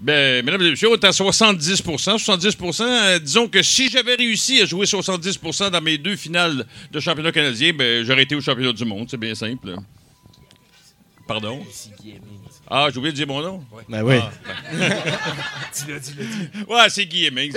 Ben, mesdames et messieurs, on est à 70% 70% euh, Disons que si j'avais réussi à jouer 70% dans mes deux finales de championnat canadien, ben, j'aurais été au championnat du monde. C'est bien simple. Pardon? Ah, j'ai oublié de dire mon nom? Ben oui. dis-le, dis-le, dis. Ouais, c'est Guy Hemmings.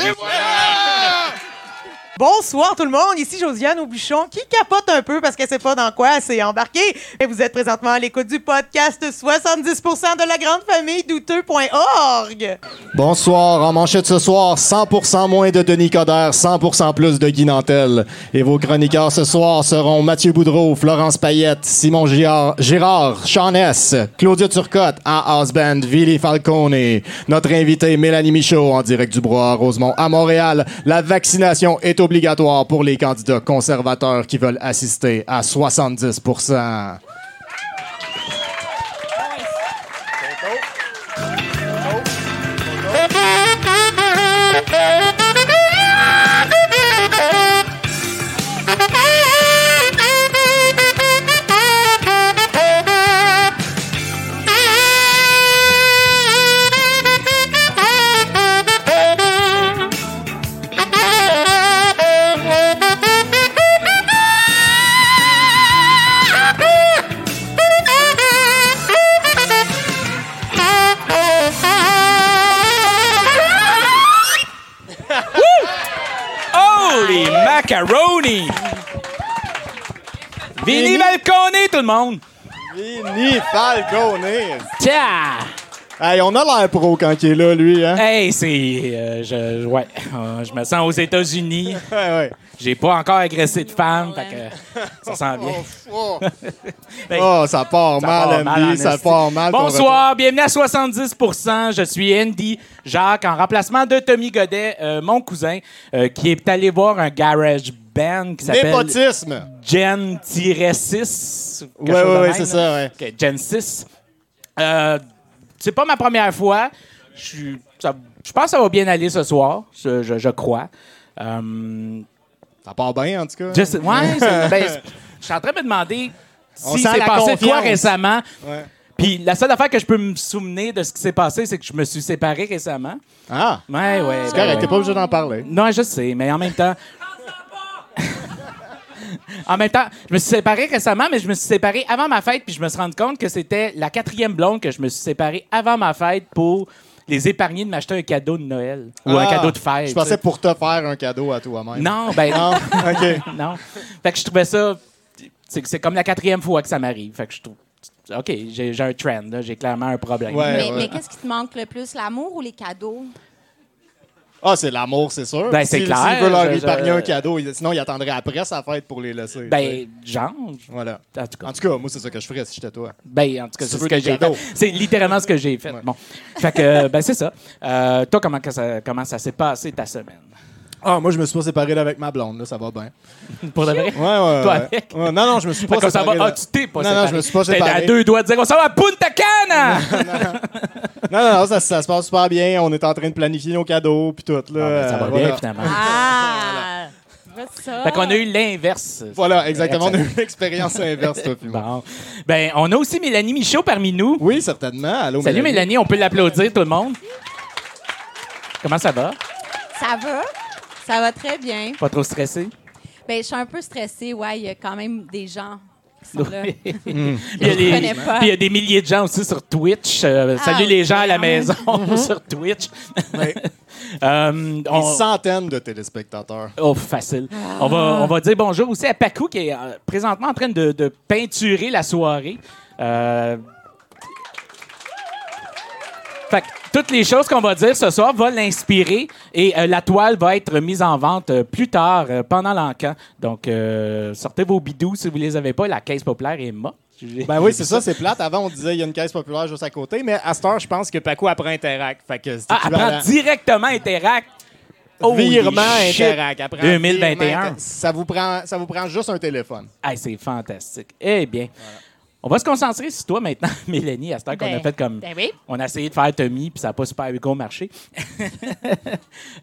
Bonsoir tout le monde, ici Josiane Aubuchon qui capote un peu parce qu'elle sait pas dans quoi elle s'est embarquée. Et vous êtes présentement à l'écoute du podcast 70% de la grande famille douteux.org. Bonsoir, en manchette ce soir, 100% moins de Denis Coderre, 100% plus de Guy Nantel. Et vos chroniqueurs ce soir seront Mathieu Boudreau, Florence Payette, Simon Girard, Gérard Chanès, Claudia Turcotte, A House Band, Billy Falcone. Notre invité Mélanie Michaud en direct du Bois Rosemont à Montréal. La vaccination est obligatoire pour les candidats conservateurs qui veulent assister à 70 Balcone, tout le monde! Vinny Falcone. Tiens! Hey, on a l'air pro quand il est là, lui, hein? Hey, c'est. euh, je, ouais, euh, je me sens aux États-Unis. Ouais, ouais. J'ai pas encore agressé de femme, fait que ça sent bien. Oh, Ben, oh, ça part ça mal, part Andy, en ça part mal. Bonsoir, bienvenue à 70% Je suis Andy Jacques, en remplacement de Tommy Godet, euh, mon cousin, euh, qui est allé voir un garage band qui s'appelle Népotisme. Gen-6. Ouais, ouais, ouais, c'est ça, ouais. OK, Gen 6. Euh, c'est pas ma première fois. Je pense que ça va bien aller ce soir, je, je- je crois. Euh, Ça part bien, en tout cas. ouais, ben, je suis en train de me demander si la passé de quoi récemment. Ouais. Puis la seule affaire que je peux me souvenir de ce qui s'est passé, c'est que je me suis séparé récemment. Ah, Ouais, ouais. c'est ben correct, ouais. t'es pas obligé d'en parler. Non, je sais, mais en même temps. en même temps, je me suis séparé récemment, mais je me suis séparé avant ma fête, puis je me suis rendu compte que c'était la quatrième blonde que je me suis séparé avant ma fête pour les épargner de m'acheter un cadeau de Noël ou un Ah, cadeau de fête. Je pensais pour te faire un cadeau à toi-même. Non, ben Non, OK. non. Fait que je trouvais ça. C'est comme la quatrième fois que ça m'arrive. Fait que je trouve. OK, j'ai un trend, là. j'ai clairement un problème. Ouais. Mais, mais qu'est-ce qui te manque le plus, l'amour ou les cadeaux? Ah, c'est l'amour, c'est sûr. Ben, c'est clair, S'il veut leur je- épargner je- un cadeau, sinon il attendrait après sa fête pour les laisser. Ben, genre. voilà. En tout cas. En tout cas, moi, c'est ça que je ferais si j'étais toi. Ben, en tout cas, c'est ce que j'ai fait. C'est littéralement ce que j'ai fait. Ouais. Bon. Fait que, euh, ben, c'est ça. Euh, toi, comment, ça, comment ça s'est passé ta semaine? Ah, moi, je me suis pas séparé avec ma blonde, là, ça va bien. Pour de vrai? Ouais, ouais. Toi ouais. avec? Ouais, non, non, je me suis pas que ça séparé. va. là. Ah, tu t'es pas Non, séparé. non, je me suis pas séparé. à deux doigts de dire on s'en va à Punta Cana! Non, non, non, ça, ça se passe super bien. On est en train de planifier nos cadeaux, puis tout, là. Ah, ben, ça va bien, voilà. finalement. Ah! C'est ça. Fait qu'on a eu l'inverse. Voilà, exactement. On a eu une expérience inverse, toi, puis moi. Bon. Ben, on a aussi Mélanie Michaud parmi nous. Oui, certainement. Allô, Salut Mélanie, on peut l'applaudir tout le monde. Comment ça va? Ça va? Ça va très bien. Pas trop stressé? Ben, je suis un peu stressée. Ouais, il y a quand même des gens qui sont là. Puis il y a Je des- connais pas. puis il y a des milliers de gens aussi sur Twitch. Euh, Ah, salut les gens à la oui. maison sur Twitch. Euh, Des on- centaines de téléspectateurs. Oh, facile. On, va, on va dire bonjour aussi à Paco qui est euh, présentement en train de, de peinturer la soirée. Euh, Fait que toutes les choses qu'on va dire ce soir vont l'inspirer et euh, la toile va être mise en vente euh, plus tard, euh, pendant l'encan. Donc, euh, sortez vos bidous si vous les avez pas. La caisse populaire est morte. J'ai- Ben oui, c'est ça, c'est plate. Avant, on disait il y a une caisse populaire juste à côté, mais à cette heure, je pense que Paco apprend Interact. Fait que Ah, elle prend directement Interact. Holy virement shit. Interact. Elle prend 2021. virement Inter- Ça vous, prend, ça vous prend juste un téléphone. Hey, c'est fantastique. Eh bien, on va se concentrer sur toi maintenant, Mélanie, à ce temps qu'on a Ben, fait comme... ben oui. On a essayé de faire Tommy, puis ça n'a pas super bien marché.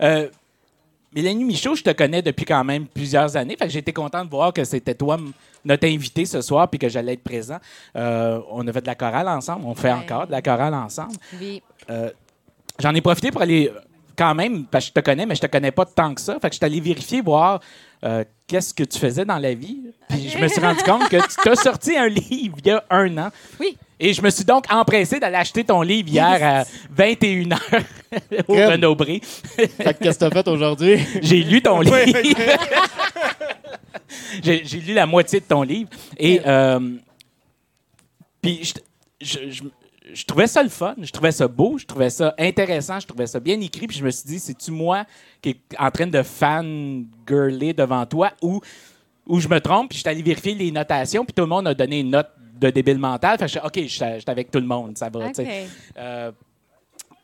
Euh, Mélanie Michaud, je te connais depuis quand même plusieurs années. Fait que j'ai été content de voir que c'était toi notre invité ce soir puis que j'allais être présent. Euh, on a fait de la chorale ensemble. On fait Ouais. encore de la chorale ensemble. Oui. Euh, J'en ai profité pour aller quand même, parce que je te connais, mais je te connais pas tant que ça. Fait que je suis allé vérifier, voir euh, qu'est-ce que tu faisais dans la vie. Puis je me suis rendu compte que tu t'as sorti un livre il y a un an. Oui. Et je me suis donc empressé d'aller acheter ton livre hier à 21h au. Fait que qu'est-ce que t'as fait aujourd'hui? J'ai lu ton livre. Oui, J'ai j'ai lu la moitié de ton livre. Et euh, puis je, je- je- je trouvais ça le fun, je trouvais ça beau, je trouvais ça intéressant, je trouvais ça bien écrit. Puis je me suis dit, c'est-tu moi qui est en train de fan-girler devant toi ou, ou je me trompe? Puis je suis allé vérifier les notations, puis tout le monde a donné une note de débile mental. Fait que je suis OK, je suis avec tout le monde, ça va. Euh,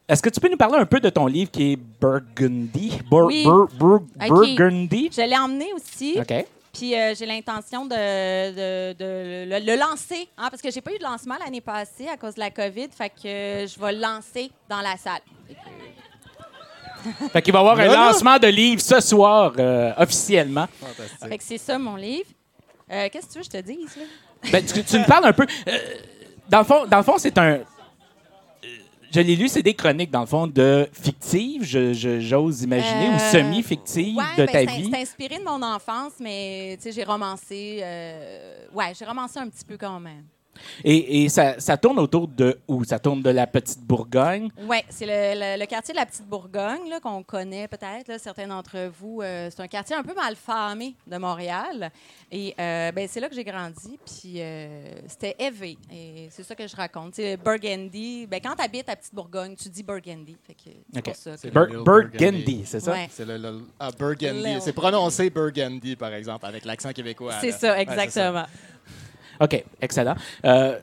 Est-ce que tu peux nous parler un peu de ton livre qui est Burgundy? Bur- Oui. Bur- Bur- OK. Burgundy? Je l'ai emmené aussi. OK. Puis euh, j'ai l'intention de, de- de le, le lancer, hein, parce que j'ai pas eu de lancement l'année passée à cause de la COVID. Fait que euh, je vais le lancer dans la salle. Fait qu'il va y avoir un lancement de livre ce soir, euh, officiellement. Fait que c'est ça mon livre. Euh, Qu'est-ce que tu veux que je te dise? Là? Ben, tu, tu nous parles un peu. euh, dans le fond, dans le fond c'est un. Je l'ai lu, c'est des chroniques, dans le fond, de fictives, je- je- j'ose imaginer, ou Euh, semi-fictives Ouais, de ben, ta c'est- vie. C'est inspiré de mon enfance, mais j'ai romancé. euh, ouais, j'ai romancé un petit peu quand même. Et, et ça, ça tourne autour de où? Ça tourne de la petite Bourgogne? Oui, c'est le, le- le quartier de la Petite Bourgogne, là, qu'on connaît peut-être, là, certains d'entre vous. Euh, c'est un quartier un peu mal famé de Montréal. Et euh, ben, c'est là que j'ai grandi. Puis euh, c'était élevé. Et c'est ça que je raconte. Tu sais, Burgundy, ben, quand tu habites à Petite Bourgogne, tu dis Burgundy. Fait que c'est OK. pour ça. que- C'est Bur- le Little Burgundy, c'est ça? Ouais. C'est le, le- ah, Burgundy. C'est prononcé Burgundy, par exemple, avec l'accent québécois. C'est là. ça, Ouais, exactement. OK, excellent. Euh,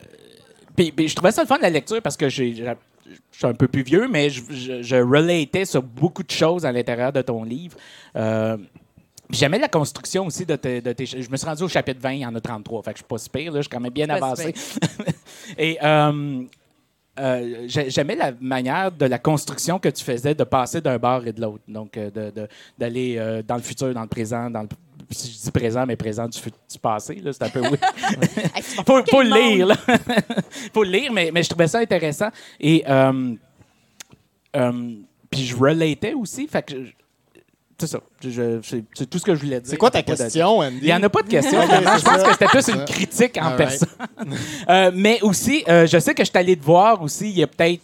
puis, puis je trouvais ça le fun de la lecture parce que j'ai, je suis un peu plus vieux, mais je, je, je relatais sur beaucoup de choses à l'intérieur de ton livre. Euh, J'aimais la construction aussi de tes, de tes- Je me suis rendu au chapitre 20, il y en a 33. Fait que je suis pas si pire, là, je suis quand même bien avancé. Et euh, euh, j'ai- j'aimais la manière de la construction que tu faisais de passer d'un bar et de l'autre. Donc, de- de- d'aller dans le futur, dans le présent, dans le. Si je dis présent, mais présent du, du passé, là, c'est un peu vas faut, faut le lire, là. faut le lire, mais, mais je trouvais ça intéressant. Et euh, euh, puis je relatais aussi. Fait que je- c'est ça. C'est, tout ce que je voulais dire. C'est quoi ta question, Andy? Il n'y en a pas de question. Vraiment. je pense que c'était plus une critique en All right. personne. Euh, mais aussi, euh, je sais que je suis allé te voir aussi il y a peut-être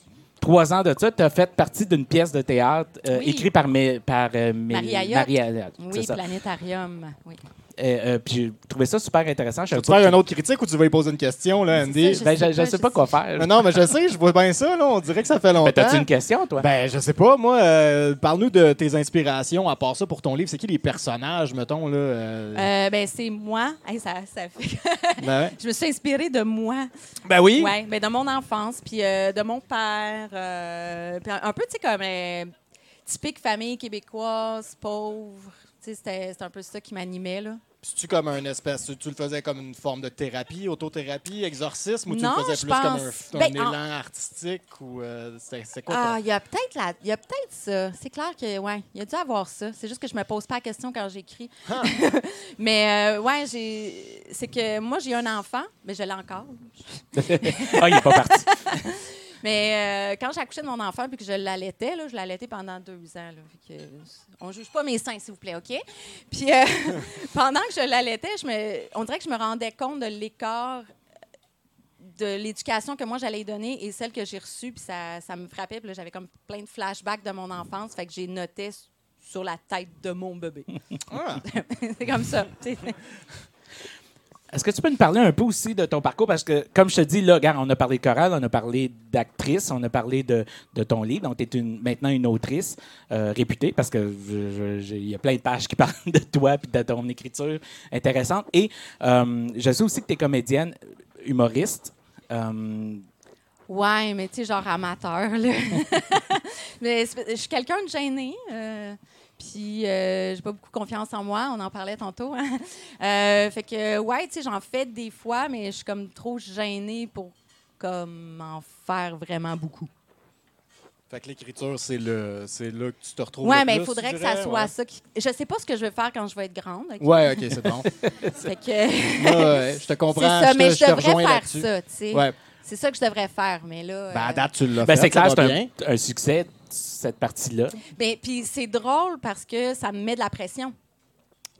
trois ans de ça. Tu as fait partie d'une pièce de théâtre euh, Oui. écrite par, mes, par euh, mes- Marie Oui, planétarium. Oui. Euh, euh, puis j'ai trouvé ça super intéressant. Je Tu veux faire une autre critique ou tu vas y poser une question, là, Andy? ça, Ben, je, sais je pas, sais je pas quoi faire. Non, non, mais je sais, je vois bien ça, là. On dirait que ça fait longtemps. Ben, T'as-tu une question, toi? Ben, je sais pas, moi. euh, Parle-nous de tes inspirations, à part ça, pour ton livre. C'est qui les personnages, mettons, là? euh? Euh, ben, c'est moi. Hey, ça, ça fait... Ben, ouais. je me suis inspirée de moi. Ben oui. Oui, mais de mon enfance, puis euh, de mon père. euh, puis un un peu, tu sais, comme euh, typique famille québécoise, pauvre. Tu c'était un peu ça qui m'animait, là. C'est-tu comme un espèce. Tu, tu le faisais comme une forme de thérapie, autothérapie, exorcisme, ou tu Non, le faisais plus comme un, ben, élan en- artistique, ou euh, c'était c'est quoi? Ah, il y a peut-être la... il y a peut-être ça. C'est clair que, ouais, il y a dû avoir ça. C'est juste que je me pose pas la question quand j'écris. Ah. mais, euh, ouais, j'ai... C'est que moi, j'ai un enfant, mais je l'ai encore. Ah, il est pas parti. Mais euh, quand j'ai accouché de mon enfant puis que je l'allaitais, là, je l'allaitais pendant deux ans. Là, Fait que, euh, on juge pas mes seins, s'il vous plaît, OK? Puis euh, pendant que je l'allaitais, je me, on dirait que je me rendais compte de l'écart de l'éducation que moi j'allais donner et celle que j'ai reçue. Puis ça, ça me frappait. Puis j'avais comme plein de flashbacks de mon enfance. Fait que j'ai noté sur la tête de mon bébé. Ah. C'est comme ça. Est-ce que tu peux nous parler un peu aussi de ton parcours? Parce que, comme je te dis, là, on a parlé de chorale, on a parlé d'actrice, on a parlé de, ton livre. Donc, tu es maintenant une autrice euh, réputée parce que il y a plein de pages qui parlent de toi et de ton écriture intéressante. Et euh, je sais aussi que tu es comédienne, humoriste. Euh, Ouais, mais tu sais, genre amateur, là. mais je suis quelqu'un de gêné. Puis euh, j'ai pas beaucoup confiance en moi, on en parlait tantôt. hein. Euh, fait que, ouais, tu sais, j'en fais des fois, mais je suis comme trop gênée pour comme en faire vraiment beaucoup. Fait que l'écriture, c'est le, c'est là que tu te retrouves. Ouais, le mais il faudrait que ça soit ouais. ça. Qui... Je sais pas ce que je vais faire quand je vais être grande. Ouais, ok, c'est bon. Fait que Ouais, je te c'est comprends. ça, je mais te, je te devrais faire ça, tu sais. Ouais. C'est ça que je devrais faire, mais là. Ben, à euh, date, tu l'as ben, fait. c'est clair, ça c'est un succès, cette partie-là, ben, puis c'est drôle parce que ça me met de la pression.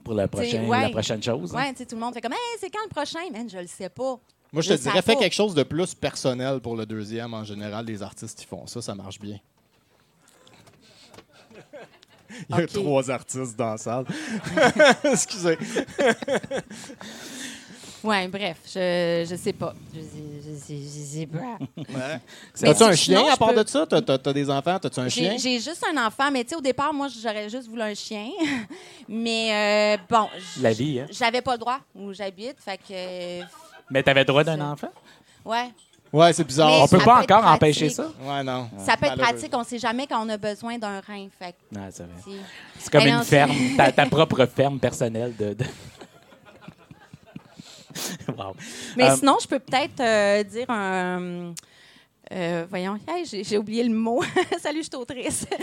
pour la prochaine, ouais. la prochaine chose. hein? Ouais, tu sais, tout le monde fait comme, hey, c'est quand le prochain? Man, je le sais pas. Moi, je te dirais, fais quelque chose de plus personnel pour le deuxième. En général, les artistes, ils font ça, ça marche bien. Il y a trois artistes dans la salle. Excusez. Ouais, bref, je, je sais pas. Je, sais- je, sais- je sais pas. Ouais. T'as-tu un chien je à part peux- de ça? T'as, t'as- t'as des enfants? T'as-tu un chien? J'ai juste un enfant, mais tu sais, au départ, moi, j'aurais juste voulu un chien. mais euh, bon, La vie, hein? j'avais pas le droit où j'habite, fait que. Mais tu avais droit d'un enfant? Ouais. Ouais, c'est bizarre. Mais On peut pas peut encore empêcher ça? Ouais, non. Ça peut être pratique, on sait jamais quand on a besoin d'un rein. Fait c'est vrai. si- C'est comme une non, ferme, ta, ta propre ferme personnelle de. de- wow. Mais Euh, sinon, je peux peut-être euh, dire un. euh, voyons, Hey, j'ai j'ai oublié le mot. Salut, je suis autrice.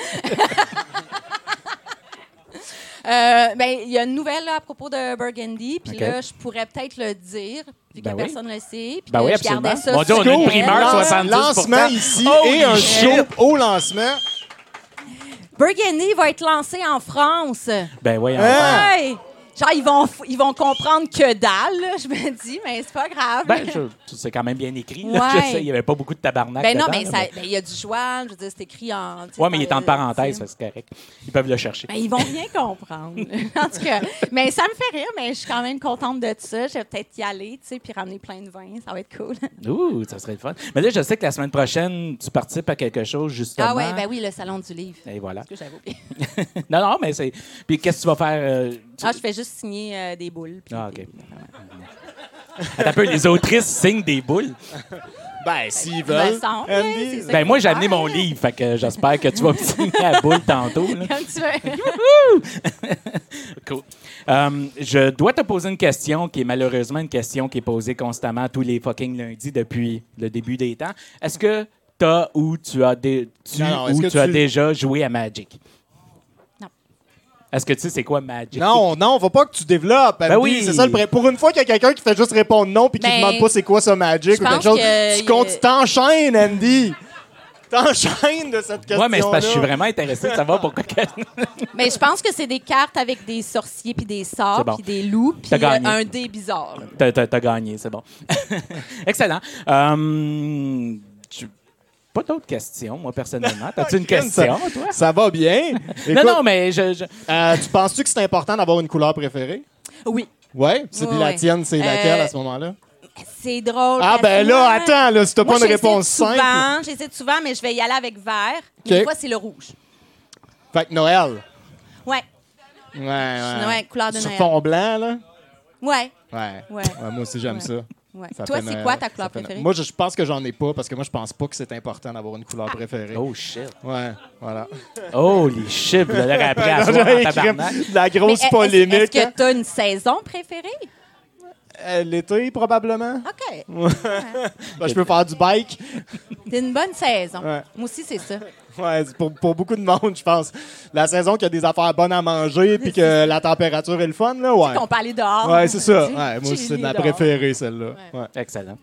Euh, ben, il y a une nouvelle là, à propos de Burgundy, puis là, je pourrais peut-être le dire, vu Ben que oui. personne ne le sait. Puis Ben oui, je absolument. gardais ça Dieu, on a une primeur, Lan- 70 Lancement ici et un show au lancement. Burgundy va être lancé en France. Ben oui, Hein? Ouais! Genre, ils vont, ils vont comprendre que dalle, là, je me dis, mais c'est pas grave. Ben, c'est quand même bien écrit. là. Ouais. Je sais, il n'y avait pas beaucoup de tabarnak. Ben non, dedans, mais ben, il y a du joual, je veux dire, c'est écrit en. Ouais, mais il est en parenthèse, c'est correct. Ils peuvent le chercher. Ben, ils vont rien comprendre. en tout cas, mais ça me fait rire, mais je suis quand même contente de ça. Je vais peut-être y aller, tu sais, puis ramener plein de vin. Ça va être cool. Ouh, ça serait le fun. Mais là, je sais que la semaine prochaine, tu participes à quelque chose, justement. Ah ouais, ben oui, le salon du livre. Et voilà. Que non, non, mais c'est. Puis qu'est-ce que tu vas faire? euh, Ah, je fais juste signer euh, des boules. puis Ah, des- OK. Attends un peu, les autrices signent des boules? Ben, s'ils Il me veulent. semble, Andy. c'est ça Ben qu'il moi, faut j'ai amené faire. mon livre, fait que j'espère que tu vas me signer la boule tantôt. là. Comme tu veux. Cool. Euh, je dois te poser une question qui est malheureusement une question qui est posée constamment tous les fucking lundis depuis le début des temps. Est-ce que t'as ou tu as, dé- tu, Non, non, est-ce ou que tu as tu- déjà joué à Magic? Est-ce que tu sais c'est quoi Magic? Non, non, faut pas que tu développes. Ben oui. C'est ça le. Pour une fois qu'il y a quelqu'un qui fait juste répondre non puis qui Ben, demande pas c'est quoi ça Magic ou quelque chose, que tu t'enchaînes, Andy. T'enchaînes de cette question. Ouais, mais c'est parce que je suis vraiment intéressé de savoir pourquoi. que- Mais je pense que c'est des cartes avec des sorciers, puis des sorts, bon. puis des loups, puis euh, un dé bizarre. t'as gagné, c'est bon. Excellent. Euh, tu- Pas d'autres questions, moi, personnellement. T'as-tu une ça- question, toi? Ça va bien. Non, Écoute, non, mais je. je- euh, tu penses-tu que c'est important d'avoir une couleur préférée? Oui. Ouais? C'est Ouais, la tienne, c'est laquelle Euh, à ce moment-là? C'est drôle. Ah ben là, moi- attends, là, si t'as pas une réponse simple. souvent, J'hésite souvent, mais je vais y aller avec vert. OK. Des fois, c'est le rouge. Fait que Noël. Ouais. Ouais, ouais. Ouais, couleur de Sur Noël. fond blanc, là? Ouais. Ouais. Ouais. Ouais, moi aussi, j'aime Ouais. ça. Ouais. Toi, c'est quoi ta couleur préférée? Moi, je, je pense que j'en ai pas parce que moi, je pense pas que c'est important d'avoir une couleur préférée. Oh shit. Ouais, voilà. Holy shit, vous appris à en tabarnak. la Mais grosse est- polémique. Est-ce que hein. tu as une saison préférée? Euh, L'été, probablement. OK. Ben, je peux faire du bike. C'est une bonne saison. Ouais. Moi aussi, c'est ça. Ouais, pour, pour beaucoup de monde, je pense. La saison qui a des affaires bonnes à manger puis que la température est le fun, là, ouais. On parlait dehors. Ouais, c'est ça. Ouais, moi aussi, c'est ma préférée, celle-là. Ouais. Excellent.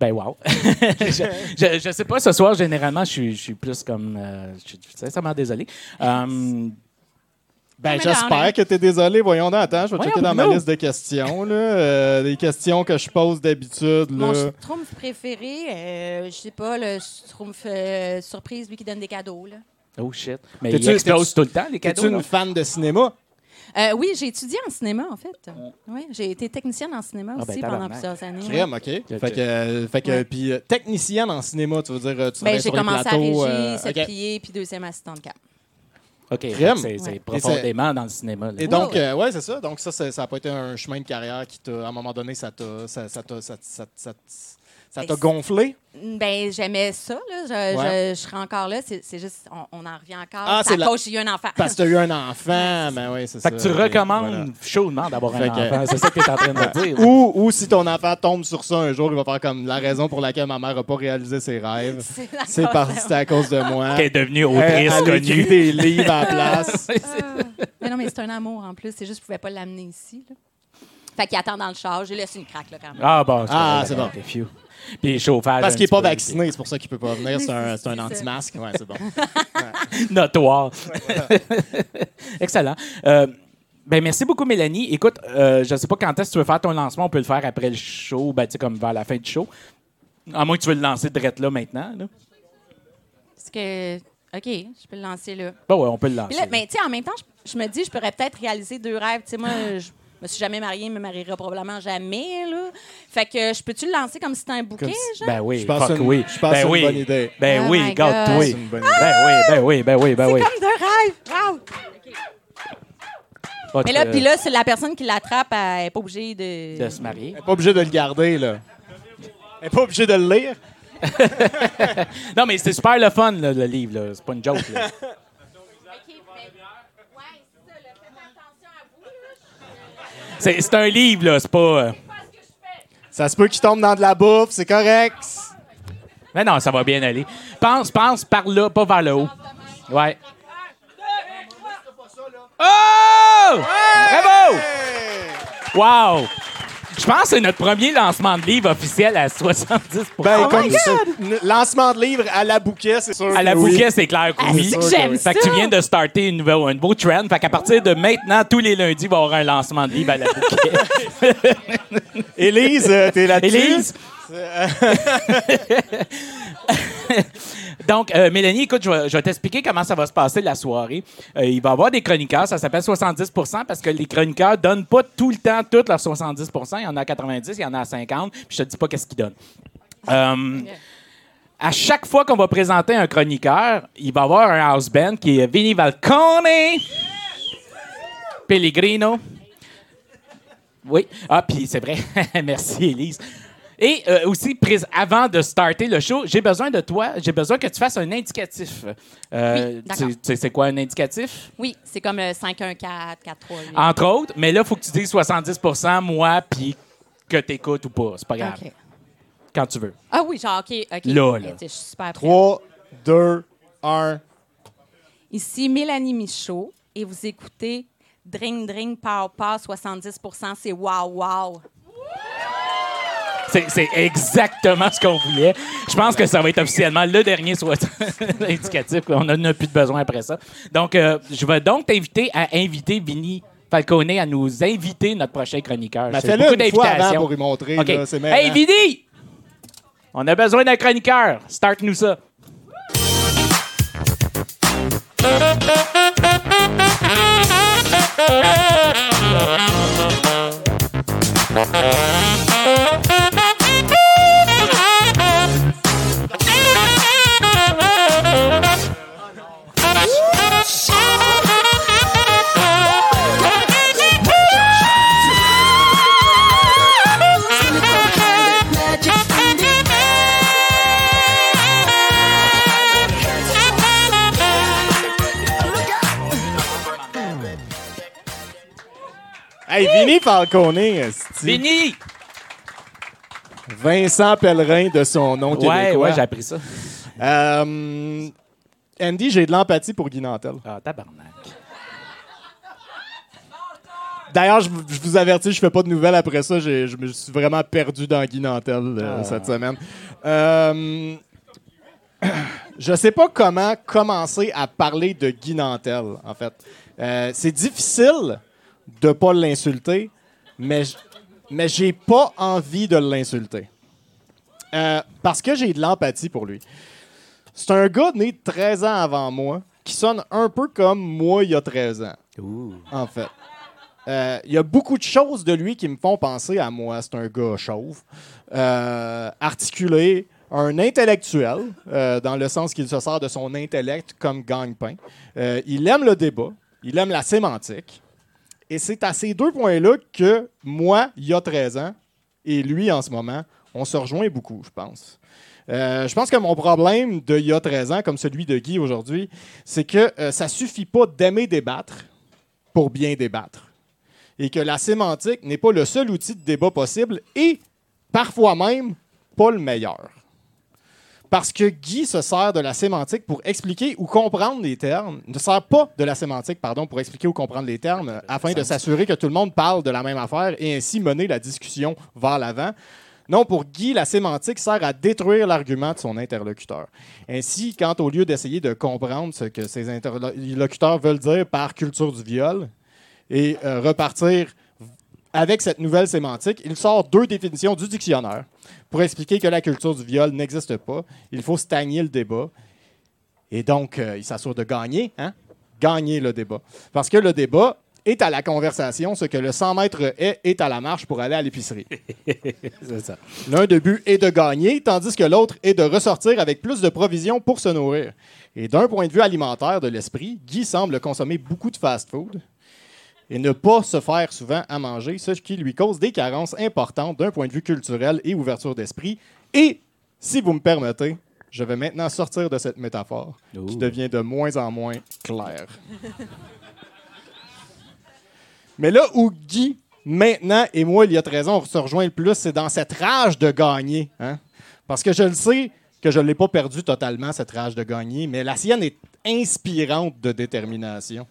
Ben, wow. je, je, je sais pas, ce soir, généralement, je suis, je suis plus comme. euh, je suis sincèrement désolé. Euh, Ben, j'espère que tu es désolé. Voyons donc, attends, je vais Voyons, checker dans ma liste de questions. Là. Euh, des questions que je pose d'habitude. là. Mon schtroumpf préféré, euh, je sais pas, le schtroumpf euh, surprise, lui qui donne des cadeaux. Là. oh shit. Mais T'es-tu- il explose tout le temps, les Es-tu cadeaux. une non? fan de cinéma? Euh, oui, j'ai étudié en cinéma, en fait. Oui, j'ai été technicienne en cinéma Ah, ben, aussi pendant plusieurs années. ouais. Crème, OK. Fait que, euh, fait que Ouais. puis technicienne en cinéma, tu veux dire, tu Ben, travailles j'ai sur les commencé à plateaux. régie, euh, sept OK. pliés, puis deuxième assistant de cap. OK, c'est Ouais. profondément dans le cinéma. là. Et donc, euh, ouais, c'est ça. Donc, ça, ça n'a pas été un chemin de carrière qui t'a, à un moment donné, ça t'a, ça, ça t'a, ça, ça- ça- Ben, t'a gonflé? Ben, j'aimais ça. Là. Je, Ouais. je, je serais encore là. C'est juste, on, on en revient encore. Ah, c'est la- cause j'ai eu un enfant. Parce que tu as eu un enfant. Ben oui, c'est ça. Fait que tu recommandes voilà. chaudement d'avoir un que- enfant. C'est ça que tu es en train de me dire. Ou, ou si ton enfant tombe sur ça un jour, il va faire comme la raison pour laquelle ma mère n'a pas réalisé ses rêves. C'est la C'est cause parce à cause de moi. Qui est devenue Elle, autrice elle a écrit connue. des livres à la place. Ah. Mais non, mais c'est un amour en plus. C'est juste que je pouvais pas l'amener ici. Là. Fait qu'il attend dans le char. J'ai laissé une craque, là, quand même. Ah bon, Ah, c'est bon. Puis chauffage. Parce qu'il n'est pas peu, vacciné, c'est pour ça qu'il peut pas venir. C'est un, anti-masque. Ouais, c'est bon. Notoire. Excellent. Euh, ben merci beaucoup, Mélanie. Écoute, euh, je ne sais pas quand est-ce que tu veux faire ton lancement. On peut le faire après le show, ben, tu sais, comme vers la fin du show. À moins que tu veux le lancer direct là maintenant. Là. Parce que, OK, je peux le lancer là. Bon, ouais, on peut le lancer. Là, mais tu sais, en même temps, je, je me dis, je pourrais peut-être réaliser deux rêves. Tu sais, moi, je me suis jamais mariée, je me marierai probablement jamais, là. Fait que, je peux-tu le lancer comme si c'était un bouquet, genre? Ben oui, Je pense que c'est une- oui. je pense que ben c'est une oui. bonne idée. Ben Oh oui, une bonne Ben oui, ben oui, ben oui, ben oui. C'est comme deux rêves! Wow! Mais là, de- puis là, c'est la personne qui l'attrape, elle n'est pas obligée de... de se marier. Elle n'est pas obligée de le garder, là. Elle n'est pas obligée de le lire. Non, mais c'est super le fun, là, le livre. là. C'est pas une joke. là. C'est un livre, là. C'est pas. euh, Ça se peut qu'il tombe dans de la bouffe, c'est correct. Mais non, ça va bien aller. Pense, pense par là, pas vers le haut. Ouais. Oh! Bravo! Wow! Je pense que c'est notre premier lancement de livre officiel à 70 Ben, Oh comme ça, lancement de livre à la bouquet, c'est sûr. À la oui. bouquet, c'est clair que Ah, oui. c'est que j'aime Fait que tu ça. viens de starter une nouvelle, un nouveau trend. Fait qu'à partir de maintenant, tous les lundis, il va y avoir un lancement de livre à la bouquet. Élise, euh, t'es là-dessus? Élise? Donc, euh, Mélanie, écoute, je vais, t'expliquer comment ça va se passer la soirée. Euh, il va y avoir des chroniqueurs, ça s'appelle 70% parce que les chroniqueurs donnent pas tout le temps toutes leurs 70% Il y en a 90, il y en a 50, puis je te dis pas qu'est-ce qu'ils donnent. Euh, à chaque fois qu'on va présenter un chroniqueur, il va y avoir un house band qui est Vinnie Valcone, Pellegrino. Oui. Ah, puis c'est vrai. Merci, Élise. Et euh, aussi, prés- avant de starter le show, j'ai besoin de toi, j'ai besoin que tu fasses un indicatif. Euh, Oui, d'accord. tu sais- c'est quoi un indicatif? Oui, c'est comme le 5-1-4, 4-3-8. Entre autres, mais là, il faut que tu dises 70% moi, puis que tu écoutes ou pas. C'est pas grave. OK. Quand tu veux. Ah oui, genre, OK, OK. Là, là. Je suis super prête. 3, 2, 1. Ici Mélanie Michaud et vous écoutez Dring Dring Pow Pow 70% c'est wow wow. C'est exactement ce qu'on voulait. Je pense que ça va être officiellement le dernier soit indicatif. On n'en a plus de besoin après ça. Donc, euh, je vais donc t'inviter à inviter Vinny Falcone à nous inviter notre prochain chroniqueur. Ben, C'est beaucoup d'invitations. pour lui montrer. OK. là, c'est meilleur. Hey, Vinny! On a besoin d'un chroniqueur. Start-nous ça. Vinny. Vinny! Vincent Pellerin de son nom Ouais, québécois. ouais, j'ai appris ça. Euh, Andy, j'ai de l'empathie pour Guy Nantel. Ah, tabarnak. D'ailleurs, je, vous- je vous avertis, je fais pas de nouvelles après ça. Je me suis vraiment perdu dans Guy Nantel euh, Ah. cette semaine. Euh, je sais pas comment commencer à parler de Guy Nantel, en fait. Euh, c'est difficile de pas l'insulter, mais, mais j'ai pas envie de l'insulter. Euh, parce que j'ai de l'empathie pour lui. C'est un gars né 13 ans avant moi qui sonne un peu comme moi il y a 13 ans. en fait. Euh, Il y a beaucoup de choses de lui qui me font penser à moi. C'est un gars chauve, euh, articulé, un intellectuel, euh, dans le sens qu'il se sert de son intellect comme gagne-pain. Il aime le débat, il aime la sémantique. Et c'est à ces deux points-là que moi, il y a 13 ans, et lui, en ce moment, on se rejoint beaucoup, je pense. Euh, je pense que mon problème de il y a 13 ans, comme celui de Guy aujourd'hui, c'est que euh, ça suffit pas d'aimer débattre pour bien débattre. Et que la sémantique n'est pas le seul outil de débat possible et parfois même pas le meilleur. Parce que Guy se sert de la sémantique pour expliquer ou comprendre les termes, ne sert pas de la sémantique, pardon, pour expliquer ou comprendre les termes, euh, afin de s'assurer que tout le monde parle de la même affaire et ainsi mener la discussion vers l'avant. Non, pour Guy, la sémantique sert à détruire l'argument de son interlocuteur. Ainsi, quand au lieu d'essayer de comprendre ce que ses interlocuteurs veulent dire par culture du viol et euh, repartir avec cette nouvelle sémantique, il sort deux définitions du dictionnaire pour expliquer que la culture du viol n'existe pas. Il faut stagner le débat. Et donc, euh, il s'assure de gagner, hein? Gagner le débat. Parce que le débat est à la conversation ce que le 100 mètres est, est à la marche pour aller à l'épicerie. C'est ça. L'un de but est de gagner, tandis que l'autre est de ressortir avec plus de provisions pour se nourrir. Et d'un point de vue alimentaire de l'esprit, Guy semble consommer beaucoup de fast-food et ne pas se faire souvent à manger, ce qui lui cause des carences importantes d'un point de vue culturel et ouverture d'esprit. Et, si vous me permettez, je vais maintenant sortir de cette métaphore qui devient de moins en moins claire. Mais là où Guy, maintenant, et moi, il y a 13 ans, on se rejoint le plus, c'est dans cette rage de gagner. hein. Parce que je le sais que je ne l'ai pas perdu totalement, cette rage de gagner, mais la sienne est inspirante de détermination.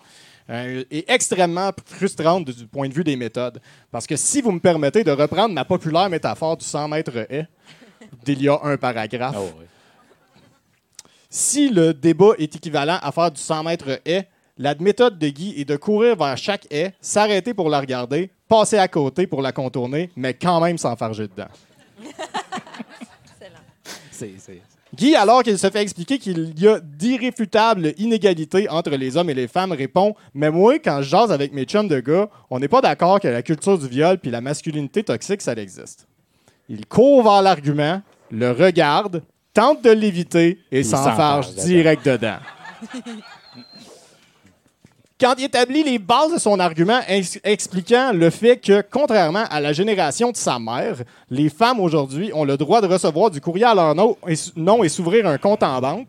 Euh, et extrêmement frustrante du point de vue des méthodes. Parce que si vous me permettez de reprendre ma populaire métaphore du 100 mètres haie, d'il y a un paragraphe, Ah si le débat est équivalent à faire du 100 mètres haie, la méthode de Guy est de courir vers chaque haie, s'arrêter pour la regarder, passer à côté pour la contourner, mais quand même s'enfarger dedans. Excellent. C'est, c'est- Guy, alors qu'il se fait expliquer qu'il y a d'irréfutables inégalités entre les hommes et les femmes, répond Mais moi, quand je jase avec mes chums de gars, on n'est pas d'accord que la culture du viol puis la masculinité toxique, ça existe. Il court vers l'argument, le regarde, tente de l'éviter et s'enfarge direct dedans. Quand il établit les bases de son argument ex- expliquant le fait que, contrairement à la génération de sa mère, les femmes aujourd'hui ont le droit de recevoir du courrier à leur nom et, s- nom et s'ouvrir un compte en banque.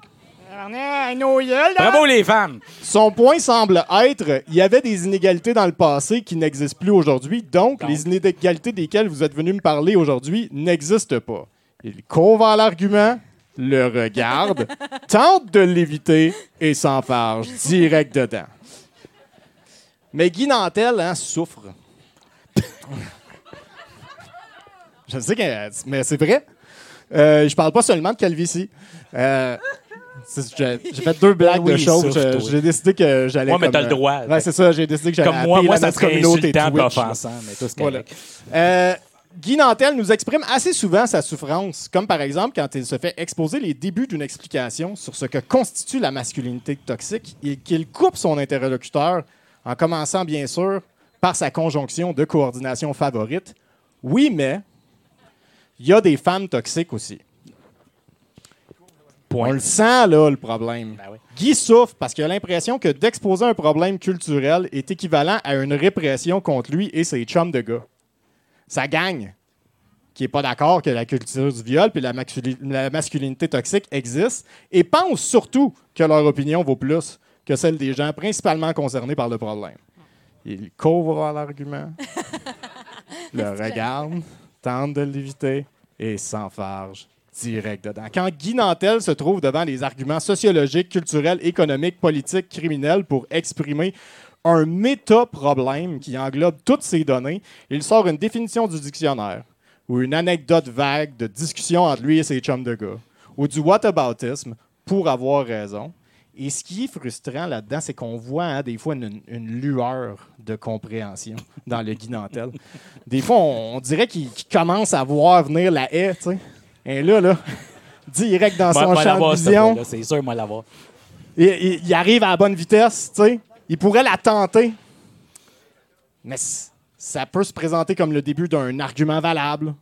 Bravo les femmes! Son point semble être il y avait des inégalités dans le passé qui n'existent plus aujourd'hui, donc, Donc? les inégalités desquelles vous êtes venu me parler aujourd'hui n'existent pas. Il vers l'argument, le regarde, tente de l'éviter et s'enfarge direct dedans. Mais Guy Nantel hein, souffre. Je sais que, mais c'est vrai. Euh, je parle pas seulement de calvitie. Euh, j'ai fait deux blagues Oui, de toi. J'ai décidé que j'allais. Ouais, mais t'as le euh, droit. Ouais, c'est ça. J'ai décidé que j'allais. Comme moi, moi, ça serait insultant et offensant, mais tout c'est Voilà. Euh, Guy Nantel nous exprime assez souvent sa souffrance, comme par exemple quand il se fait exposer les débuts d'une explication sur ce que constitue la masculinité toxique et qu'il coupe son interlocuteur en commençant bien sûr par sa conjonction de coordination favorite. Oui, mais il y a des femmes toxiques aussi. Point. On le sent là, le problème. Ben oui. Guy souffre parce qu'il a l'impression que d'exposer un problème culturel est équivalent à une répression contre lui et ses chums de gars. Ça gagne. Qui n'est pas d'accord que la culture du viol et la, la masculinité toxique existe et pense surtout que leur opinion vaut plus que celle des gens principalement concernés par le problème. Il couvre l'argument, le regarde, tente de l'éviter et s'enfarge direct dedans. Quand Guy Nantel se trouve devant les arguments sociologiques, culturels, économiques, politiques, criminels pour exprimer un méta-problème qui englobe toutes ces données, il sort une définition du dictionnaire ou une anecdote vague de discussion entre lui et ses chums de gars ou du whataboutisme pour avoir raison. Et ce qui est frustrant là-dedans, c'est qu'on voit hein, des fois une, une lueur de compréhension dans le Guy Nantel. Des fois, on, on dirait qu'il commence à voir venir la haie, tu sais. Et là, là, direct dans Moi, son moi, champ de vision, C'est sûr, moi, l'avoir. il, il- il arrive à la bonne vitesse, tu sais. Il pourrait la tenter. Mais ça peut se présenter comme le début d'un argument valable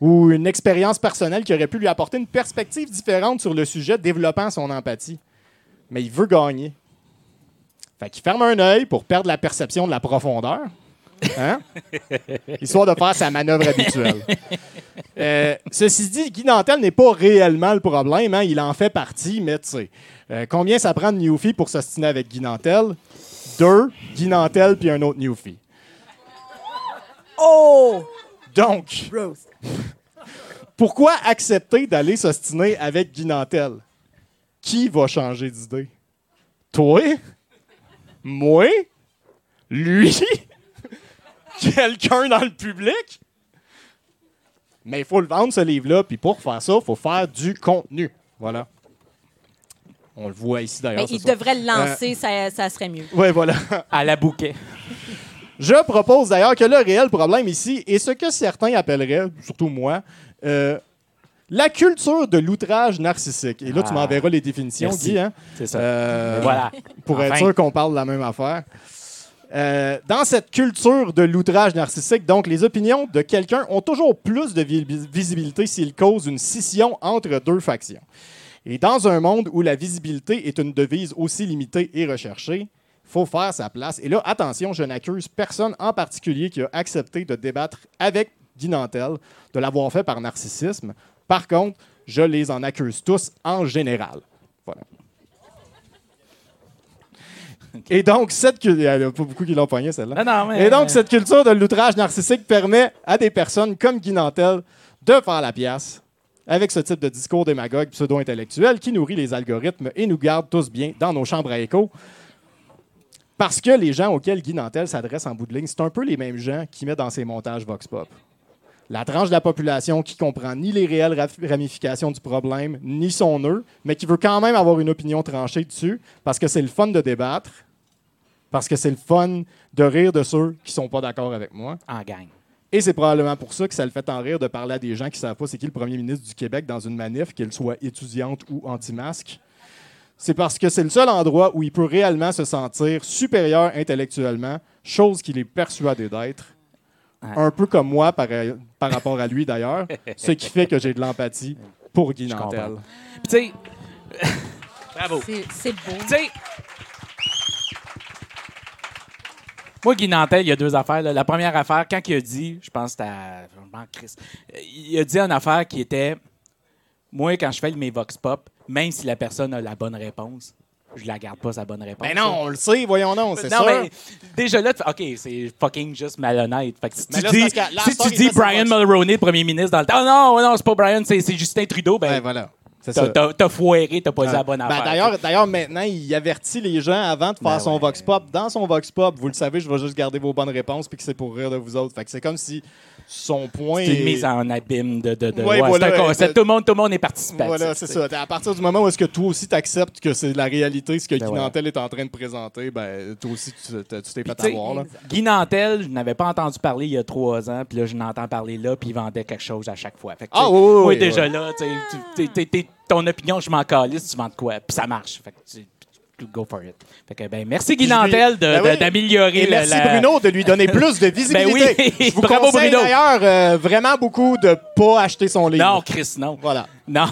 ou une expérience personnelle qui aurait pu lui apporter une perspective différente sur le sujet, développant son empathie. Mais il veut gagner. Fait qu'il ferme un œil pour perdre la perception de la profondeur. Hein? Histoire de faire sa manœuvre habituelle. Euh, ceci dit, Guy Nantel n'est pas réellement le problème. hein? Il en fait partie, mais tu sais. euh, combien ça prend de Newfie pour s'ostiner avec Guy Nantel? Deux, Guy Nantel puis un autre Newfie. Oh! Donc, Rose. pourquoi accepter d'aller s'ostiner avec Guy Nantel? Qui va changer d'idée? Toi? Moi? Lui? Quelqu'un dans le public? Mais il faut le vendre, ce livre-là, puis pour faire ça, il faut faire du contenu. Voilà. On le voit ici, d'ailleurs. il soir. devrait le lancer, ça, ça serait mieux. Ouais, voilà. À la bouquet. Je propose d'ailleurs que le réel problème ici est ce que certains appelleraient, surtout moi, euh, la culture de l'outrage narcissique. Et là, tu Ah. m'enverras les définitions, Merci. Guy, hein? C'est ça. Euh, voilà. pour être sûr qu'on parle de la même affaire. Euh, dans cette culture de l'outrage narcissique, donc, les opinions de quelqu'un ont toujours plus de vi- visibilité s'il cause une scission entre deux factions. Et dans un monde où la visibilité est une devise aussi limitée et recherchée, il faut faire sa place. Et là, attention, je n'accuse personne en particulier qui a accepté de débattre avec Guy Nantel de l'avoir fait par narcissisme. Par contre, je les en accuse tous en général. Voilà. Et donc, cette culture. Il n'y en a pas beaucoup qui l'ont celle-là. Non, non, mais. Et donc, cette culture de l'outrage narcissique permet à des personnes comme Guy Nantel de faire la pièce avec ce type de discours démagogue pseudo-intellectuel qui nourrit les algorithmes et nous garde tous bien dans nos chambres à écho. Parce que les gens auxquels Guy Nantel s'adresse en bout de ligne, c'est un peu les mêmes gens qui met dans ses montages Vox Pop. La tranche de la population qui comprend ni les réelles ramifications du problème, ni son nœud, mais qui veut quand même avoir une opinion tranchée dessus, parce que c'est le fun de débattre, parce que c'est le fun de rire de ceux qui sont pas d'accord avec moi. En gang. Et c'est probablement pour ça que ça le fait en rire de parler à des gens qui savent pas c'est qui le premier ministre du Québec dans une manif, qu'elle soit étudiante ou anti-masque. C'est parce que c'est le seul endroit où il peut réellement se sentir supérieur intellectuellement, chose qu'il est persuadé d'être. Un peu comme moi par, par rapport à lui d'ailleurs, ce qui fait que j'ai de l'empathie pour Guy Nantel. Puis, tu sais. Bravo. C'est beau. Tu sais. Moi, Guy Nantel, il y a deux affaires. là. La première affaire, quand il a dit, je pense que c'était à. vraiment Chris, il a dit une affaire qui était Moi, quand je fais mes Vox Pop, même si la personne a la bonne réponse, je la garde pas sa bonne réponse. Mais Ben non, on le sait, voyons non, c'est mais déjà là, OK, c'est fucking juste malhonnête. Fait que si Mais tu là, dis, si tu dis Brian Mulroney, premier ministre, dans le temps, oh non, non, c'est pas Brian, c'est Justin Trudeau, ben, Ben voilà, t'as- ça. t'as t'as foiré, t'as pas dit Ah. la bonne Ben, affaire. d'ailleurs, d'ailleurs, maintenant, il avertit les gens avant de faire Ben son ouais. Vox Pop. Dans son Vox Pop, vous le savez, je vais juste garder vos bonnes réponses puis que c'est pour rire de vous autres. Fait que c'est comme si son point. c'est une est- mise en abîme de. de, de Ouais, ouais, voilà, c'est un concept. de- Tout, le monde, tout le monde est participatif. Voilà, c'est ça. À partir du moment où est-ce que toi aussi t'acceptes que c'est la réalité, ce que Ben Guy. Nantel est en train de présenter, ben toi aussi tu t'es tu t'es fait avoir. Là. Guy Nantel, je n'avais pas entendu parler il y a trois ans, puis là, je n'entends parler là, puis il vendait quelque chose à chaque fois. Fait que, tu Ah, oui, oui, moi, oui, déjà là, t'es- ton opinion, je m'en calisse, tu vends de quoi, puis ça marche. Fait que, tu- go for it. Fait que, ben, merci Guy Nantel de- Ben oui. d'améliorer Et le- merci la- Bruno de lui donner plus de visibilité. Ben oui, Je vous bravo, conseille Bruno. d'ailleurs euh, vraiment beaucoup de pas acheter son livre. Non, Chris, non. Voilà. Non.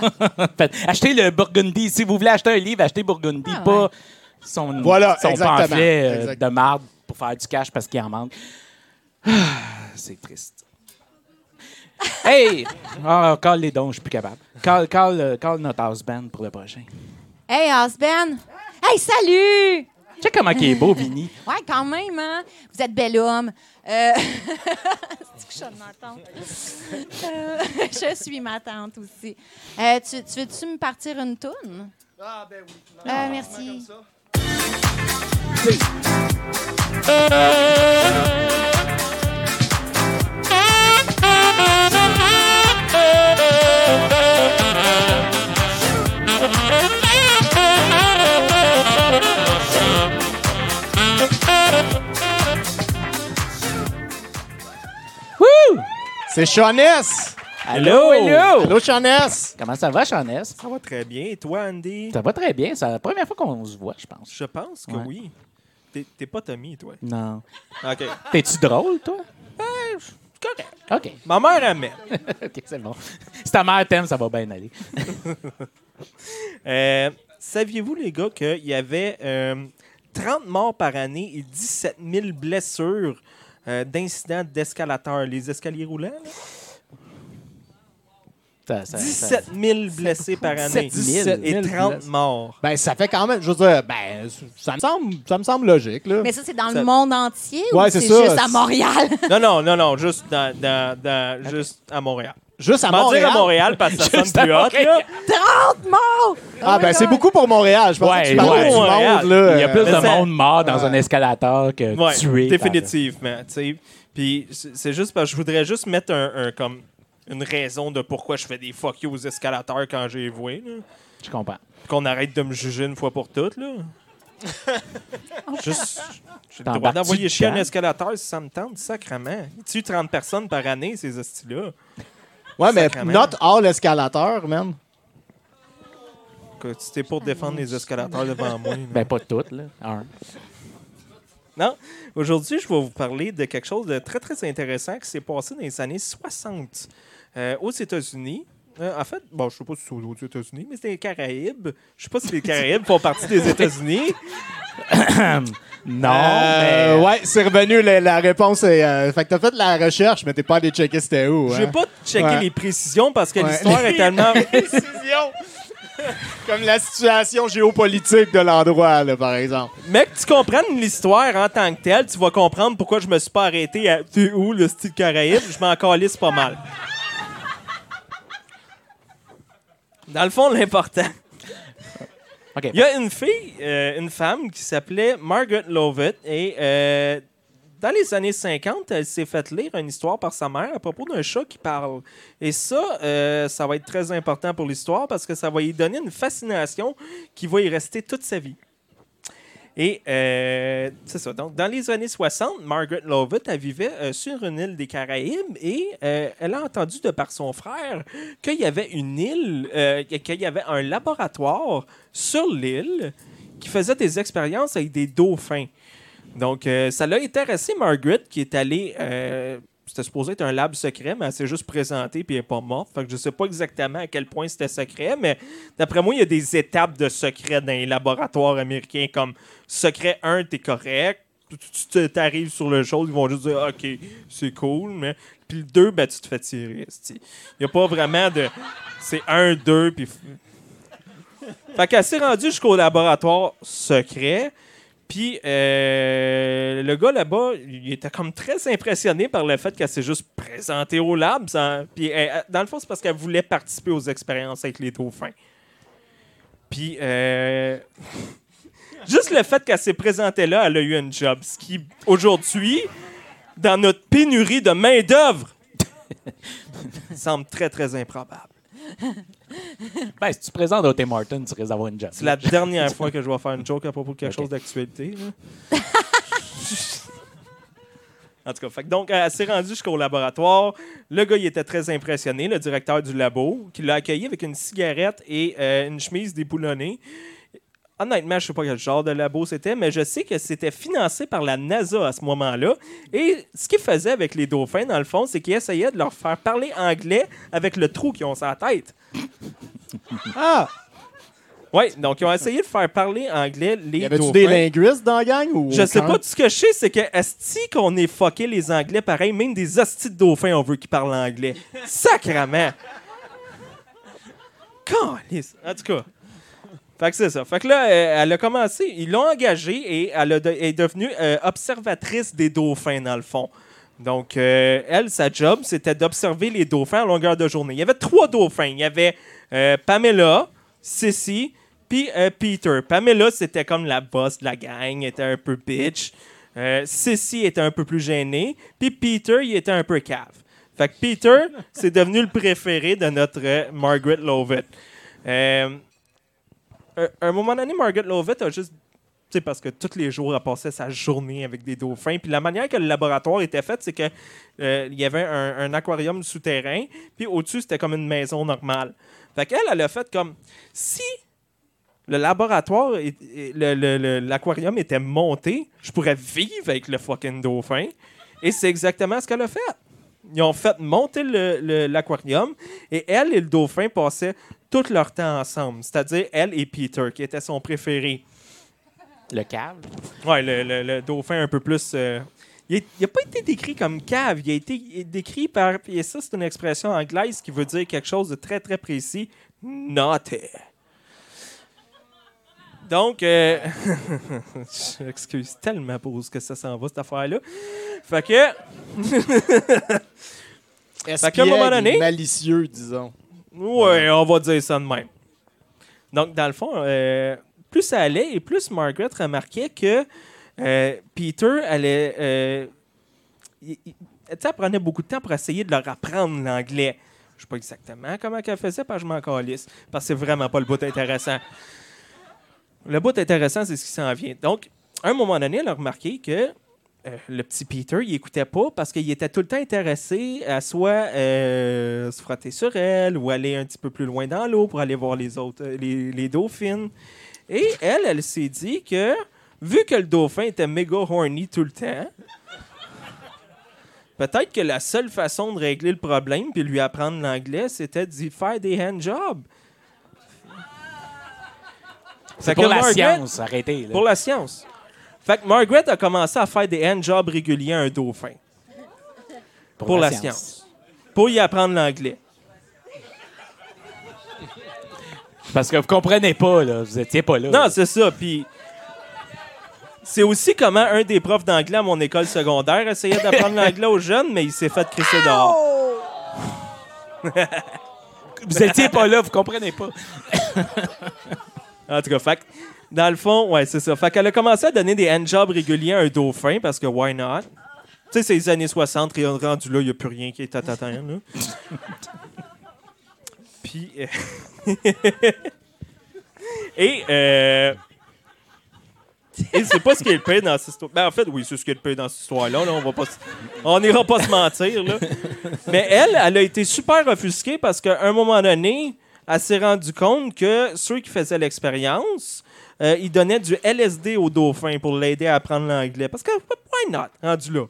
Fait, achetez le Burgundy. Si vous voulez acheter un livre, achetez Burgundy, Ah pas son, Voilà, son pamphlet euh, de marde pour faire du cash parce qu'il en manque. Ah, C'est triste. Hey! Ah, call les dons, je suis plus capable. Call, call, euh, call notre house band pour le prochain. Hey, Osben! Hey, salut! Tu sais comment il est beau, Vinny? Ouais, quand même, hein? Vous êtes bel homme. Euh... C'est que je suis ma tante? Euh, je suis ma tante aussi. Euh, tu, tu veux-tu me partir une toune? Ah ben oui. Euh, merci. Wouh! C'est Shauness. Allô, hello! Allô Shauness. Comment ça va, Chanès? Ça va très bien. Et toi, Andy? Ça va très bien. C'est la première fois qu'on se voit, je pense. Je pense que Ouais. oui. T'es t'es pas Tommy, toi? Non. OK. T'es-tu drôle, toi? Correct. OK. Ma mère aimait. OK, c'est bon. Si ta mère t'aime, ça va bien aller. Euh, Saviez-vous, les gars, qu'il y avait euh, 30 morts par année et 17 000 blessures euh, d'incidents d'escalateurs, les escaliers roulants? là? Ça- ça- ça- 17 000 blessés par année 17 000 et 30 blessés. morts. Ben, ça fait quand même, je veux dire, ben, ça me semble, ça me semble logique, là. Mais ça, c'est dans Ça- le monde entier Ouais, ou c'est juste à Montréal? Non, non, non, non, juste, dans, dans- dans- juste à Montréal. Juste à Montréal. dire à Montréal parce que ça sonne Juste à plus hot. Montréal. Là. 30 morts! Ah, ben, c'est beaucoup pour Montréal. Je pense Ouais, que tu parlais ouais. du Montréal. monde, là. Il y a plus de mais ça- monde mort dans Ouais. un escalator que Ouais, tué. définitivement. tu sais. Puis c'est c'est juste parce que je voudrais juste mettre un, un- comme une raison de pourquoi je fais des fuck you aux escalateurs quand j'ai voué. là. Je comprends. Qu'on arrête de me juger une fois pour toutes. Là. juste, j'ai le droit T'embarques-tu d'envoyer chier un dedans? escalateur si ça me tente, sacrement. Ils tuent 30 personnes par année, ces hosties-là. Ouais, mais Sacrément. not all escalateur, man. Écoute, pour défendre les escalateurs devant moi. là. Ben, pas toutes, là. Un. Non, aujourd'hui, je vais vous parler de quelque chose de très, très intéressant qui s'est passé dans les années 60 euh, aux États-Unis. Euh, en fait, bon, je sais pas si c'est aux États-Unis, mais c'était les Caraïbes. Je sais pas si les Caraïbes font partie des États-Unis. Non, Euh, mais... ouais, c'est revenu, la, la réponse est. euh, fait que t'as fait la recherche, mais t'es pas allé checker c'était où. J'ai hein. pas checké Ouais. les précisions parce que Ouais. l'histoire est tellement. Précision. Comme la situation géopolitique de l'endroit, là, par exemple. Mec, tu comprennes l'histoire en tant que telle, tu vas comprendre pourquoi je me suis pas arrêté à. T'es où, le style Caraïbe? Je m'en calisse pas mal. Dans le fond, l'important. OK. Il y a une fille, euh, une femme qui s'appelait Margaret Lovett et euh, dans les années 50, elle s'est fait lire une histoire par sa mère à propos d'un chat qui parle. Et ça, euh, ça va être très important pour l'histoire parce que ça va lui donner une fascination qui va y rester toute sa vie. Et euh, c'est ça. Donc, dans les années 60, Margaret Lovett, elle vivait euh, sur une île des Caraïbes et euh, elle a entendu de par son frère qu'il y avait une île, euh, qu'il y avait un laboratoire sur l'île qui faisait des expériences avec des dauphins. Donc, ça l'a intéressé Margaret qui est allée. C'était supposé être un lab secret, mais elle s'est juste présentée puis elle n'est pas morte. Fait que je sais pas exactement à quel point c'était secret, mais d'après moi, il y a des étapes de secret dans les laboratoires américains comme secret 1, t'es correct. Tu- Tu tu arrives sur le chose, ils vont juste dire OK, c'est cool, mais puis le 2, ben, tu te fais tirer. Il n'y a pas vraiment de. C'est 1, 2, puis. Fait qu'elle s'est rendue jusqu'au laboratoire secret. Puis euh, le gars là-bas, il était comme très impressionné par le fait qu'elle s'est juste présentée au lab. Puis elle- elle- dans le fond, c'est parce qu'elle voulait participer aux expériences avec les dauphins. Puis euh, juste le fait qu'elle s'est présentée là, elle a eu un job. Ce qui, aujourd'hui, dans notre pénurie de main-d'œuvre, semble très, très improbable. Ben, si tu te présentes au Tim Martin, tu risques d'avoir une job. C'est la dernière fois que je vais faire une joke à propos de quelque chose d'actualité. en tout cas, fait donc, elle s'est rendue jusqu'au laboratoire. Le gars, il était très impressionné, le directeur du labo, qui l'a accueilli avec une cigarette et euh, une chemise déboulonnée. Honnêtement, je sais pas quel genre de labo c'était, mais je sais que c'était financé par la NASA à ce moment-là. Et ce qu'il faisait avec les dauphins, dans le fond, c'est qu'il essayait de leur faire parler anglais avec le trou qu'ils ont sur la tête. Ah! Oui, donc ils ont essayé de faire parler anglais les Y avait-tu dauphins. des linguistes dans la gang? Ou Je sais pas, tout ce que je sais, c'est que esti qu'on est fucké les Anglais pareil, même des hosties de dauphins, on veut qu'ils parlent anglais. Sacrement! Calice! En tout cas. Fait que c'est ça. Fait que là, euh, elle a commencé, ils l'ont engagée et elle, est devenue euh, observatrice des dauphins, dans le fond. Donc, euh, elle, sa job, c'était d'observer les dauphins à longueur de journée. Il y avait trois dauphins. Il y avait Pamela, Sissy, puis Peter. Pamela, c'était comme la boss de la gang, était un peu bitch. Sissy était un peu plus gênée. Puis Peter, il était un peu cave. Fait que Peter, c'est devenu le préféré de notre Margaret Lovett. Euh, un- à un moment donné, Margaret Lovett a juste. Tu sais, parce que tous les jours, elle passait sa journée avec des dauphins. Puis la manière que le laboratoire était fait, c'est que euh, y avait un, aquarium souterrain, puis au-dessus, c'était comme une maison normale. Fait qu'elle, elle a fait comme si le laboratoire, l'aquarium était monté, je pourrais vivre avec le fucking dauphin. Et c'est exactement ce qu'elle a fait. Ils ont fait monter l'aquarium et elle et le dauphin passaient tout leur temps ensemble. C'est-à-dire elle et Peter, qui était son préféré. Le cave? Ouais, le, le- le dauphin un peu plus. euh, il n'a pas été décrit comme cave, il a été décrit par. Et ça, c'est une expression anglaise qui veut dire quelque chose de très, très précis. Naughty. Donc, euh, je m'excuse tellement pour ce que ça s'en va, cette affaire-là. Fait que. Fait qu'à un moment donné- malicieux, disons. Ouais, on va dire ça de même. Donc, dans le fond, euh, plus ça allait et plus Margaret remarquait que euh, Peter allait. euh, il- il- tu sais, elle prenait beaucoup de temps pour essayer de leur apprendre l'anglais. Je sais pas exactement comment elle faisait, parce que je m'en calisse. Parce que c'est vraiment pas le bout intéressant. Le bout intéressant, c'est ce qui s'en vient. Donc, à un moment donné, elle a remarqué que euh, le petit Peter, il écoutait pas parce qu'il était tout le temps intéressé à soit euh, se frotter sur elle ou aller un petit peu plus loin dans l'eau pour aller voir les autres, euh, les, les dauphines. Et elle, elle s'est dit que, vu que le dauphin était méga horny tout le temps, peut-être que la seule façon de régler le problème puis lui apprendre l'anglais, c'était d'y faire des handjobs. C'est pour la Margaret- science, arrêtez. là. pour la science. Fait que Margaret a commencé à faire des handjobs réguliers à un dauphin. Pour, la, science. Pour y apprendre l'anglais. Parce que vous comprenez pas, là. Vous étiez pas là. Non, c'est ça. Puis. C'est aussi comment un des profs d'anglais à mon école secondaire essayait d'apprendre l'anglais aux jeunes, mais il s'est fait crisser dehors. vous étiez pas là, vous comprenez pas. En tout cas, fait que, dans le fond, ouais, c'est ça. Fait qu'elle a commencé à donner des handjobs réguliers à un dauphin parce que why not? Tu sais, c'est les années 60, et rendu là, il n'y a plus rien qui est à là. Puis. euh, Et. Euh... Et c'est pas ce qui est le pire dans cette histoire. Ben, en fait, oui, c'est ce qui est le pire dans cette histoire-là. là. On va pas se- On n'ira pas se mentir. Là. Mais elle, elle a été super offusquée parce qu'à un moment donné, elle s'est rendue compte que ceux qui faisaient l'expérience, euh, ils donnaient du LSD au dauphin pour l'aider à apprendre l'anglais. Parce que, why not, rendu là?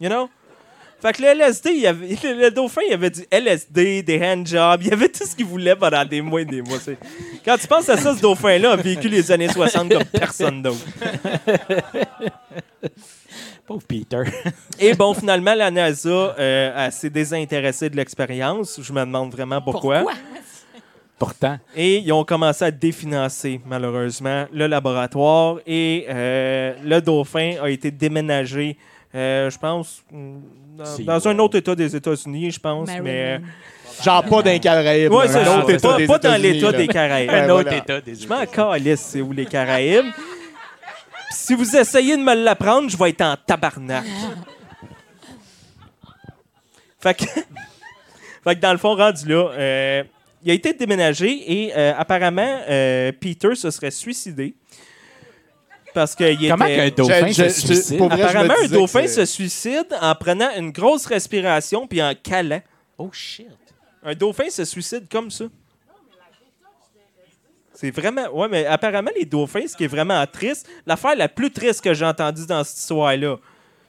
You know? Fait que le LSD, il avait, le, le dauphin, il y avait du LSD, des handjobs, il y avait tout ce qu'il voulait pendant des mois et des mois. c'est- Quand tu penses à ça, ce dauphin-là a vécu les années 60 comme personne d'autre. Pauvre Peter. Et bon, finalement, la NASA euh, s'est désintéressée de l'expérience. Je me demande vraiment pourquoi? Pourtant. Et ils ont commencé à définancer, malheureusement, le laboratoire. Et euh, le dauphin a été déménagé, euh, je pense, dans, dans un autre État des États-Unis, je pense. Mais, Genre pas d'un Caraïbes. ouais, c'est un ça. autre État Pas, des pas dans États-Unis, l'État des Caraïbes. Un autre voilà. état des Je m'en calisse, c'est où les Caraïbes. Si vous essayez de me l'apprendre, je vais être en tabarnak. fait, que, fait que dans le fond, rendu là, euh, il a été déménagé et euh, apparemment, euh, Peter se serait suicidé. Parce qu'il Comment était... qu'un dauphin Je- je- se je- suicide? pour vrai, je me Apparemment, un disais dauphin se suicide en prenant une grosse respiration puis en calant. Oh shit. Un dauphin se suicide comme ça. C'est vraiment. Ouais, mais apparemment, les dauphins, ce qui est vraiment triste, l'affaire la plus triste que j'ai entendue dans cette histoire-là,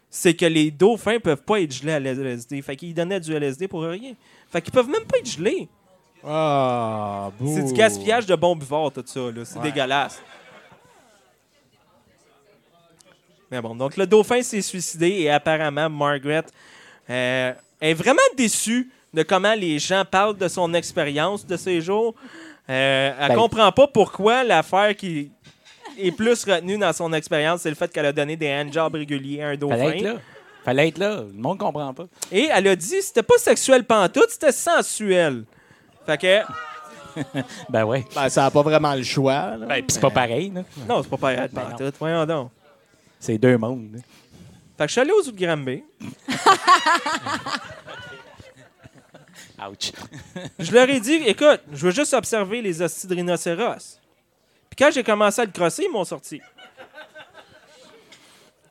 c'est que les dauphins peuvent pas être gelés à LSD. Fait qu'ils donnaient du LSD pour rien. Fait qu'ils peuvent même pas être gelés. Ah. C'est du gaspillage de bons buvards, tout ça. là. C'est Ouais. dégueulasse. Mais bon, donc le dauphin s'est suicidé et apparemment, Margaret euh, est vraiment déçue de comment les gens parlent de son expérience de ces jours. Euh, elle Ben- comprend pas pourquoi l'affaire qui est plus retenue dans son expérience, c'est le fait qu'elle a donné des handjobs réguliers à un dauphin. Fallait être là. Fallait être là. Le monde comprend pas. Et elle a dit c'était pas sexuel pantoute, c'était sensuel. Fait que, Ben ouais. Ben, ça n'a pas vraiment le choix. là. Ben, pis c'est pas pareil, là. non, c'est pas pareil Ben pantoute. Voyons donc. C'est deux mondes. là. Fait que je suis allé aux Zoo de Granby. Ouch. Je leur ai dit, écoute, je veux juste observer les hosties de rhinocéros. Puis quand j'ai commencé à le crosser, ils m'ont sorti.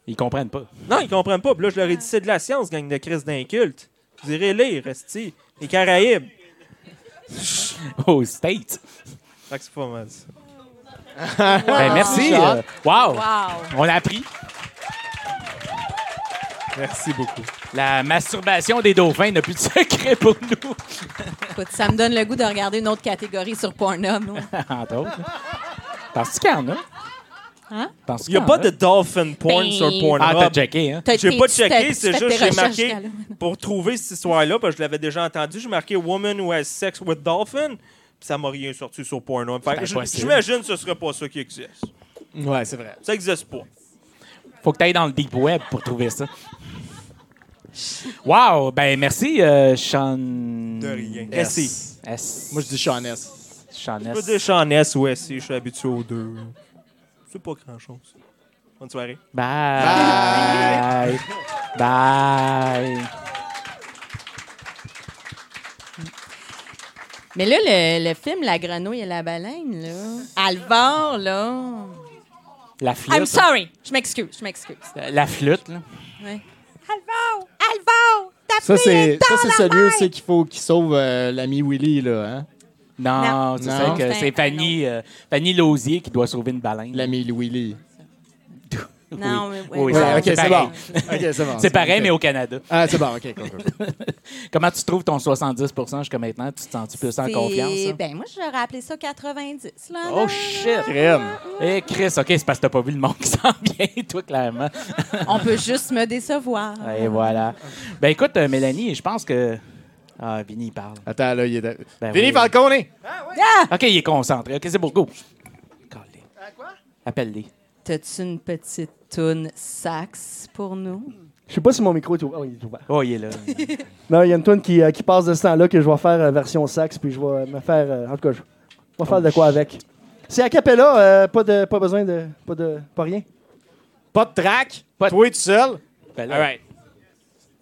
Ils comprennent pas. Non, ils comprennent pas. Puis là, je leur ai dit, c'est de la science, gang de crise d'inculte. Vous irez lire, hostie. Les Caraïbes. Au States. Fait que c'est pas mal ça. Ben, merci. Euh, wow. Wow. On l'a appris. Merci beaucoup. La masturbation des dauphins n'a plus de secret pour nous. Écoute, ça me donne le goût de regarder une autre catégorie sur Pornhub. moi. Entre autres. Penses-tu qu'il y en a? Hein? Il n'y a pas en de dolphin porn Ben- sur Ah, t'as Pornhub. checké, hein? T'as- J'ai pas checké, c'est juste j'ai marqué pour trouver cette histoire-là, parce que je l'avais déjà entendu, j'ai marqué Woman who has sex with dolphin, puis ça m'a rien sorti sur Pornhub. J'imagine que ce serait pas ça qui existe. Ouais, c'est vrai. Ça existe pas. Faut que tu ailles dans le deep web pour trouver ça. Wow! Ben, merci, euh, Sean. De rien. S. S. S. Moi, je dis Sean S. Sean Je peux dire Sean S ou S, je suis habitué aux deux. C'est pas grand-chose. Bonne soirée. Bye. Bye. Mais là, le, le film La grenouille et la baleine, là. Alvar, là. La flûte. I'm sorry. Je m'excuse, je m'excuse. La flûte, là. Ouais. Alvar! Alvar! Ta Ça, c'est celui c'est qu'il faut qu'il sauve euh, l'ami Willy, là. Hein? Non, Non. c'est ça que C'est Fanny, euh, Fanny Lausier qui doit sauver une baleine. L'ami Willy. Non, mais Oui, oui. c'est- ok, bon. C'est bon. Pareil, mais au Canada. Ah, c'est bon, ok. cool, cool, cool. Comment tu trouves ton 70% jusqu'à maintenant? Tu te sens-tu plus en confiance? hein? Ben, moi, j'aurais appelé ça 90, là. Oh là. shit! Crème. Eh, Chris, OK, c'est parce que t'as pas vu le monde qui s'en vient, toi, clairement. On peut juste me décevoir. Et voilà. Ben écoute, euh, Mélanie, je pense que... Ah, Vinny, il parle. Attends, là, il est. Ben Vinny oui. Falcone! OK, il est concentré. OK, c'est beau, go. Calé. Appelle-les. T'as-tu une petite toune sax pour nous? Je sais pas si mon micro est ouvert. Oh, il est ouvert. Oh, il est là. Non, il y a une tune qui, euh, qui passe de ce temps-là que je vais faire euh, version sax, puis je vais me faire. euh, en tout cas, je vais faire de quoi avec. C'est a cappella, euh, pas, de, pas besoin de. Pas, de, pas rien. Pas de track? Pas de- Toi tout seul? Ben là, All right.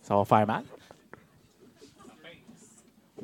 Ça va faire mal. Je me souviens de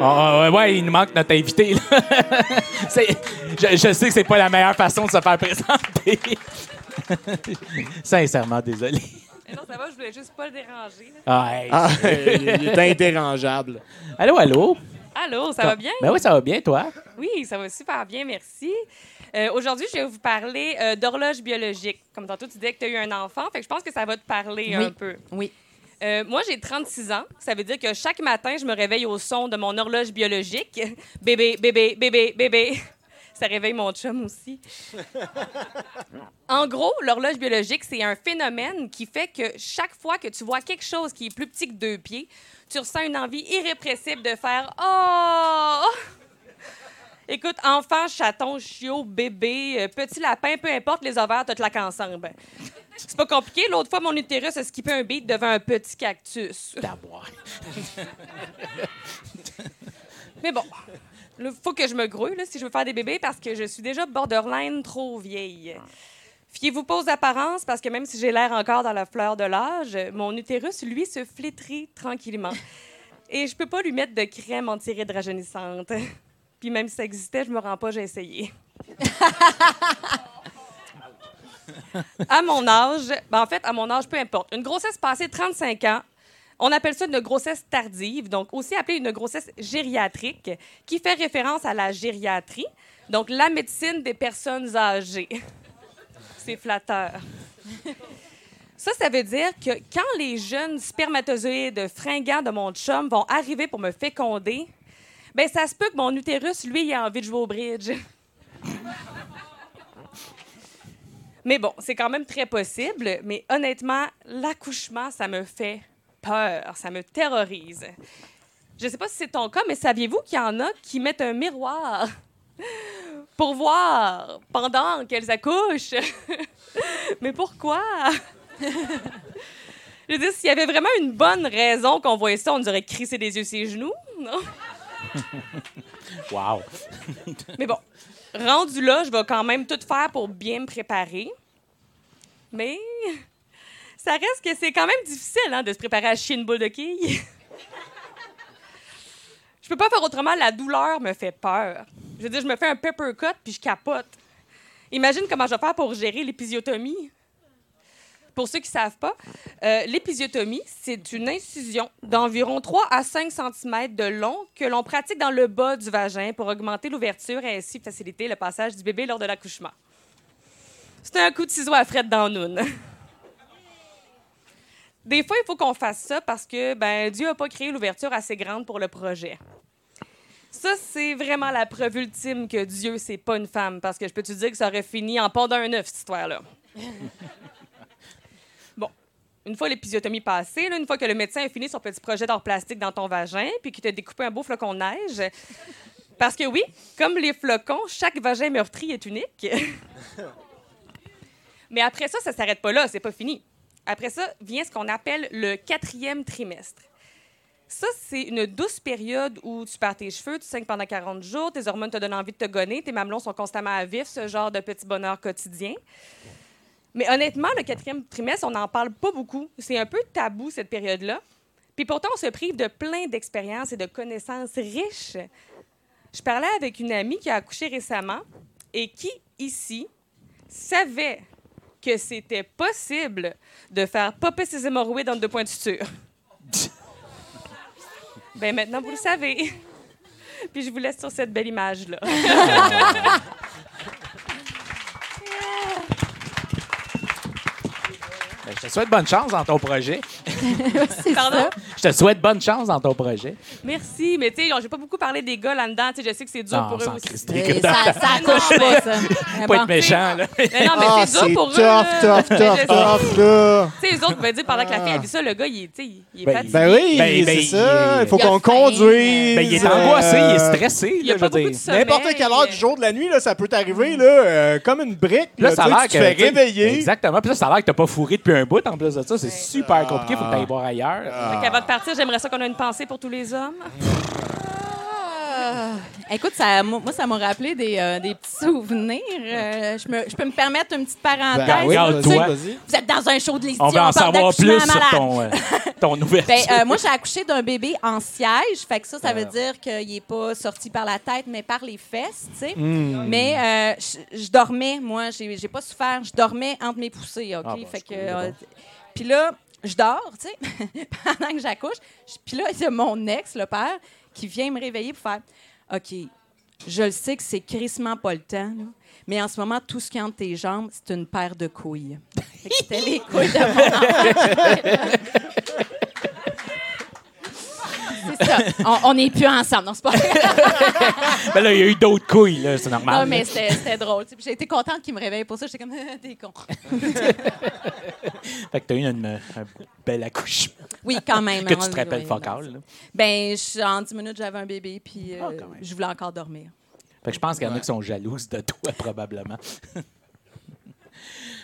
Ah, ouais, ouais, il nous manque notre invité. je, je sais que c'est pas la meilleure façon de se faire présenter. Sincèrement, désolé. Mais non, ça va, je voulais juste pas le déranger. Ah, hey. Ah, il il est indérangeable. Allô, allô? Allô, ça va bien? Ben oui, ça va bien, toi? Oui, ça va super bien, merci. Euh, Aujourd'hui, je vais vous parler euh, d'horloge biologique. Comme tantôt, tu disais que tu as eu un enfant, fait que je pense que ça va te parler Oui. un peu. Oui. Euh, moi, j'ai 36 ans. Ça veut dire que chaque matin, je me réveille au son de mon horloge biologique. Bébé, bébé, bébé, bébé. Ça réveille mon chum aussi. En gros, l'horloge biologique, c'est un phénomène qui fait que chaque fois que tu vois quelque chose qui est plus petit que deux pieds, tu ressens une envie irrépressible de faire Oh! Écoute, enfant, chaton, chiot, bébé, euh, petit lapin, peu importe les ovaires, te claques ensemble. C'est pas compliqué. L'autre fois, mon utérus a skippé un beat devant un petit cactus. Mais bon, il faut que je me grouille là, si je veux faire des bébés parce que je suis déjà borderline trop vieille. Fiez-vous pas aux apparences parce que même si j'ai l'air encore dans la fleur de l'âge, mon utérus, lui, se flétrit tranquillement. Et je peux pas lui mettre de crème anti-rajeunissante. Puis même si ça existait, je me rends pas, j'ai essayé. à mon âge, ben en fait, à mon âge, peu importe. Une grossesse passée 35 ans, on appelle ça une grossesse tardive, donc aussi appelée une grossesse gériatrique, qui fait référence à la gériatrie, donc la médecine des personnes âgées. C'est flatteur. Ça, ça veut dire que quand les jeunes spermatozoïdes fringants de mon chum vont arriver pour me féconder, ben ça se peut que mon utérus, lui, il a envie de jouer au bridge. Mais bon, c'est quand même très possible. Mais honnêtement, l'accouchement, ça me fait peur. Ça me terrorise. Je sais pas si c'est ton cas, mais saviez-vous qu'il y en a qui mettent un miroir pour voir pendant qu'elles accouchent? mais pourquoi? Je veux dire, s'il y avait vraiment une bonne raison qu'on voyait ça, on nous aurait crissé des yeux ses genoux, non? Wow. Mais bon, rendu là, je vais quand même tout faire pour bien me préparer. Mais Ça reste que c'est quand même difficile hein, de se préparer à chier une boule de quilles. je peux pas faire autrement, la douleur me fait peur. Je veux dire, je me fais un pepper cut puis je capote. Imagine comment je vais faire pour gérer l'épisiotomie. Pour ceux qui ne savent pas, euh, l'épisiotomie, c'est une incision d'environ 3 à 5 cm de long que l'on pratique dans le bas du vagin pour augmenter l'ouverture et ainsi faciliter le passage du bébé lors de l'accouchement. C'est un coup de ciseau à frette dans Noun. Des fois, il faut qu'on fasse ça parce que ben, Dieu n'a pas créé l'ouverture assez grande pour le projet. Ça, c'est vraiment la preuve ultime que Dieu, c'est pas une femme, parce que je peux te dire que ça aurait fini en pendant un œuf, cette histoire-là. Une fois l'épisiotomie passée, une fois que le médecin a fini son petit projet d'or plastique dans ton vagin, puis qu'il t'a découpé un beau flocon de neige, parce que oui, comme les flocons, chaque vagin meurtri est unique. Mais après ça, ça s'arrête pas là, c'est pas fini. Après ça vient ce qu'on appelle le quatrième trimestre. Ça, c'est une douce période où tu perds tes cheveux, tu saignes pendant 40 jours, tes hormones te donnent envie de te gonner, tes mamelons sont constamment à vif, ce genre de petit bonheur quotidien. Mais honnêtement, le quatrième trimestre, on n'en parle pas beaucoup. C'est un peu tabou, cette période-là. Puis pourtant, on se prive de plein d'expériences et de connaissances riches. Je parlais avec une amie qui a accouché récemment et qui, ici, savait que c'était possible de faire popper ses hémorroïdes dans deux points de suture. ben maintenant, vous le savez. Puis je vous laisse sur cette belle image-là. je te souhaite bonne chance dans ton projet. Pardon? Je te souhaite bonne chance dans ton projet. Merci, mais tu sais, j'ai pas beaucoup parlé des gars là-dedans. Tu sais, je sais que c'est dur Non, pour eux aussi. Ça, ça accroche pas, ça. Mais Pas bon. être méchant, là. Mais non, mais Ah, c'est dur pour eux. tough, tough, tough, tough, là. Tu sais, les autres pouvaient dire pendant que la fille a vu ça, le gars, il est, tu sais, il est Ben, fatigué. Ben oui, Ben, ben, c'est il ça. est- Il faut qu'on conduise. Ben, il est euh, angoissé, il est stressé. Il y a pas beaucoup de sommeil. N'importe quelle heure du jour, de la nuit, là, ça peut t'arriver là, euh, comme une brique. Là, ça a l'air tu te que. fais réveiller. Exactement. Puis là, ça a l'air que t'as pas fourré depuis un bout en plus de ça. C'est super compliqué. Faut que t'ailles voir ailleurs. Fait qu'avant de partir, j'aimerais ça qu'on ait une pensée pour tous les hommes. Ah. Écoute, ça, moi, ça m'a rappelé des, euh, des petits souvenirs. Euh, je, me- je peux me permettre une petite parenthèse. Ben oui, vas-y, toi. vas-y. Vous êtes dans un show de l'émission. On veut en savoir plus sur ton, euh, ton ouverture. Ben, euh, moi, j'ai accouché d'un bébé en siège. Fait que ça, ça veut dire qu'il n'est pas sorti par la tête, mais par les fesses, tu sais. Hmm. Mais euh, je je dormais, moi. J'ai j'ai pas souffert. Je dormais entre mes poussées, OK? Ah, bon, fait que... Puis là, je dors, tu sais, pendant que j'accouche. Puis là, il y a mon ex, le père, qui vient me réveiller pour faire OK, je le sais que c'est crissement pas le temps, là, mais en ce moment, tout ce qui est entre tes jambes, c'est une paire de couilles. C'était les couilles de mon enfant. C'est ça. On- n'est plus ensemble. Non, c'est pas vrai. Ben là, il y a eu d'autres couilles, là. C'est normal. Non, mais c'était drôle. J'ai été contente qu'il me réveille pour ça. J'étais comme, t'es con. Fait que t'as eu une- un bel accouchement. Oui, quand même. Que hein, tu te rappelles focal. Ben, en 10 minutes, j'avais un bébé, puis euh, Ah, même. je voulais encore dormir. Fait que je pense qu'il y en a qui sont jalouses de toi, probablement.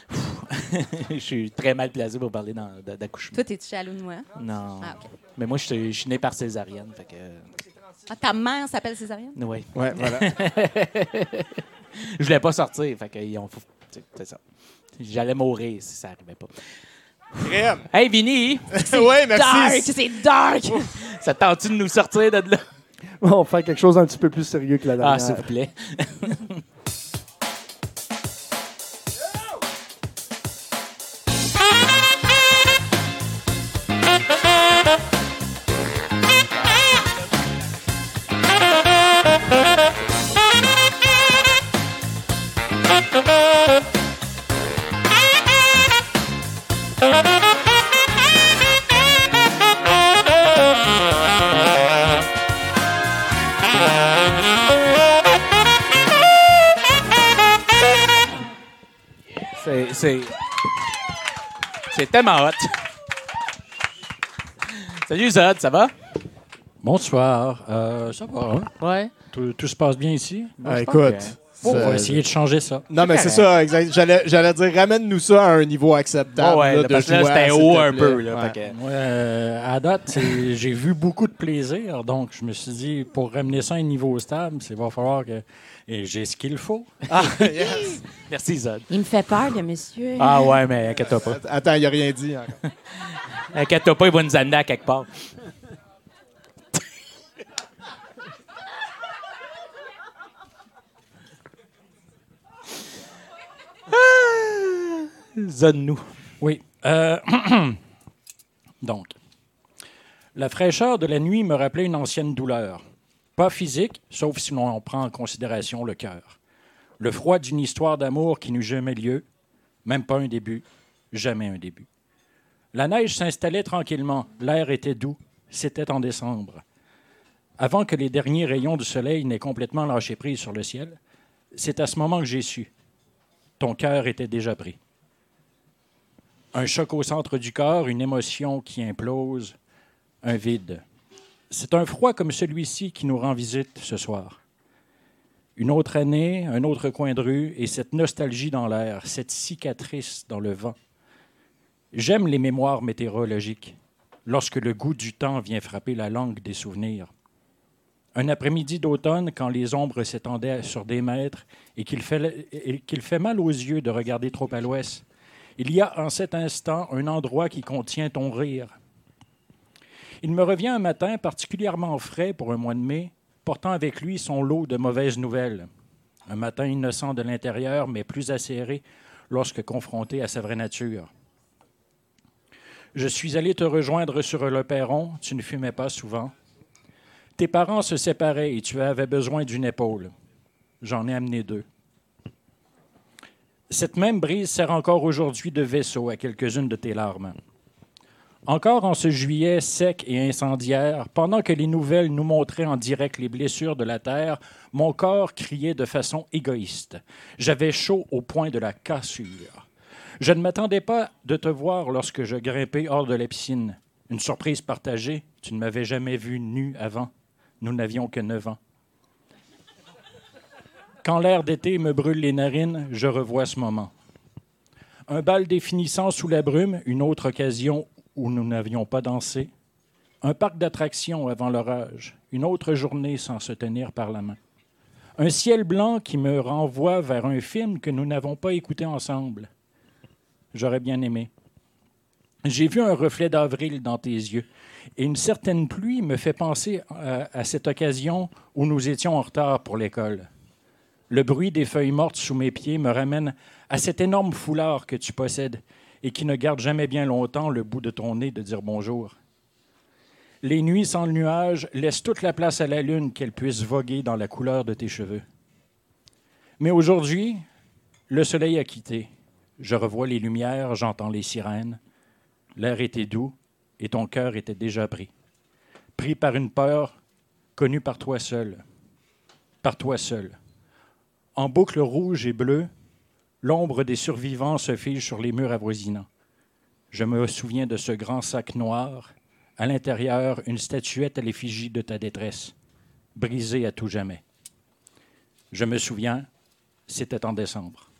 je suis très mal placé pour parler d'accouchement. Toi, t'es-tu jaloux de moi? Non. Ah. Mais moi, je suis je suis né par césarienne. Fait que. Ah, ta mère s'appelle Césarienne? Oui. Ouais, voilà. Je voulais pas sortir. Fait que ils ont. C'est ça. J'allais mourir si ça arrivait pas. Crème. Hey, Vinny! ouais, merci. C'est dark! Ça te tente-tu de nous sortir de là? On va faire quelque chose d'un petit peu plus sérieux que la dernière. Ah, s'il vous plaît. C'est. C'est. Tellement hot. Salut Zod, ça va? Bonsoir. Euh, ça va, hein? Ouais. Tout, tout se passe bien ici? Ah, écoute, On va essayer de changer ça. Non, mais c'est ça, exact. J'allais, j'allais dire, ramène-nous ça à un niveau acceptable. Ouais, ouais, là, de parce que là, c'était haut un peu, là, Ouais. que- Moi, euh, à date, j'ai vu beaucoup de plaisir, donc je me suis dit, pour ramener ça à un niveau stable, il va falloir que. Et j'ai ce qu'il faut. Ah, Merci, Zod. Il me fait peur, le monsieur. Ah ouais, mais inquiète-toi pas. Attends, il a rien dit encore. Inquiète-toi pas, il va nous amener à quelque part. Zone-nous. Oui. euh, Donc, la fraîcheur de la nuit me rappelait une ancienne douleur. Pas physique, sauf si l'on prend en considération le cœur. Le froid d'une histoire d'amour qui n'eut jamais lieu, même pas un début, jamais un début. La neige s'installait tranquillement, l'air était doux, c'était en décembre. Avant que les derniers rayons du soleil n'aient complètement lâché prise sur le ciel, c'est à ce moment que j'ai su. Ton cœur était déjà pris. Un choc au centre du corps, une émotion qui implose, un vide. C'est un froid comme celui-ci qui nous rend visite ce soir. Une autre année, un autre coin de rue et cette nostalgie dans l'air, cette cicatrice dans le vent. J'aime les mémoires météorologiques, lorsque le goût du temps vient frapper la langue des souvenirs. Un après-midi d'automne, quand les ombres s'étendaient sur des mètres et qu'il fait, fait mal aux yeux de regarder trop à l'ouest, il y a en cet instant un endroit qui contient ton rire. Il me revient un matin particulièrement frais pour un mois de mai, portant avec lui son lot de mauvaises nouvelles. Un matin innocent de l'intérieur, mais plus acéré lorsque confronté à sa vraie nature. Je suis allé te rejoindre sur le perron, tu ne fumais pas souvent. Tes parents se séparaient et tu avais besoin d'une épaule. J'en ai amené deux. Cette même brise sert encore aujourd'hui de vaisseau à quelques-unes de tes larmes. Encore en ce juillet sec et incendiaire, pendant que les nouvelles nous montraient en direct les blessures de la terre, mon corps criait de façon égoïste. J'avais chaud au point de la cassure. Je ne m'attendais pas de te voir lorsque je grimpais hors de la piscine. Une surprise partagée, tu ne m'avais jamais vu nu avant. Nous n'avions que neuf ans. Quand l'air d'été me brûle les narines, je revois ce moment. Un bal définissant sous la brume, une autre occasion où nous n'avions pas dansé. Un parc d'attractions avant l'orage, une autre journée sans se tenir par la main. Un ciel blanc qui me renvoie vers un film que nous n'avons pas écouté ensemble. J'aurais bien aimé. J'ai vu un reflet d'avril dans tes yeux, et une certaine pluie me fait penser à, à cette occasion où nous étions en retard pour l'école. Le bruit des feuilles mortes sous mes pieds me ramène à cet énorme foulard que tu possèdes et qui ne garde jamais bien longtemps le bout de ton nez de dire bonjour. Les nuits sans nuages laissent toute la place à la lune qu'elle puisse voguer dans la couleur de tes cheveux. Mais aujourd'hui, le soleil a quitté. Je revois les lumières, j'entends les sirènes. L'air était doux et ton cœur était déjà pris. Pris par une peur connue par toi seul. Par toi seul. En boucle rouge et bleue, l'ombre des survivants se fige sur les murs avoisinants. Je me souviens de ce grand sac noir, à l'intérieur une statuette à l'effigie de ta détresse, brisée à tout jamais. Je me souviens, c'était en décembre.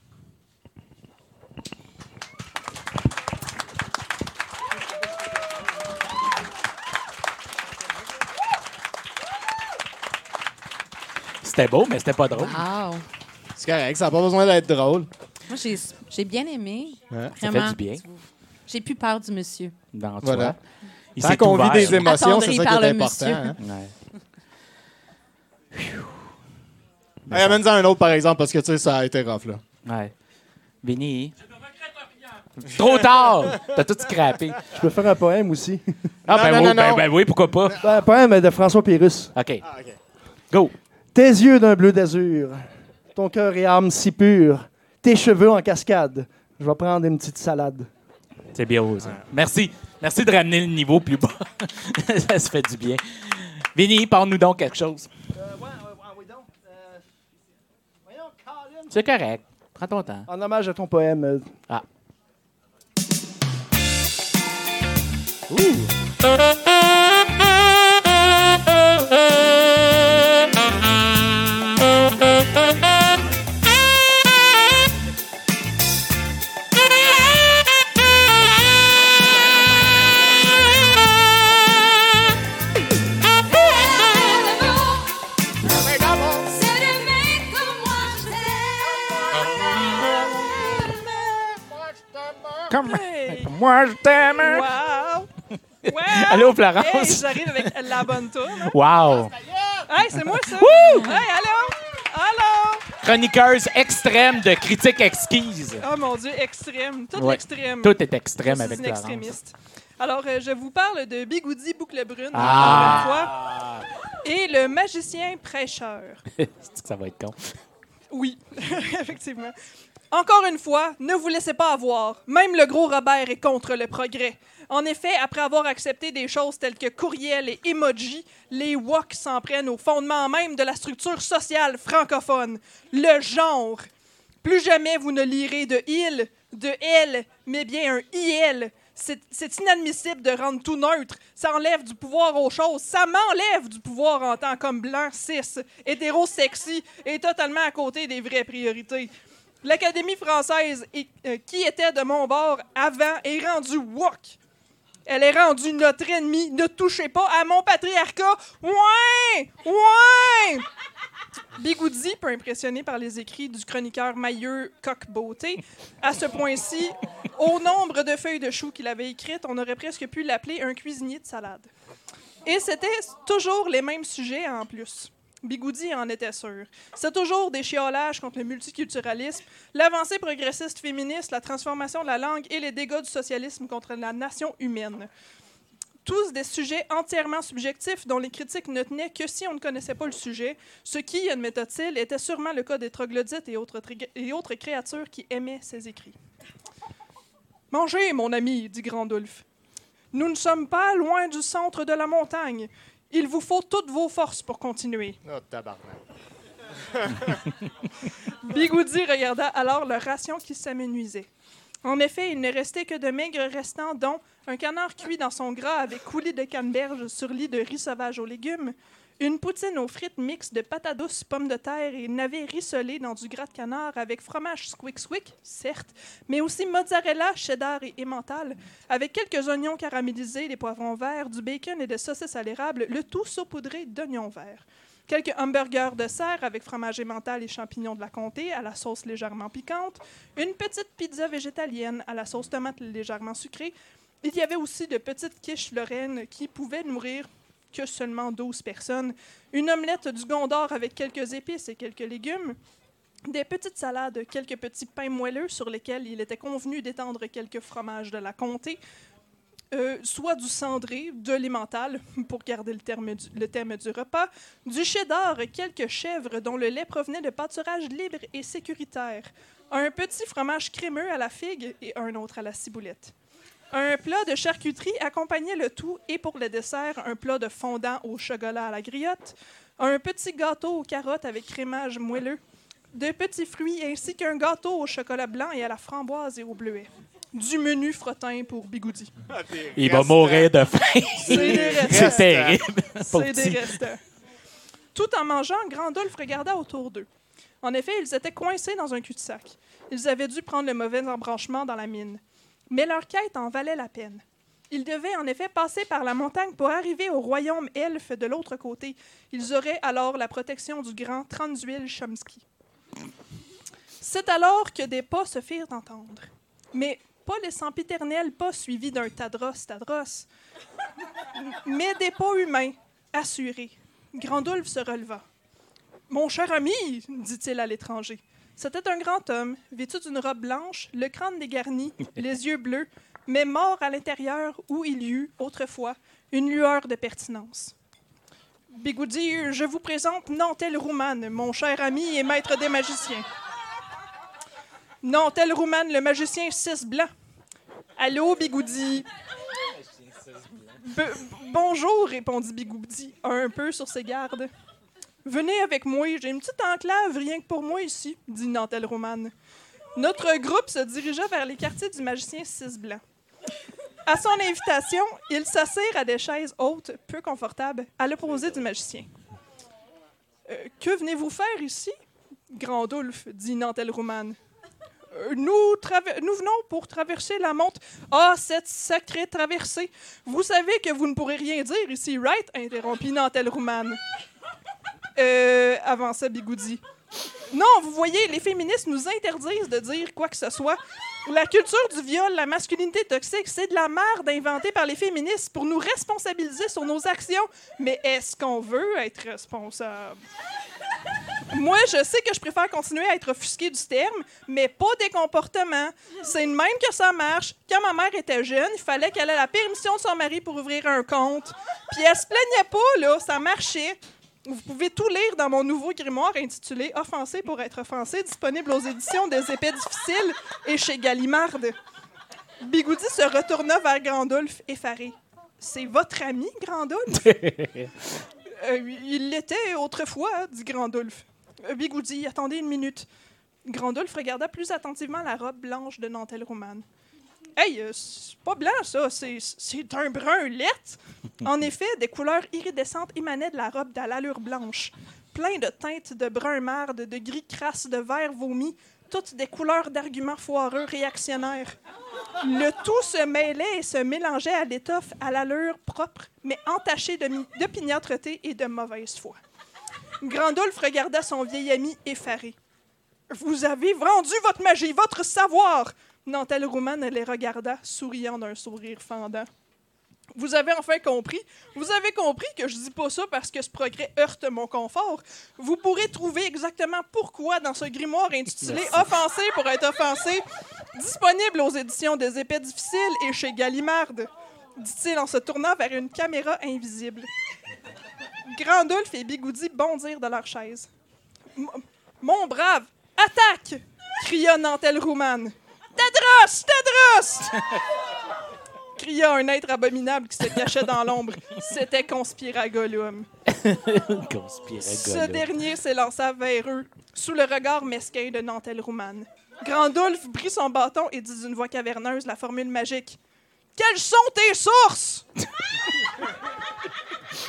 C'était beau, mais c'était pas drôle. Wow. C'est correct, ça n'a pas besoin d'être drôle. Moi, j'ai j'ai bien aimé. Ouais. Ça fait du bien. J'ai plus peur du monsieur. Dans Voilà. toi. Il Tant qu'on vit des émotions, c'est ça qui est important. hein. Ouais. Hey, Amène-en un autre, par exemple, parce que tu sais, ça a été rough. Là. Ouais. Benny. Trop tard! T'as tout scrappé. Je peux faire un poème aussi. Ah, Non, ben, non, oui, non, ben, non. ben oui, pourquoi pas? Ben, un poème de François Pérus. OK. Go. Tes yeux d'un bleu d'azur, ton cœur et âme si purs, tes cheveux en cascade. Je vais prendre une petite salade. C'est bien osé. Merci. Merci de ramener le niveau plus bas. ça se fait du bien. Benny, parle-nous donc quelque chose. C'est correct. Prends ton temps. En hommage à ton poème. euh, Ah. Moi, je t'aime. Wow! Wow! Allô, Florence? Hey, j'arrive avec la bonne tourne. hein? Wow! Hey, c'est moi, ça! Hey, allô! Allô! Chroniqueuse extrême de critique exquise. Oh mon Dieu, extrême. Tout Ouais. extrême. Tout est extrême Je suis avec une Florence. extrémiste. Alors, euh, je vous parle de Bigoudi Boucle Brune, Ah! encore une fois, et le magicien prêcheur. Que ça va être con. Oui, effectivement. Encore une fois, ne vous laissez pas avoir. Même le gros Robert est contre le progrès. En effet, après avoir accepté des choses telles que courriel et emoji, les WOC s'en prennent au fondement même de la structure sociale francophone, le genre. Plus jamais vous ne lirez de il, de elle, mais bien un il. C'est inadmissible de rendre tout neutre. Ça enlève du pouvoir aux choses. Ça m'enlève du pouvoir en tant qu'homme blanc, cis, hétéro, sexy et totalement à côté des vraies priorités. L'Académie française, euh, qui était de mon bord avant, est rendue woke. Elle est rendue notre ennemi. Ne touchez pas à mon patriarcat. Ouais! Ouais! Bigoudi, peu impressionné par les écrits du chroniqueur Mailleux Coq-Beauté, à ce point-ci, au nombre de feuilles de choux qu'il avait écrites, on aurait presque pu l'appeler un cuisinier de salade. Et c'était toujours les mêmes sujets en plus. Bigoudi en était sûr. C'est toujours des chiolages contre le multiculturalisme, l'avancée progressiste féministe, la transformation de la langue et les dégâts du socialisme contre la nation humaine. Tous des sujets entièrement subjectifs dont les critiques ne tenaient que si on ne connaissait pas le sujet, ce qui, admettait-il, était sûrement le cas des troglodytes et autres, créatures qui aimaient ces écrits. Mangez, mon ami, dit Grandulf. Nous ne sommes pas loin du centre de la montagne. Il vous faut toutes vos forces pour continuer. Oh, tabarnak. Bigoudi regarda alors leur ration qui s'amenuisait. En effet, il ne restait que de maigres restants, dont un canard cuit dans son gras avec coulis de canneberge sur lit de riz sauvage aux légumes, une poutine aux frites mixtes de patates douces, pommes de terre et navets rissolés dans du gras de canard avec fromage squick squick, certes, mais aussi mozzarella, cheddar et emmental, avec quelques oignons caramélisés, des poivrons verts, du bacon et des saucisses à l'érable, le tout saupoudré d'oignons verts. Quelques hamburgers de serre avec fromage emmental et champignons de la comté à la sauce légèrement piquante. Une petite pizza végétalienne à la sauce tomate légèrement sucrée. Il y avait aussi de petites quiches lorraines qui pouvaient nourrir seulement 12 personnes. Une omelette du Gondor avec quelques épices et quelques légumes. Des petites salades, quelques petits pains moelleux sur lesquels il était convenu d'étendre quelques fromages de la comté. Euh, soit du cendré, de l'emmental, pour garder le, terme du- le thème du repas, du cheddar, quelques chèvres dont le lait provenait de pâturage libre et sécuritaire, un petit fromage crémeux à la figue et un autre à la ciboulette. Un plat de charcuterie accompagnait le tout et pour le dessert, un plat de fondant au chocolat à la griotte, un petit gâteau aux carottes avec crémage moelleux, de petits fruits ainsi qu'un gâteau au chocolat blanc et à la framboise et au bleuet. Du menu frottin pour Bigoudi. Il va mourir de faim. C'est des restants. C'est terrible. C'est des restants. Tout en mangeant, Grandolphe regarda autour d'eux. En effet, ils étaient coincés dans un cul-de-sac. Ils avaient dû prendre le mauvais embranchement dans la mine. Mais leur quête en valait la peine. Ils devaient en effet passer par la montagne pour arriver au royaume elfe de l'autre côté. Ils auraient alors la protection du grand Transuil Chomsky. C'est alors que des pas se firent entendre. Mais pas les sempiternels pas suivis d'un Tadros Tadros, mais des pas humains, assurés. Grandulf se releva. Mon cher ami, dit-il à l'étranger, c'était un grand homme, vêtu d'une robe blanche, le crâne dégarni, les yeux bleus, mais mort à l'intérieur où il y eut, autrefois, une lueur de pertinence. Bigoudi, je vous présente Nantel Rouman, mon cher ami et maître des magiciens. Nantel Rouman, le magicien 6 blanc. Allô, Bigoudi? Be- bonjour, répondit Bigoudi, un peu sur ses gardes. Venez avec moi, j'ai une petite enclave rien que pour moi ici, dit Nantel Roman. Notre groupe se dirigea vers les quartiers du magicien 6 blanc. À son invitation, ils s'assirent à des chaises hautes, peu confortables, à l'opposé du magicien. Euh, que venez-vous faire ici? Grandulf, dit Nantel Roman. Euh, nous, venons pour traverser la monte. Ah, cette sacrée traversée! Vous savez que vous ne pourrez rien dire ici, right? interrompit Nantel Rouman. Euh, avança Bigoudi. Non, vous voyez, les féministes nous interdisent de dire quoi que ce soit. La culture du viol, la masculinité toxique, c'est de la merde inventée par les féministes pour nous responsabiliser sur nos actions. Mais est-ce qu'on veut être responsable? Moi, je sais que je préfère continuer à être offusqué du terme, mais pas des comportements. C'est de même que ça marche. Quand ma mère était jeune, il fallait qu'elle ait la permission de son mari pour ouvrir un compte. Puis elle se plaignait pas, là, ça marchait. Vous pouvez tout lire dans mon nouveau grimoire intitulé Offensé pour être offensé, disponible aux éditions des Épées difficiles et chez Gallimard. Bigoudi se retourna vers Grandolphe, effaré. C'est votre ami, Grandolphe? Euh, il l'était autrefois, dit Grandolphe. Euh, Bigoudi, attendez une minute. Grandolphe regarda plus attentivement la robe blanche de Nantel Romane. Hey, euh, c'est pas blanc, ça, c'est c'est un brun lait. En effet, des couleurs iridescentes émanaient de la robe à l'allure blanche. Plein de teintes de brun marde, de gris crasse, de vert vomi, toutes des couleurs d'arguments foireux réactionnaires. Le tout se mêlait et se mélangeait à l'étoffe à l'allure propre, mais entachée de mi- et de mauvaise foi. Grandolphe regarda son vieil ami effaré. Vous avez vendu votre magie, votre savoir! Nantel Rouman les regarda, souriant d'un sourire fendant. Vous avez enfin compris. Vous avez compris que je dis pas ça parce que ce progrès heurte mon confort. Vous pourrez trouver exactement pourquoi dans ce grimoire intitulé Offensé pour être offensé, disponible aux éditions des Épées difficiles et chez Gallimard, dit-il en se tournant vers une caméra invisible. Grandolphe et Bigoudi bondirent de leur chaise. Mon brave, attaque! cria Nantel Rouman. Tadros! Tadros! cria un être abominable qui se cachait dans l'ombre. C'était Conspiragolum. Ce dernier s'élança vers eux, sous le regard mesquin de Nantel Rouman. Grandolphe prit son bâton et dit d'une voix caverneuse la formule magique. Quelles sont tes sources?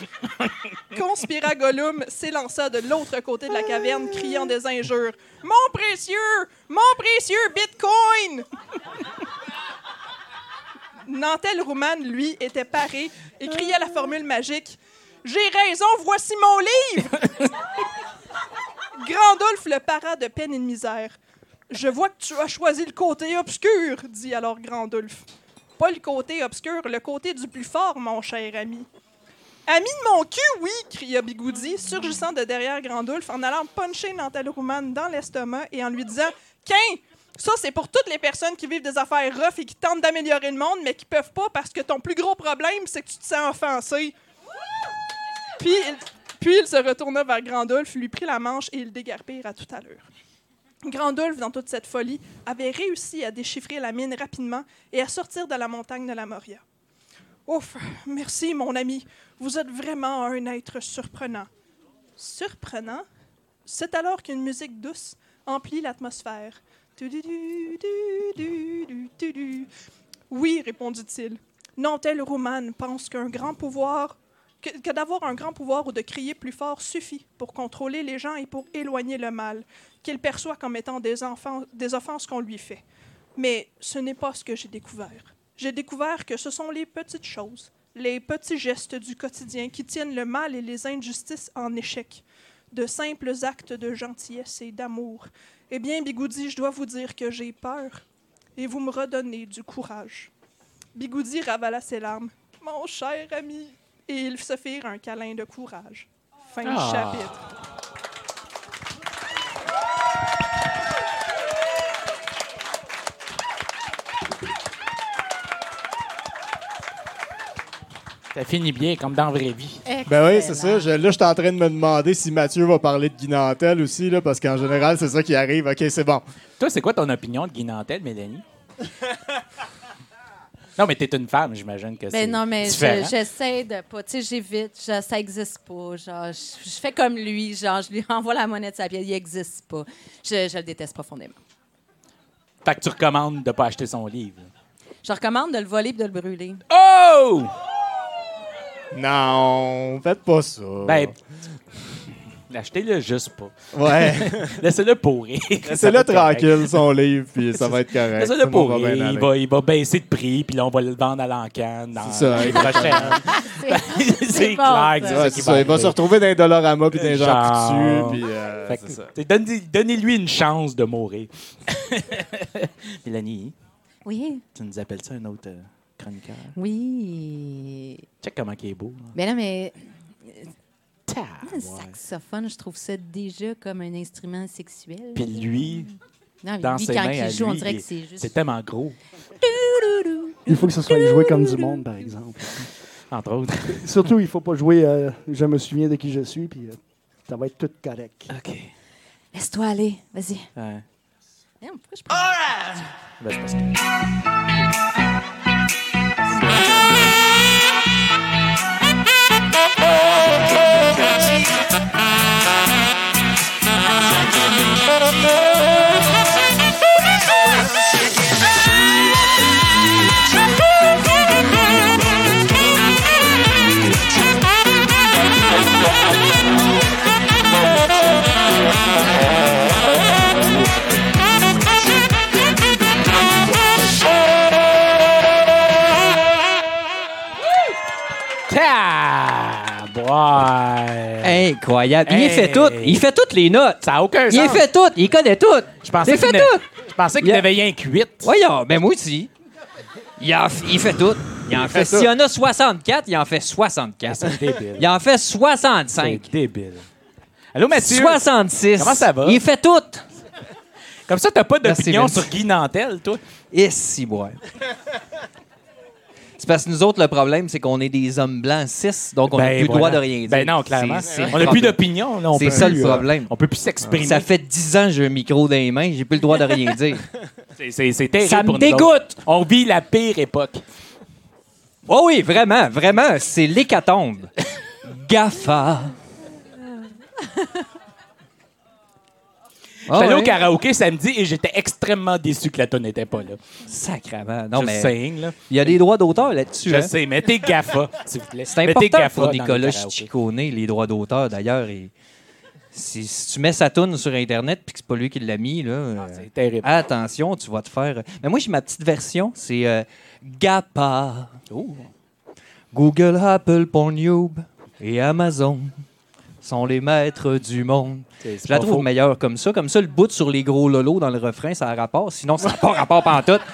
Conspiragolum s'élança de l'autre côté de la caverne, criant des injures. Mon précieux! Mon précieux Bitcoin! Nantel Rouman, lui, était paré et criait la formule magique. J'ai raison, voici mon livre! Grandolphe le para de peine et de misère. Je vois que tu as choisi le côté obscur, dit alors Grandolphe. Pas le côté obscur, le côté du plus fort, mon cher ami. Ami de mon cul, oui, cria Bigoudi, surgissant de derrière Grandolphe en allant puncher Nantel Rouman dans l'estomac et en lui disant Quin, ça c'est pour toutes les personnes qui vivent des affaires rough et qui tentent d'améliorer le monde, mais qui peuvent pas parce que ton plus gros problème, c'est que tu te sens offensé. Puis, il- puis il se retourna vers Grandolphe, lui prit la manche et ils dégarpirent à toute allure. Grandolphe, dans toute cette folie, avait réussi à déchiffrer la mine rapidement et à sortir de la montagne de la Moria. Ouf, merci, mon ami. Vous êtes vraiment un être surprenant. Surprenant? C'est alors qu'une musique douce emplit l'atmosphère. Oui, répondit-il. Nantel Rouman pense qu'un grand pouvoir, que, d'avoir un grand pouvoir ou de crier plus fort suffit pour contrôler les gens et pour éloigner le mal, qu'il perçoit comme étant des offenses qu'on lui fait. Mais ce n'est pas ce que j'ai découvert. J'ai découvert que ce sont les petites choses, les petits gestes du quotidien qui tiennent le mal et les injustices en échec, de simples actes de gentillesse et d'amour. Eh bien, Bigoudi, je dois vous dire que j'ai peur et vous me redonnez du courage. Bigoudi ravala ses larmes. Mon cher ami. Et ils se firent un câlin de courage. Fin du Ah. chapitre. Ça finit bien, comme dans la vraie vie. Ben oui, c'est ça. Je- là, je suis en train de me demander si Mathieu va parler de Guy Nantel aussi, là, parce qu'en général, c'est ça qui arrive. OK, c'est bon. Toi, c'est quoi ton opinion de Guy Nantel, Mélanie? non, mais t'es une femme, j'imagine que c'est Ben non, mais je- j'essaie de pas. Tu sais, j'évite. Ça existe pas. Genre, je, je fais comme lui. Genre, je lui renvoie la monnaie de sa pièce. Il existe pas. Je, je le déteste profondément. Fait que tu recommandes de pas acheter son livre. Je recommande de le voler et de le brûler. Oh! Non, faites pas ça. Ben, achetez-le juste pas. Ouais. Laissez-le pourrir. Laissez-le tranquille, son livre, puis ça va être correct. Laissez-le pourrir. bien Il va, il va baisser de prix, puis là, on va le vendre à l'encan dans C'est ça, l'année exactement. prochaine. c'est clair que ça. c'est Ouais, ça va Il va se retrouver dans les Dollarama puis dans les gens Genre. coutus, puis euh, donnez- Donnez-lui une chance de mourir. Mélanie? Oui. Tu nous appelles ça un autre euh, chroniqueur? Oui. Check comment il est beau. là. Ben non, mais Ta, un ouais. saxophone, je trouve ça déjà comme un instrument sexuel. Puis lui, non, mais dans lui, ses quand mains il joue, on dirait que c'est juste. c'est tellement gros, Il faut que ce soit joué comme du monde, par exemple. entre autres. Surtout, il faut pas jouer euh, Je me souviens de qui je suis, puis euh, ça va être tout correct. OK. Laisse-toi aller, vas-y. Ouais. Pourquoi je prends... C'est parce Yeah. Incroyable. Il Hey. fait tout. Il fait toutes les notes. Ça n'a aucun Il sens. fait tout. Il connaît tout. Je pensais Il qu'il fait n'a- tout. Je pensais qu'il Il a- avait rien que 8. Voyons, ben moi aussi. Il, en f- il fait tout. Il en fait. S'il y en a 64, il en fait 64. C'est débile. Il en fait C'est 65. débile. Allô, Mathieu? 66. Comment ça va? Il fait tout. Comme ça, t'as pas Merci, d'opinion Vince. sur Guy Nantel, toi? Et si. C'est parce que nous autres, le problème, c'est qu'on est des hommes blancs cis, donc on n'a Ben, plus le droit de rien dire. Ben non, clairement. C'est- c'est le on n'a plus d'opinion. C'est ça plus, le euh, problème. on peut plus s'exprimer. Ça fait 10 ans que j'ai un micro dans les mains, j'ai plus le droit de rien dire. C'est- C'est c'est terrible Ça me pour nous dégoûte. On vit la pire époque. Oh oui, vraiment, vraiment, c'est l'hécatombe. GAFA. Ah allé au karaoké samedi et j'étais extrêmement déçu que la tonne n'était pas là. Sacrement. Non, Je mais là. il y a des droits d'auteur là-dessus. Je hein. sais, mettez GAFA, s'il vous plaît. C'est Mettez important GAFA pour dans le Nicolas karaoké. Ciccone, les droits d'auteur, d'ailleurs. et Si, si tu mets sa toune sur Internet puis que c'est pas lui qui l'a mis, là, euh, Ah, C'est terrible. attention, tu vas te faire... Mais moi, j'ai ma petite version, c'est euh, GAPA. Google, Apple, Pornhub et Amazon sont les maîtres du monde. Je la pas trouve faux. meilleure comme ça. Comme ça, le bout sur les gros lolos dans le refrain, ça a rapport. Sinon, ça n'a pas rapport pantoute.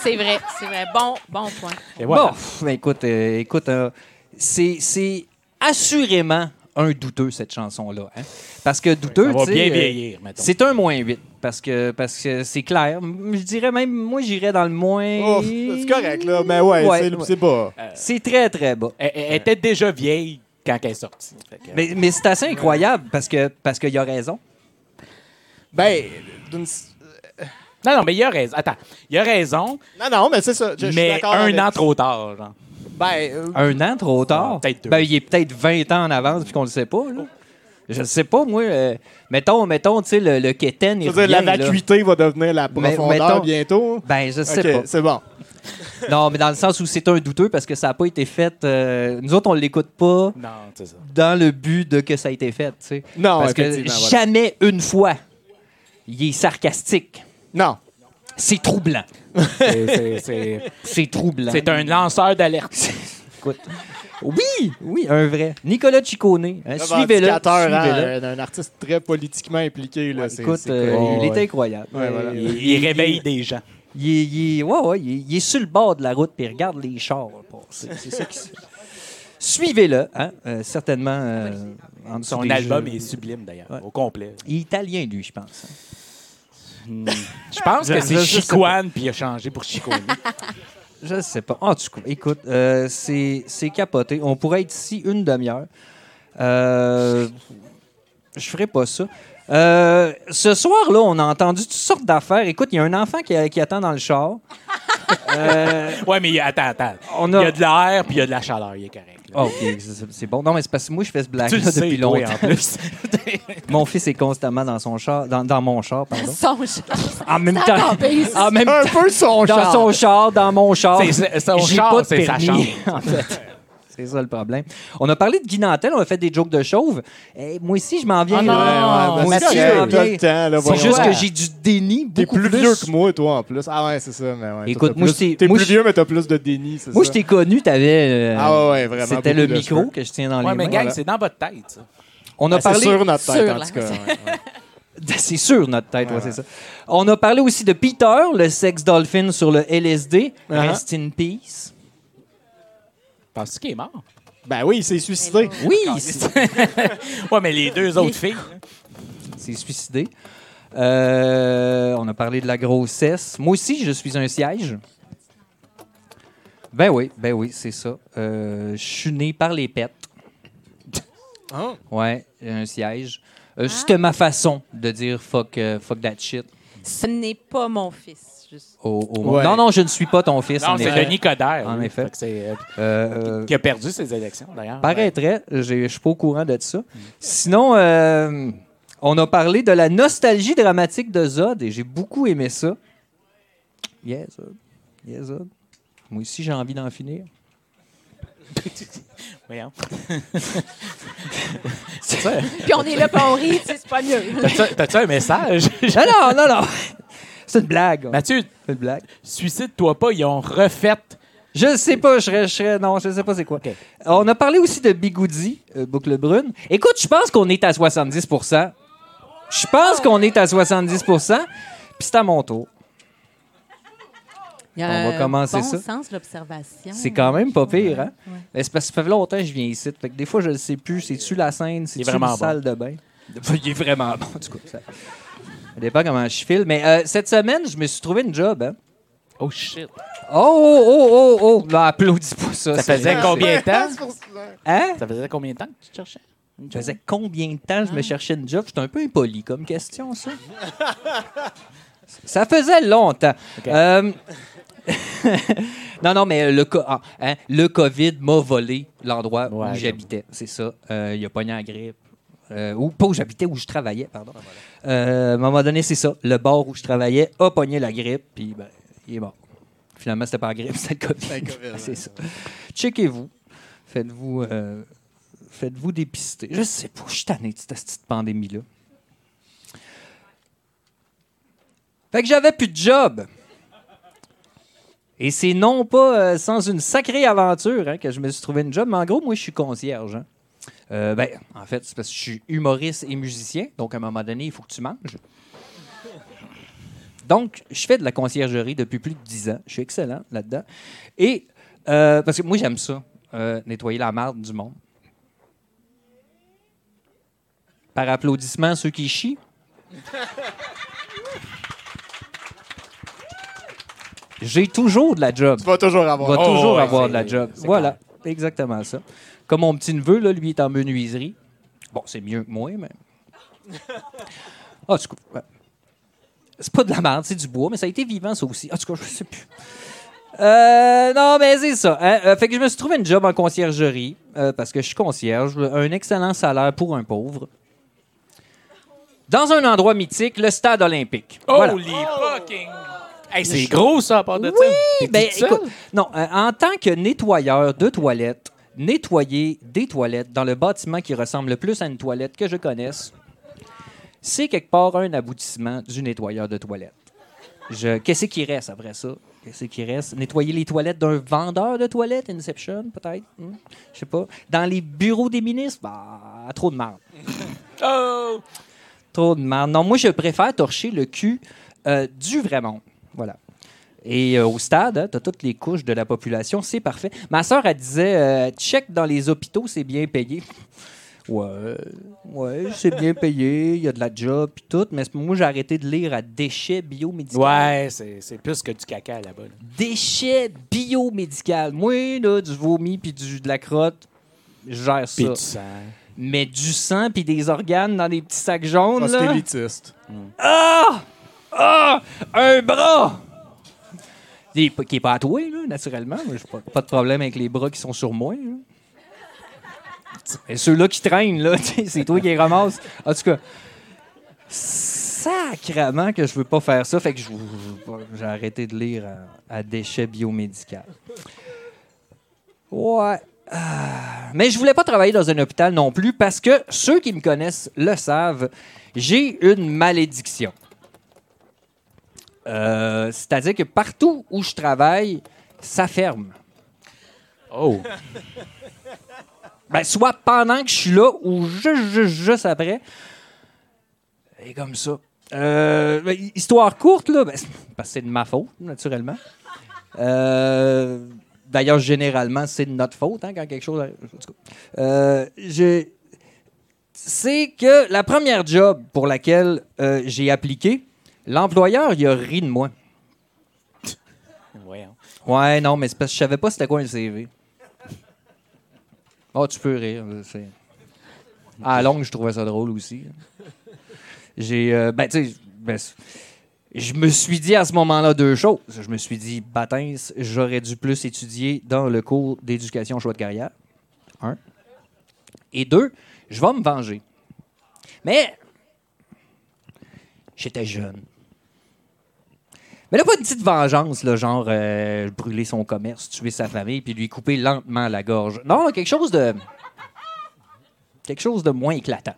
C'est vrai, c'est vrai. Bon, bon point. Et voilà. Bon, pff, ben écoute, euh, écoute euh, c'est c'est assurément un douteux, cette chanson-là. hein. Parce que douteux, bien euh, vieillir, c'est un moins 8. Parce que parce que c'est clair. Je dirais même, moi, j'irais dans le moins... Oh, c'est correct, là. Mais ouais, Ouais, c'est ouais. c'est bas. C'est très, très bas. Elle, elle était déjà vieille quand elle est sortie. Que- Mais, mais c'est assez incroyable parce que parce qu'il a raison. Ben, d'une- Non, non, mais il a raison. Attends, il a raison, non, non, mais c'est ça. Je- je suis mais d'accord un avec- an trop tard. Genre. Ben, euh, Un an trop tard? Peut-être deux. Ben, il est peut-être 20 ans en avance puis qu'on le sait pas. Là. Je ne sais pas, moi. euh, mettons, mettons, tu sais, le, le keten, il veux dire, la revient, là. vacuité va devenir la Mais- profondeur mettons- bientôt. Ben, je sais pas. c'est bon. Non, mais dans le sens où c'est un douteux parce que ça n'a pas été fait. euh, nous autres, on l'écoute pas Non, c'est ça. dans le but de que ça a été fait, tu sais. Non, Parce que voilà. jamais une fois, il est sarcastique. Non. C'est troublant. C'est- troublant. c'est un lanceur d'alerte. Écoute. Oui, oui, un vrai. Nicolas Ciccone. hein, Suivez-le. Hein, suivez-le. un, un artiste très politiquement impliqué. Là, c'est- Écoute, euh, cool. il Ouais. est incroyable. Ouais, voilà. Il, il réveille des gens. Il est, il est- ouais, ouais, il est, il est sur le bord de la route puis il regarde les chars passer. C'est ça qui se- Suivez-le, hein, euh, certainement. euh, en Son album jeux. est sublime, d'ailleurs, Ouais. au complet. Il est italien, lui, je pense. Hmm. Je pense que Je- c'est je- je Chicoine, puis il a changé pour Chicone. Je sais pas. En tout cas, écoute, euh, c'est c'est capoté. On pourrait être ici une demi-heure. Euh, je ferai pas ça. Euh, ce soir-là, on a entendu toutes sortes d'affaires. Écoute, il y a un enfant qui, qui attend dans le char. Euh, ouais, mais attends, attends. on Il y a de l'air, puis il y a de la chaleur, il est correct. Ah, OK, c'est bon. Non, mais c'est parce que moi, je fais ce tu blague-là sais, depuis toi, longtemps. en plus. Mon fils est constamment dans son char, dans, dans mon char, pardon. Son char. En même temps, en même Un temps, peu son dans char. son char, dans mon char. C'est- son char, c'est sa chambre. en fait. C'est ça le problème. On a parlé de Guy Nantel, on a fait des jokes de chauve. Eh, moi aussi, je m'en viens. Non! là. Ouais, ouais, Moi ben, aussi, c'est je m'en correct, t'as viens. le temps, là, C'est voyons. juste Ouais. que j'ai du déni T'es beaucoup plus vieux que moi, toi, en plus. Ah ouais, c'est ça. Mais ouais, Écoute, toi, moi, plus- je t'ai- T'es moi, plus je- vieux, mais t'as plus de déni, c'est Moi, ça? je t'ai connu, t'avais. euh, Ah ouais, ouais, vraiment. C'était le micro cheveux. que je tiens dans Ouais, les mais mains. gang, voilà. c'est dans votre tête, ça. On a Ben, C'est parlé. sur notre tête, Sur en tout cas. ouais, ouais. C'est sûr, notre tête, ouais, c'est ça. On a parlé aussi de Peter, le sex dolphin sur le LSD. Uh-huh. Rest in peace. Penses-tu qu'il est mort? Ben oui, il s'est suicidé. Oui, ouais, mais les deux autres filles. s'est suicidé. Euh, on a parlé de la grossesse. Moi aussi, je suis un siège. Ben oui, ben oui, c'est ça. Euh, je suis né par les pets. Ah. Ouais, un siège. Euh, C'était ma façon de dire fuck, euh, fuck that shit. Ce n'est pas mon fils. Juste. Au, au Ouais. Non, non, je ne suis pas ton fils. Non, c'est. Denis Coderre. En effet. C'est, euh, Euh, qui a perdu ses élections, d'ailleurs. Paraîtrait, je suis pas au courant de ça. Sinon, euh, on a parlé de la nostalgie dramatique de Zod et j'ai beaucoup aimé ça. Yeah, Zod. Yeah, Zod. Moi aussi, j'ai envie d'en finir. Voyons. c'est ça. Puis on est là, puis on rit, c'est pas mieux. T'as-tu- T'as-tu un message? Non, non, non, non. C'est une blague. Mathieu, C'est une blague. suicide-toi pas, ils ont refait. Je sais pas, je serais, je serais- non, je sais pas c'est quoi. On a parlé aussi de Bigoudi, euh, Boucle Brune. Écoute, je pense qu'on est à 70% Je pense qu'on est à 70% puis c'est à mon tour. Il y a On va un commencer bon ça. sens de l'observation. C'est quand même pas pire, hein? Ouais. Mais c'est parce que ça fait longtemps que je viens ici. Fait que des fois, je ne sais plus. C'est-tu la scène? C'est-tu vraiment bon. salle de bain? Il est vraiment bon, du coup. Ça, ça dépend comment je file. Mais euh, cette semaine, je me suis trouvé une job, hein? Oh shit. Oh, oh, oh, oh, oh! Applaudis pas ça. Ça faisait combien de temps? Hein? Ça faisait combien de temps que tu cherchais? Ça faisait combien de temps je me cherchais une job? C'est un peu impoli comme question, ça. ça faisait longtemps. Euh, non, non, mais le, co- ah, hein, le COVID m'a volé l'endroit Ouais, où j'habitais. C'est ça. Euh, il a pogné la grippe. Euh, ou pas où j'habitais, où je travaillais, pardon. Euh, à un moment donné, c'est ça. Le bar où je travaillais a pogné la grippe, puis ben, il est mort. Finalement, c'était pas la grippe, c'était le COVID. c'est ça. Checkez-vous. Faites-vous euh, faites-vous dépister. Je sais pas, je suis tanné de cette petite pandémie-là. Fait que j'avais plus de job. Et c'est non pas sans une sacrée aventure hein, que je me suis trouvé une job, mais en gros, moi, je suis concierge. hein. Euh, ben, en fait, c'est parce que je suis humoriste et musicien, donc à un moment donné, il faut que tu manges. Donc, je fais de la conciergerie depuis plus de 10 ans. Je suis excellent là-dedans. Et, euh, parce que moi, j'aime ça, euh, nettoyer la marde du monde. Par applaudissement, ceux qui chient. J'ai toujours de la job. Tu vas toujours avoir. va Oh, toujours ouais, avoir de la job. Voilà, exactement ça. Comme mon petit neveu, là, lui, est en menuiserie. Bon, c'est mieux que moi, mais. Ah, du coup, ouais. C'est pas de la merde, c'est du bois, mais ça a été vivant, ça aussi. En tout cas, je sais plus. Euh, non, mais c'est ça. hein. Euh, fait que je me suis trouvé une job en conciergerie euh, parce que je suis concierge. Un excellent salaire pour un pauvre. Dans un endroit mythique, le stade olympique. Voilà. Holy fucking. Hey, c'est gros, ça, à part de ça. Oui, T'es ben, toute seule? écoute, non, euh, en tant que nettoyeur de toilettes, nettoyer des toilettes dans le bâtiment qui ressemble le plus à une toilette que je connaisse, c'est quelque part un aboutissement du nettoyeur de toilettes. Je- Qu'est-ce qui reste après ça? Qu'est-ce qui reste? Nettoyer les toilettes d'un vendeur de toilettes, Inception, peut-être? Hmm? Je sais pas. Dans les bureaux des ministres? Bah, trop de marde. Oh! Trop de merde. Non, moi, je préfère torcher le cul euh, du vrai monde. Voilà. Et euh, au stade, tu as toutes les couches de la population, c'est parfait. Ma sœur, elle disait euh, check dans les hôpitaux, c'est bien payé. Ouais, ouais, c'est bien payé, il y a de la job et tout, mais moi, j'ai arrêté de lire à déchets biomédicaux. Ouais, c'est plus que du caca là-bas. là. Déchets biomédicaux. Moi, là, du vomi puis de la crotte, je gère ça. Puis du sang. Mais du sang puis des organes dans des petits sacs jaunes, Parce que là. élitiste. Ah! Ah! Un bras! Qui est pas- à toi, là, naturellement. Pas, pas de problème avec les bras qui sont sur moi. Et ceux-là qui traînent, là, c'est toi qui les ramasses. En tout cas, sacrement que je veux pas faire ça. Fait que j'ai arrêté de lire à, déchets biomédicaux. Ouais. Ah. Mais je voulais pas travailler dans un hôpital non plus parce que ceux qui me connaissent le savent, j'ai une malédiction. Euh, C'est-à-dire que partout où je travaille, ça ferme. Oh! Ben, soit pendant que je suis là ou juste, juste, juste après. Et comme ça. Euh, ben, histoire courte, là, ben, c'est- parce que c'est de ma faute, naturellement. Euh, D'ailleurs, généralement, c'est de notre faute hein, quand quelque chose arrive. Euh, C'est que la première job pour laquelle j'ai appliqué, l'employeur, il a ri de moi. Voyons. Ouais, non, mais c'est parce que je savais pas c'était quoi un CV. Oh, tu peux rire. c'est- À la longue, je trouvais ça drôle aussi. J'ai. euh, ben, tu sais, ben, je me suis dit à ce moment-là deux choses. Je me suis dit, Batins, j'aurais dû plus étudier dans le cours d'éducation choix de carrière. Un. Et deux, je vais me venger. Mais. J'étais jeune. Mais là, pas une petite vengeance, genre euh, brûler son commerce, tuer sa famille, puis lui couper lentement la gorge. Non, quelque chose de. Quelque chose de moins éclatant.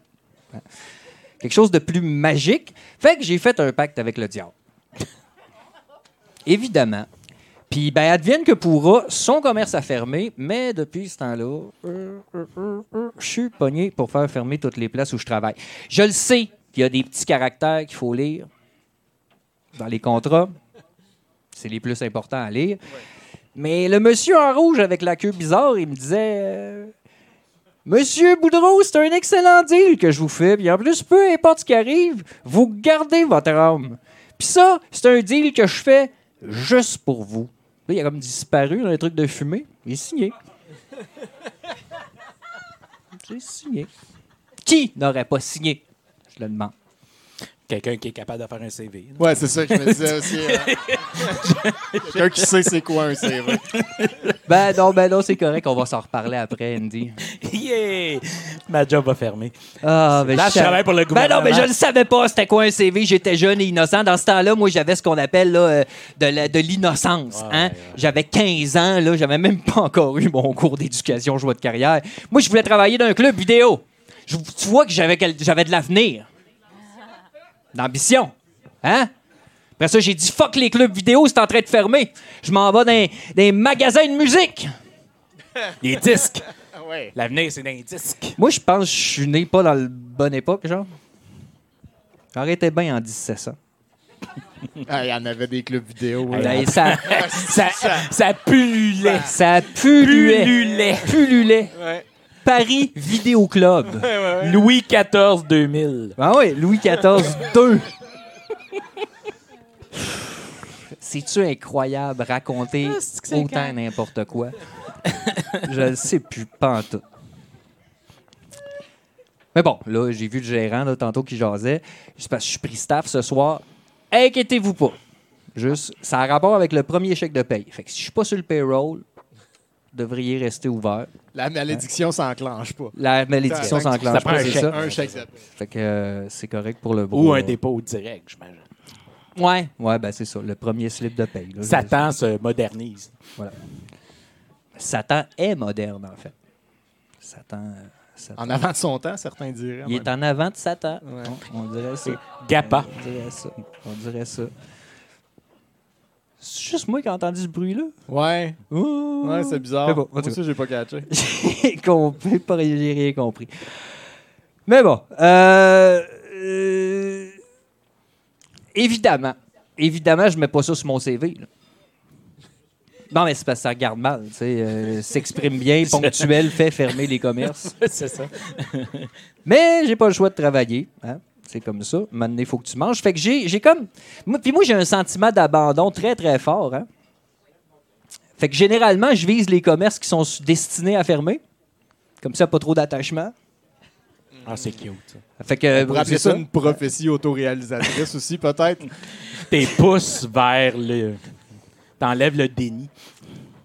Quelque chose de plus magique. Fait que j'ai fait un pacte avec le diable. Évidemment. Puis, ben, advienne que pourra, son commerce a fermé, mais depuis ce temps-là, euh, euh, je suis pogné pour faire fermer toutes les places où je travaille. Je le sais qu'il y a des petits caractères qu'il faut lire dans les contrats. C'est les plus importants à lire. Mais le monsieur en rouge avec la queue bizarre, il me disait euh, Monsieur Boudreau, c'est un excellent deal que je vous fais. Puis en plus, peu importe ce qui arrive, vous gardez votre âme. Puis ça, c'est un deal que je fais juste pour vous. Là, il a comme disparu dans les trucs de fumée. Il est signé. J'ai signé. Qui n'aurait pas signé? Je le demande. Quelqu'un qui est capable de faire un CV. Ouais, c'est ça que je me disais aussi. euh. Quelqu'un qui sait c'est quoi un CV. Ben non, ben non, c'est correct. On va s'en reparler après, Andy. yeah! Ma job va fermer. Ah, ben, Là, je savais- travaille pour le Ben non, gouvernement. mais je ne savais pas c'était quoi un CV. J'étais jeune et innocent. Dans ce temps-là, moi, j'avais ce qu'on appelle là, euh, de, l'innocence. hein. J'avais 15 ans, là. J'avais même pas encore eu mon cours d'éducation joie de carrière. Moi, je voulais travailler dans un club vidéo. Je- tu vois que j'avais de l'avenir. D'ambition. Hein? Après ça, j'ai dit fuck les clubs vidéo, c'est en train de fermer. Je m'en vais dans les magasins de musique. Les disques. Ouais. L'avenir, c'est dans les disques. Moi, je pense que je suis né pas dans la bonne époque, genre. J'arrêtais bien en 1700. Ah, Il y en avait des clubs vidéo. Ben, ça, Ça, ça pullulait. ça pullulait. Pullulait. Pullulait. Ouais. Paris Vidéo Club. Louis XIV 2000. Ah oui, Louis XIV 2. C'est-tu incroyable raconter Ah, c'est que c'est autant quand? n'importe quoi? Je le sais plus, pas en tout. Mais bon, là, j'ai vu le gérant là, tantôt qui jasait. C'est parce que je suis pris staff ce soir. Inquiétez-vous pas. Juste, ça a rapport avec le premier chèque de paye. Fait que si je suis pas sur le payroll, devriez rester ouvert. La malédiction s'enclenche pas. La malédiction Ça- s'enclenche prend pas, un c'est ça. Un chèque. Fait que euh, c'est correct pour le Ou bro. un là. dépôt direct, j'imagine. Ouais, ouais, ben c'est ça. Le premier slip de paye. là. Satan se modernise. Satan est moderne, en fait. Satan. euh, Satan. En avant de son temps, certains diraient. Il est en avant de Satan. Ouais. On, on dirait ça. Gappa. On dirait ça. On dirait ça. C'est juste moi qui ai entendu ce bruit-là. Ouais. Ouh. Ouais, c'est bizarre. Mais bon, en Moi aussi, j'ai pas catché. J'ai compris, pas j'ai rien compris. Mais bon, euh, euh, évidemment, évidemment, je mets pas ça sur mon CV. là. Non, mais c'est parce que ça regarde mal. tu sais, euh, S'exprime bien, ponctuel, fait fermer les commerces. c'est ça. Mais j'ai pas le choix de travailler. hein. C'est comme ça. Maintenant, il faut que tu manges. Fait que j'ai j'ai comme. Moi, puis moi, j'ai un sentiment d'abandon très, très fort. hein. Fait que généralement, je vise les commerces qui sont destinés à fermer. Comme ça, pas trop d'attachement. Ah, c'est cute. ça. Fait que. On appeler c'est ça une prophétie autoréalisatrice aussi, peut-être. Tes pouces vers le. T'enlèves le déni.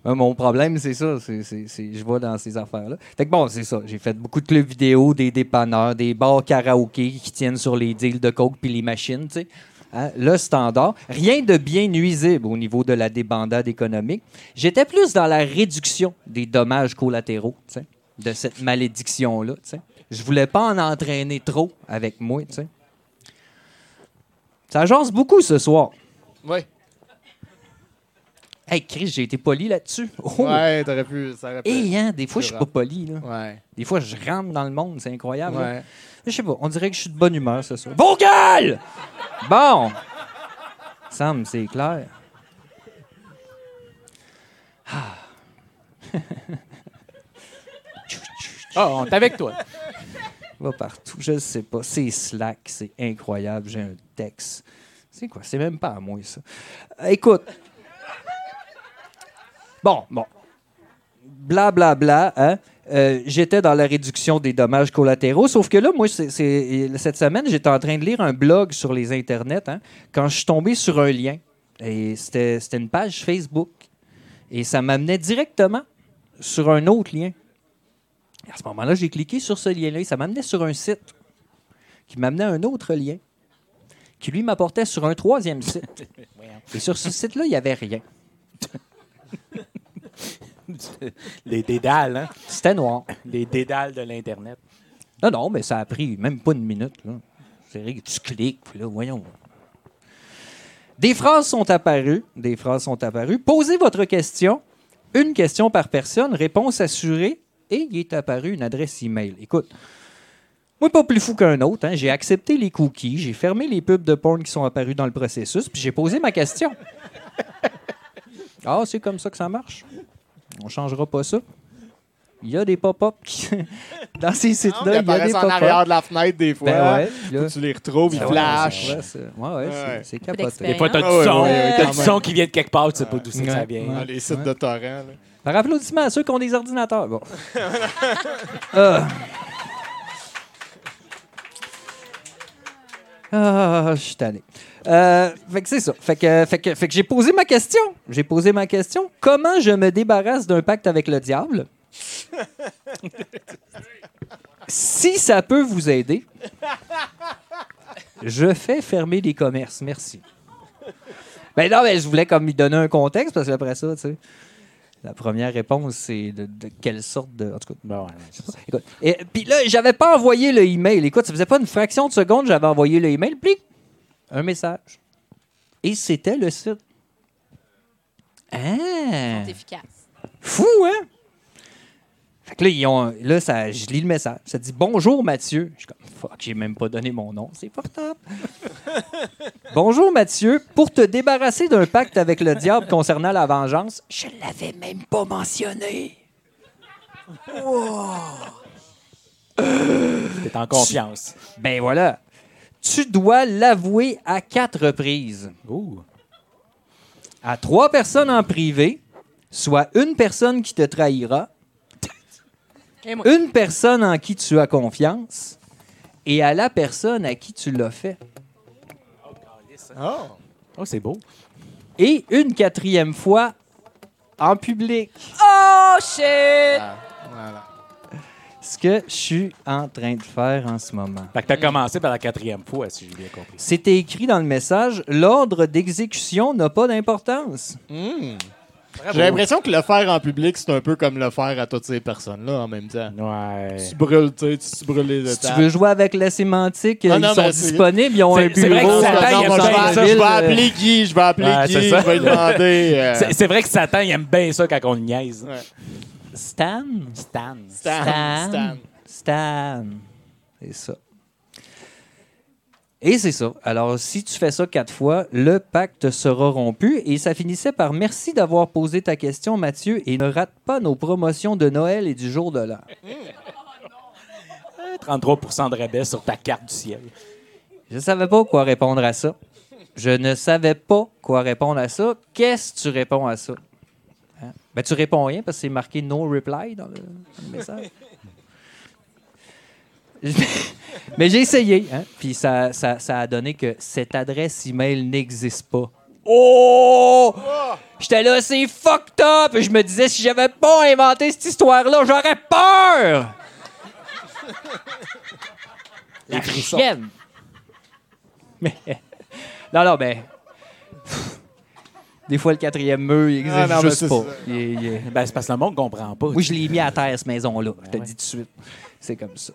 Ouais, mon problème, c'est ça. je vais dans ces affaires-là. Fait bon, c'est ça. J'ai fait beaucoup de clubs vidéo, des dépanneurs, des bars karaoké qui tiennent sur les deals de coke puis les machines. Hein, le standard. Rien de bien nuisible au niveau de la débandade économique. J'étais plus dans la réduction des dommages collatéraux, de cette malédiction-là, tu sais. Je voulais pas en entraîner trop avec moi, tu sais. Ça jase beaucoup ce soir. Oui. Hey, Chris, j'ai été poli là-dessus. Oh! Ouais, t'aurais pu. Ça aurait pu. Et hein, des fois, je suis pas poli. Là. Ouais. Des fois, je rentre dans le monde, c'est incroyable. Ouais. Je sais pas, on dirait que je suis de bonne humeur ce soir. Vos gueules! Bon! Sam, c'est clair. Ah, on est avec toi. Va partout, je sais pas. C'est Slack, c'est incroyable. J'ai un texte. C'est quoi? C'est même pas à moi, ça. Écoute. Bon, bon. Blablabla, bla, bla, hein? Euh, j'étais dans la réduction des dommages collatéraux, sauf que là, moi, c'est- c'est- cette semaine, j'étais en train de lire un blog sur les internets hein, quand je suis tombé sur un lien. Et c'était c'était une page Facebook. Et ça m'amenait directement sur un autre lien. Et à ce moment-là, j'ai cliqué sur ce lien-là et ça m'amenait sur un site qui m'amenait à un autre lien qui, lui, m'apportait sur un troisième site. Et sur ce site-là, il n'y avait rien. Les dédales, hein? C'était noir. Les dédales de l'Internet. Non, non, mais ça a pris même pas une minute. là. C'est vrai que tu cliques, puis là, voyons. Des phrases sont apparues. Des phrases sont apparues. Posez votre question. Une question par personne, réponse assurée, et il est apparu une adresse email. Écoute, moi, pas plus fou qu'un autre. hein. J'ai accepté les cookies, j'ai fermé les pubs de porn qui sont apparus dans le processus, puis j'ai posé ma question. Ah, c'est comme ça que ça marche. On changera pas ça. Il y a des pop-up qui- dans ces Ils sites-là. Il y a des apparaissent en arrière de la fenêtre des fois. Ben ouais, là- tu les retrouves, ils flashent. Ouais, ouais, c'est- capoté. Des fois, t'as du Ah son. ouais, ouais, t'as du son qui vient de quelque part, tu sais pas d'où ça vient. Dans les sites de torrents. là. Par applaudissement à ceux qui ont des ordinateurs. Bon. Ah. Ah, je suis tanné. Euh, fait que c'est ça. Fait que, fait que, fait que j'ai posé ma question. J'ai posé ma question. Comment je me débarrasse d'un pacte avec le diable? si ça peut vous aider, je fais fermer les commerces. Merci. Ben non, mais je voulais comme lui donner un contexte parce qu'après ça, tu sais. La première réponse, c'est de, de quelle sorte de. En tout cas, Ben ouais, écoute. Et puis là, j'avais pas envoyé le email. Écoute, ça faisait pas une fraction de seconde, j'avais envoyé le email. Puis, un message. Et c'était le site. Ah! C'est efficace. Fou, hein? Fait que là, ils ont, là ça, je lis le message. Ça dit Bonjour Mathieu. Je suis comme Fuck, j'ai même pas donné mon nom. C'est portable. Bonjour Mathieu. Pour te débarrasser d'un pacte avec le diable concernant la vengeance, je l'avais même pas mentionné. T'es en confiance. Ben voilà. Tu dois l'avouer à quatre reprises. Ouh. À trois personnes en privé, soit une personne qui te trahira, une personne en qui tu as confiance et à la personne à qui tu l'as fait. Oh. Oh, c'est beau. Et une quatrième fois en public. Oh, shit! Voilà. Ce que je suis en train de faire en ce moment. Fait que t'as commencé par la quatrième fois, si j'ai bien compris. C'était écrit dans le message, l'ordre d'exécution n'a pas d'importance. Hmm. J'ai l'impression que le faire en public, c'est un peu comme le faire à toutes ces personnes-là en même temps. Ouais. Tu brûles, tu sais, tu- tu brûles les Si tu étapes. veux jouer avec la sémantique, Non, non, ils sont disponibles, ils ont un c'est vrai que bureau. Satan, il aime bien ville, je vais appeler Guy, je vais appeler Ouais, Guy, c'est je ça. vais lui demander. euh, C'est vrai que Satan, il aime bien ça quand on niaise. ouais. Stan? Stan. Stan. Stan. Stan. Stan. C'est ça. Et c'est ça. Alors, si tu fais ça quatre fois, le pacte sera rompu. Et ça finissait par merci d'avoir posé ta question, Mathieu, et ne rate pas nos promotions de Noël et du jour de l'an. 33% de rabais sur ta carte du ciel. Je ne savais pas quoi répondre à ça. Je ne savais pas quoi répondre à ça. Qu'est-ce que tu réponds à ça? Hein? Ben, tu réponds rien parce que c'est marqué no reply dans le, dans le message. Mais j'ai essayé, hein? puis ça, ça, ça a donné que cette adresse email n'existe pas. Oh! J'étais là, c'est fucked up! Et je me disais, si j'avais pas inventé cette histoire-là, j'aurais peur! La chienne! Mais. Non, non, ben. Des fois, le quatrième mur, il existe Ah, non, juste pas. Il est- il est- Ben, c'est parce que le monde comprend pas. Moi, je l'ai mis à terre, cette maison-là. Je te dis tout de suite. C'est comme ça.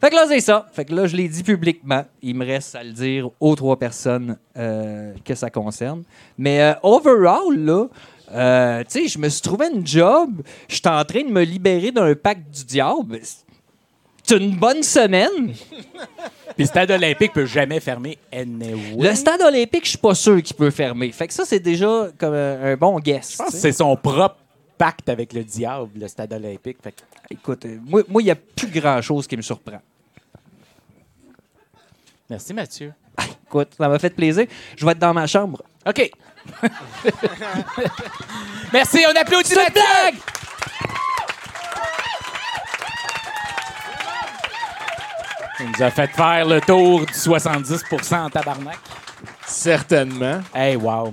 Fait que là, c'est ça. Fait que là, je l'ai dit publiquement. Il me reste à le dire aux trois personnes euh, que ça concerne. Mais euh, overall, là, Euh, tu sais, je me suis trouvé une job. J'étais en train de me libérer d'un pacte du diable. C'est une bonne semaine. Puis le stade olympique peut jamais fermer anyway. Le stade olympique, je suis pas sûr qu'il peut fermer. Fait que ça, c'est déjà comme un, un bon guess. Je pense que c'est son propre pacte avec le diable, le stade olympique. Fait que- Écoute, euh, moi, moi, il n'y a plus grand-chose qui me surprend. Merci, Mathieu. Écoute, ça m'a fait plaisir. Je vais être dans ma chambre. OK. Merci, on applaudit Mathieu. blague! Il nous a fait faire le tour du 70 en tabarnak. Certainement. Hey, wow.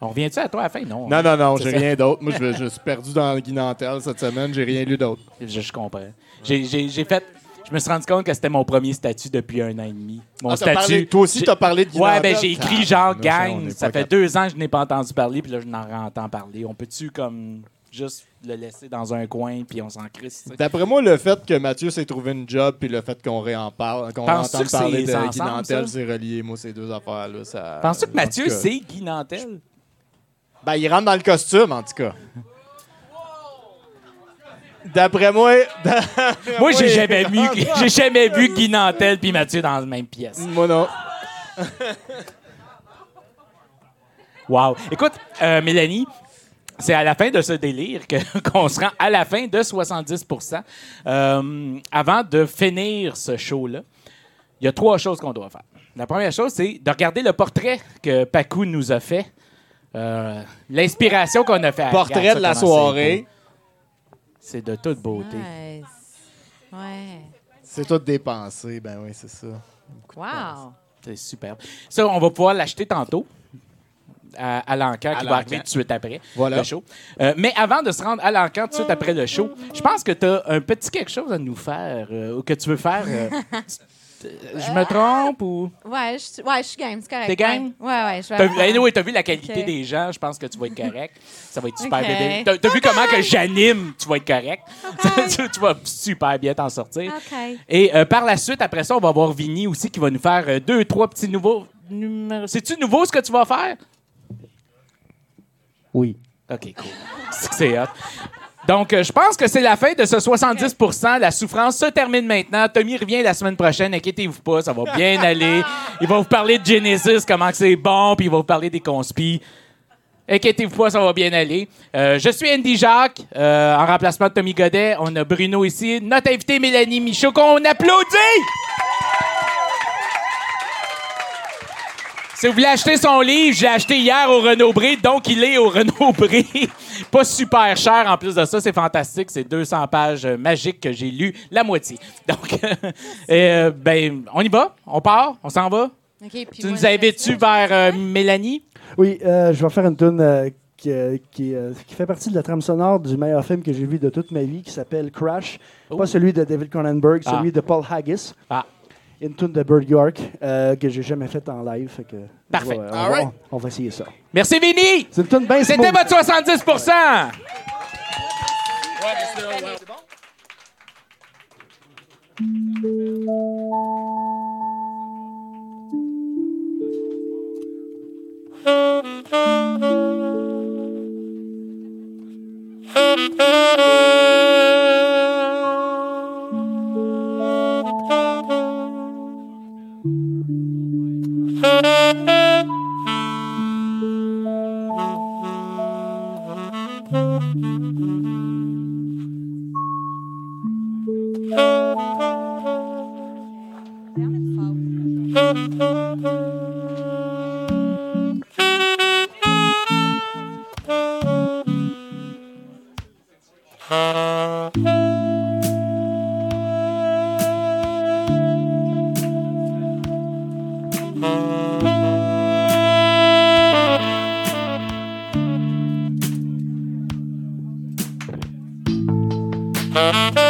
On revient-tu à toi à la fin? Non. Non, non, non, j'ai ça. rien d'autre. Moi, je, je suis perdu dans le Guinantel cette semaine. J'ai rien lu d'autre. Je, je comprends. J'ai- fait. Je me suis rendu compte que c'était mon premier statut depuis un an et demi. Mon Ah, statut. parlé- toi aussi, t'as parlé de Ouais, Guinantel? ben j'ai écrit genre on gang. Ça fait deux ans que je n'ai pas entendu parler, puis là, je n'en entends parler. On peut-tu, comme, juste le laisser dans un coin, puis on s'en crisse? D'après moi, le fait que Mathieu s'est trouvé une job puis le fait qu'on réen parle, qu'on entende parler de ensemble, Guinantel, ça? c'est relié. Moi, ces deux affaires-là. Ça... Penses-tu que Mathieu, c'est Guy Nantel? Ben, il rentre dans le costume, en tout cas. D'après moi. Moi, j'ai jamais, vu, j'ai jamais vu Guy Nantel puis Mathieu dans la même pièce. Moi, non. Wow. Écoute, euh, Mélanie, c'est à la fin de ce délire que- qu'on se rend à la fin de 70% Euh, Avant de finir ce show-là, il y a trois choses qu'on doit faire. La première chose, c'est de regarder le portrait que Pacou nous a fait. Euh, L'inspiration qu'on a fait. Portrait Regarde de la soirée. C'est de toute beauté. Nice. Ouais. C'est tout dépensé. Ben oui, c'est ça. Wow. C'est superbe. Ça, on va pouvoir l'acheter tantôt à, à l'encan qui va arriver tout de suite après Voilà. le show. Euh, mais avant de se rendre à l'encan tout de suite après le show, je pense que tu as un petit quelque chose à nous faire euh, ou que tu veux faire. euh, je me trompe ou? Ouais, je suis- ouais, je suis game, c'est correct. T'es game? Ouais, ouais, je vais. T'as vu, anyway, t'as vu la qualité des gens, je pense que tu vas être correct. Ça va être super Ok. bien. T'as, t'as vu comment que j'anime, tu vas être correct. tu, tu vas super bien t'en sortir. Et euh, par la suite, après ça, on va voir Vinny aussi qui va nous faire euh, deux, trois petits nouveaux numéros. C'est-tu nouveau ce que tu vas faire? Oui. OK, cool. C'est hot. Donc, euh, je pense que c'est la fin de ce 70% La souffrance se termine maintenant. Tommy revient la semaine prochaine. Inquiétez-vous pas, ça va bien aller. Il va vous parler de Genesis, comment c'est bon, puis il va vous parler des conspis. Inquiétez-vous pas, ça va bien aller. Euh, je suis Andy Jacques, euh, en remplacement de Tommy Godet. On a Bruno ici. Notre invité, Mélanie Michaud, qu'on applaudit! Si vous voulez acheter son livre, j'ai acheté hier au Renaud Bré, donc il est au Renaud Bré. Pas super cher en plus de ça, c'est fantastique. C'est 200 pages magiques que j'ai lu la moitié. Donc, et, euh, ben, on y va, on part, on s'en va. Tu moi, nous invites-tu vers euh, Mélanie? Oui, euh, je vais faire une tune euh, qui, euh, qui, euh, qui fait partie de la trame sonore du meilleur film que j'ai vu de toute ma vie, qui s'appelle Crash. Pas celui de David Cronenberg, Ah. celui de Paul Haggis. Ah. Into the Bird York euh, que j'ai jamais faite en live. Fait que, Parfait. Ouais, on, va, right. on, on, va essayer ça. Merci Vinny! C'est une tune bien C'était votre 70 ouais. Ouais, c'est bon. Thank oh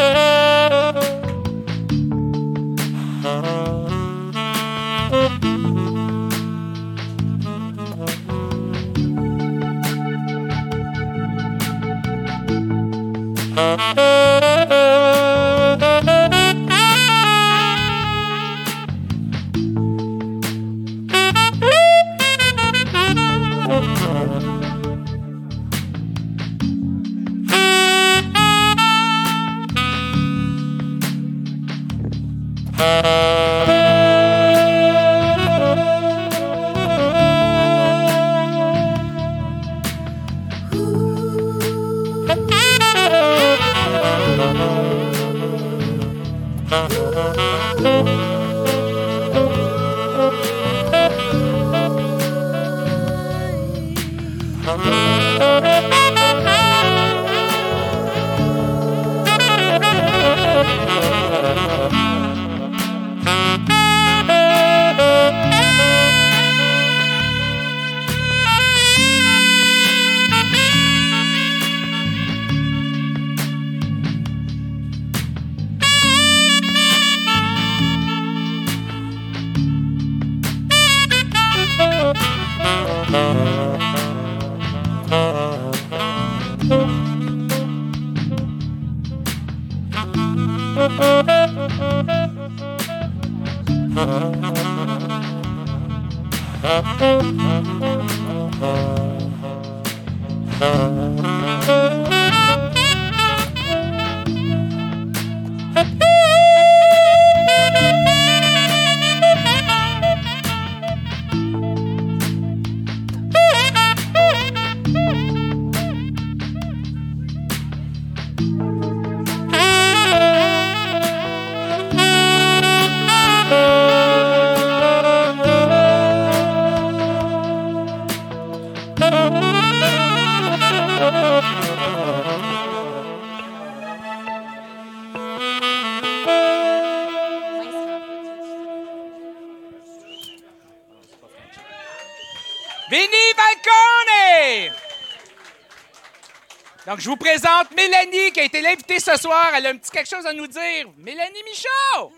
Je vous présente Mélanie, qui a été l'invitée ce soir. Elle a un petit quelque chose à nous dire. Mélanie Michaud!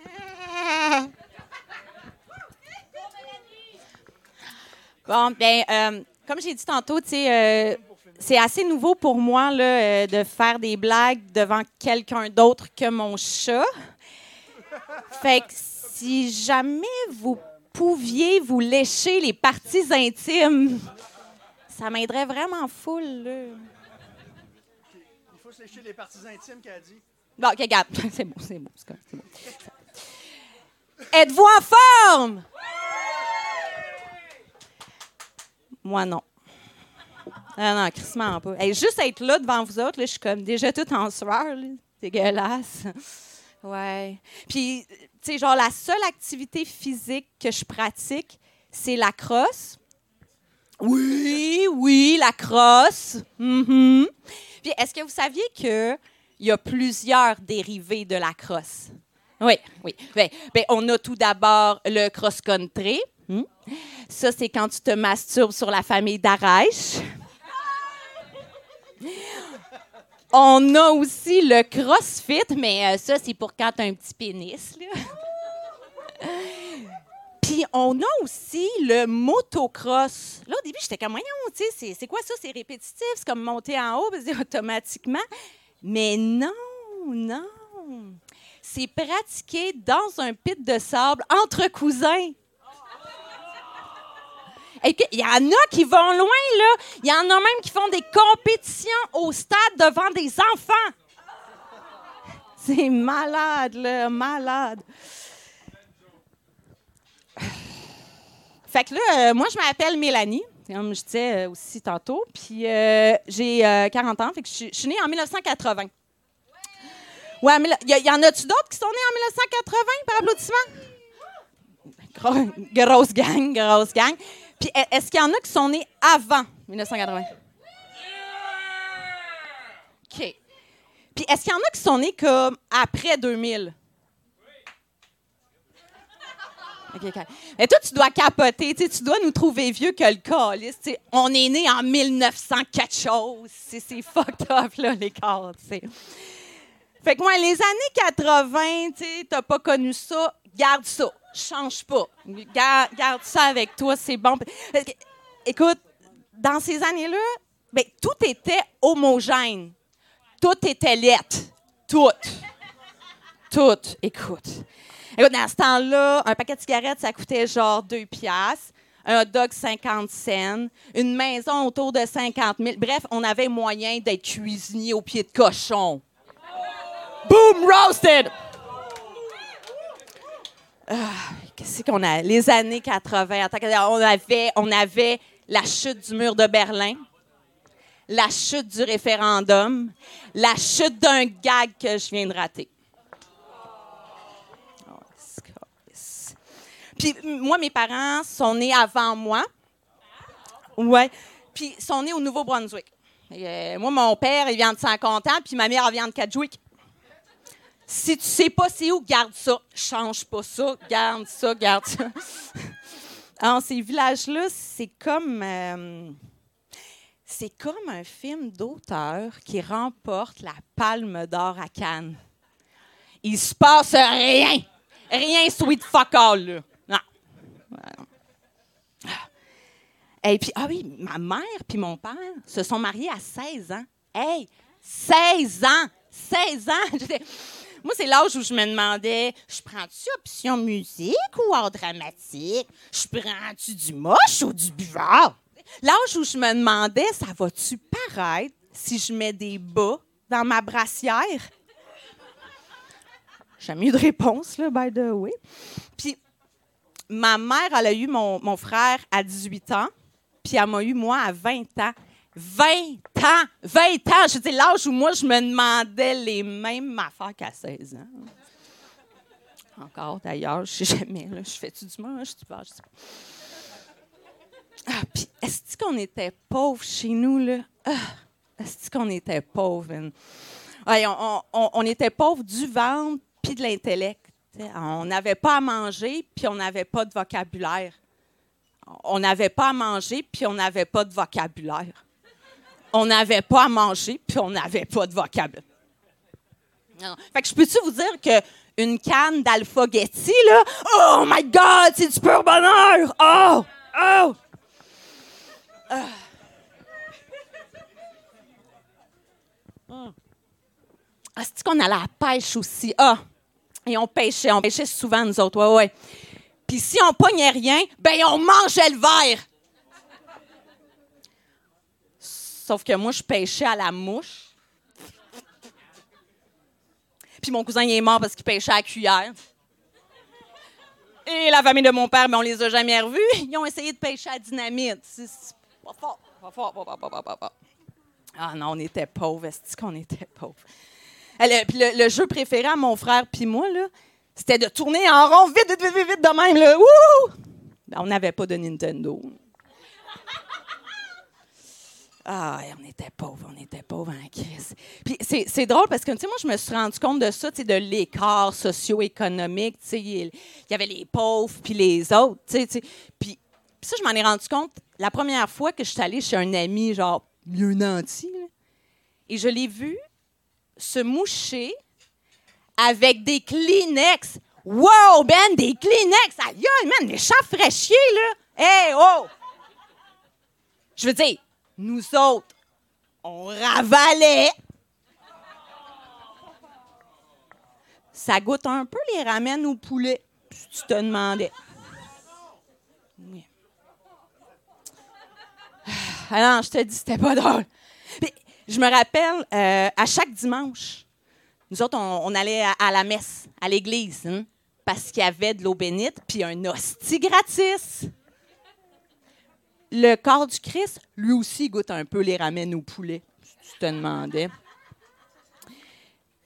Bon, bien, euh, comme j'ai dit tantôt, euh, c'est assez nouveau pour moi là, euh, de faire des blagues devant quelqu'un d'autre que mon chat. Fait que si jamais vous pouviez vous lécher les parties intimes, ça m'aiderait vraiment full. Là. Se lécher les parties intimes qu'elle a dit. Bon, OK, regarde. C'est bon, c'est bon. c'est c'est bon. Êtes-vous en forme? Moi, non. Ah non, crissement pas. Hey, juste être là devant vous autres, là, je suis comme déjà toute en sueur. là. Dégueulasse. Ouais. Puis, tu sais, genre, la seule activité physique que je pratique, c'est la crosse. Oui, oui, la crosse. Mhm. Est-ce que vous saviez qu'il y a plusieurs dérivés de la crosse? Oui, oui. Ben, ben, on a tout d'abord le cross-country. Hmm? Ça, c'est quand tu te masturbes sur la famille d'Arèche. On a aussi le crossfit, mais euh, ça, c'est pour quand tu as un petit pénis. On a aussi le motocross. Là, au début, j'étais comme, voyons, tu sais, c'est- quoi ça? C'est répétitif, c'est comme monter en haut, c'est automatiquement. Mais non, non. C'est pratiqué dans un pit de sable entre cousins. Il y en a qui vont loin, là. Il y en a même qui font des compétitions au stade devant des enfants. C'est malade, là, malade. Fait que là, euh, moi, je m'appelle Mélanie, comme je disais euh, aussi tantôt. Puis euh, j'ai euh, 40 ans, fait que je suis- je suis née en 1980. Ouais, mais il y, en a-tu d'autres qui sont nés en 1980 par applaudissement? Gros- grosse gang, grosse gang. Puis e- est-ce qu'il y en a qui sont nés avant 1980? OK. Puis est-ce qu'il y en a qui sont nés comme après 2000? Mais toi, tu dois capoter, tu dois nous trouver vieux que le calice. On est né en 1900 quelque. C'est fucked up, là, tu sais. Fait que moi, les années 80, tu t'as pas connu ça, garde ça. Change pas. Garde, ça avec toi, c'est bon. Écoute, dans ces années-là, ben, tout était homogène. Tout était lettre. Tout. Tout. Écoute. Écoute, dans ce temps-là, un paquet de cigarettes, ça coûtait genre 2 piastres. Un dog, 50 cents. Une maison autour de 50 000. Bref, on avait moyen d'être cuisinier au pied de cochon. Boom, roasted! Ah, Qu'est-ce qu'on a? Les années 80. Attends, on avait, on avait la chute du mur de Berlin, la chute du référendum, la chute d'un gag que je viens de rater. Oh, c'est- Puis moi, mes parents sont nés avant moi. Ouais. Puis ils sont nés au Nouveau-Brunswick. Euh, moi, mon père, il vient de Saint-Content, puis ma mère, elle vient de Cadjouik. Si tu sais pas c'est où, garde ça. Change pas ça. Garde ça, garde ça. Alors, ces villages-là, c'est comme. euh, c'est comme un film d'auteur qui remporte la Palme d'Or à Cannes. Il se passe rien. Rien sweet fuck all, là. Et puis, ah oui, ma mère puis mon père se sont mariés à 16 ans. Hey, 16 ans! 16 ans! Moi, c'est l'âge où je me demandais, je prends-tu option musique ou art dramatique? Je prends-tu du moche ou du buvard? L'âge où je me demandais, ça va-tu paraître si je mets des bas dans ma brassière? J'ai eu de réponse, là, by the way. Ma mère, elle a eu mon, frère à 18 ans, puis elle m'a eu moi à 20 ans. 20 ans! 20 ans! Je dis l'âge où moi, je me demandais les mêmes affaires qu'à 16 ans. Encore, d'ailleurs, je sais jamais. Je fais-tu du moche? Je sais pas. Je sais pas. Ah, puis, est-ce qu'on était pauvres chez nous, là? Ah, est-ce qu'on était pauvres? hein? Ouais, on était pauvres du ventre puis de l'intellect. On n'avait pas à manger puis on n'avait pas de vocabulaire. On n'avait pas à manger puis on n'avait pas de vocabulaire. On n'avait pas à manger puis on n'avait pas de vocabulaire. Fait que je peux-tu vous dire que une canne d'alphagetti, là, oh my God, c'est du pur bonheur! Oh! Oh! Ah. Ah, c'est qu'on à la pêche aussi? Ah! Et on pêchait, on pêchait souvent, nous autres, ouais, ouais. Puis si on pognait rien, ben on mangeait le verre. Sauf que moi, je pêchais à la mouche. Puis mon cousin, il est mort parce qu'il pêchait à cuillère. Et la famille de mon père, mais on les a jamais revus. Ils ont essayé de pêcher à dynamite. Pas fort, pas fort, pas fort, pas fort, pas fort. Ah non, on était pauvres. Est-ce qu'on était pauvres? Le- jeu préféré à mon frère puis moi, là, c'était de tourner en rond vite, vite, vite, vite, de même. Là. Ben, on n'avait pas de Nintendo. Ah, on était pauvres, on était pauvres en crise. Puis c'est drôle parce que, tu sais, moi, je me suis rendu compte de ça, tu de l'écart socio-économique. Tu sais, il y avait les pauvres puis les autres, tu sais. Puis ça, je m'en ai rendu compte la première fois que je suis allée chez un ami, genre, mieux nanti, et je l'ai vu se moucher avec des Kleenex. Wow, Ben, des Kleenex! Aïe, man, méchant fraîchier, là! Hey, oh! Je veux dire, nous autres, on ravalait. Ça goûte un peu les ramen au poulet, tu te demandais. Oui. Ah non, je te dis, c'était pas drôle. Je me rappelle, euh, à chaque dimanche, nous autres, on, allait à, la messe, à l'église, hein, parce qu'il y avait de l'eau bénite, puis un hostie gratis. Le corps du Christ, lui aussi, goûte un peu les ramen au poulet, si tu te demandais.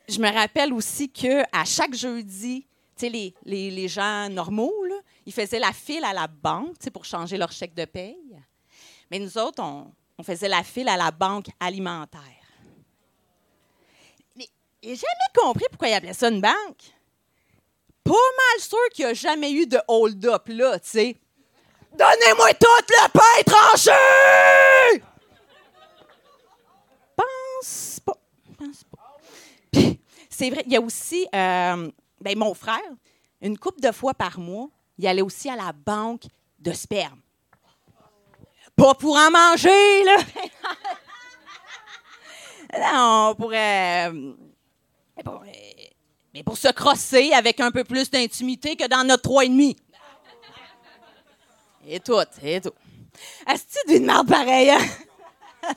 Je me rappelle aussi que à chaque jeudi, les, les- les gens normaux, ils faisaient la file à la banque pour changer leur chèque de paye. Mais nous autres, on, on faisait la file à la banque alimentaire. J'ai jamais compris pourquoi ils appelaient ça une banque. Pas mal sûr qu'il n'y a jamais eu de hold-up là, tu sais. Donnez-moi tout le pain tranché! Pense pas. Pense pas. C'est vrai, il y a aussi euh, ben, mon frère, une couple de fois par mois, il allait aussi à la banque de sperme. Pas pour en manger, là! non, pour. euh, mais pour, euh, mais pour se crosser avec un peu plus d'intimité que dans notre trois et demi. Et tout, et tout. Est-ce d'une merde pareille? hein?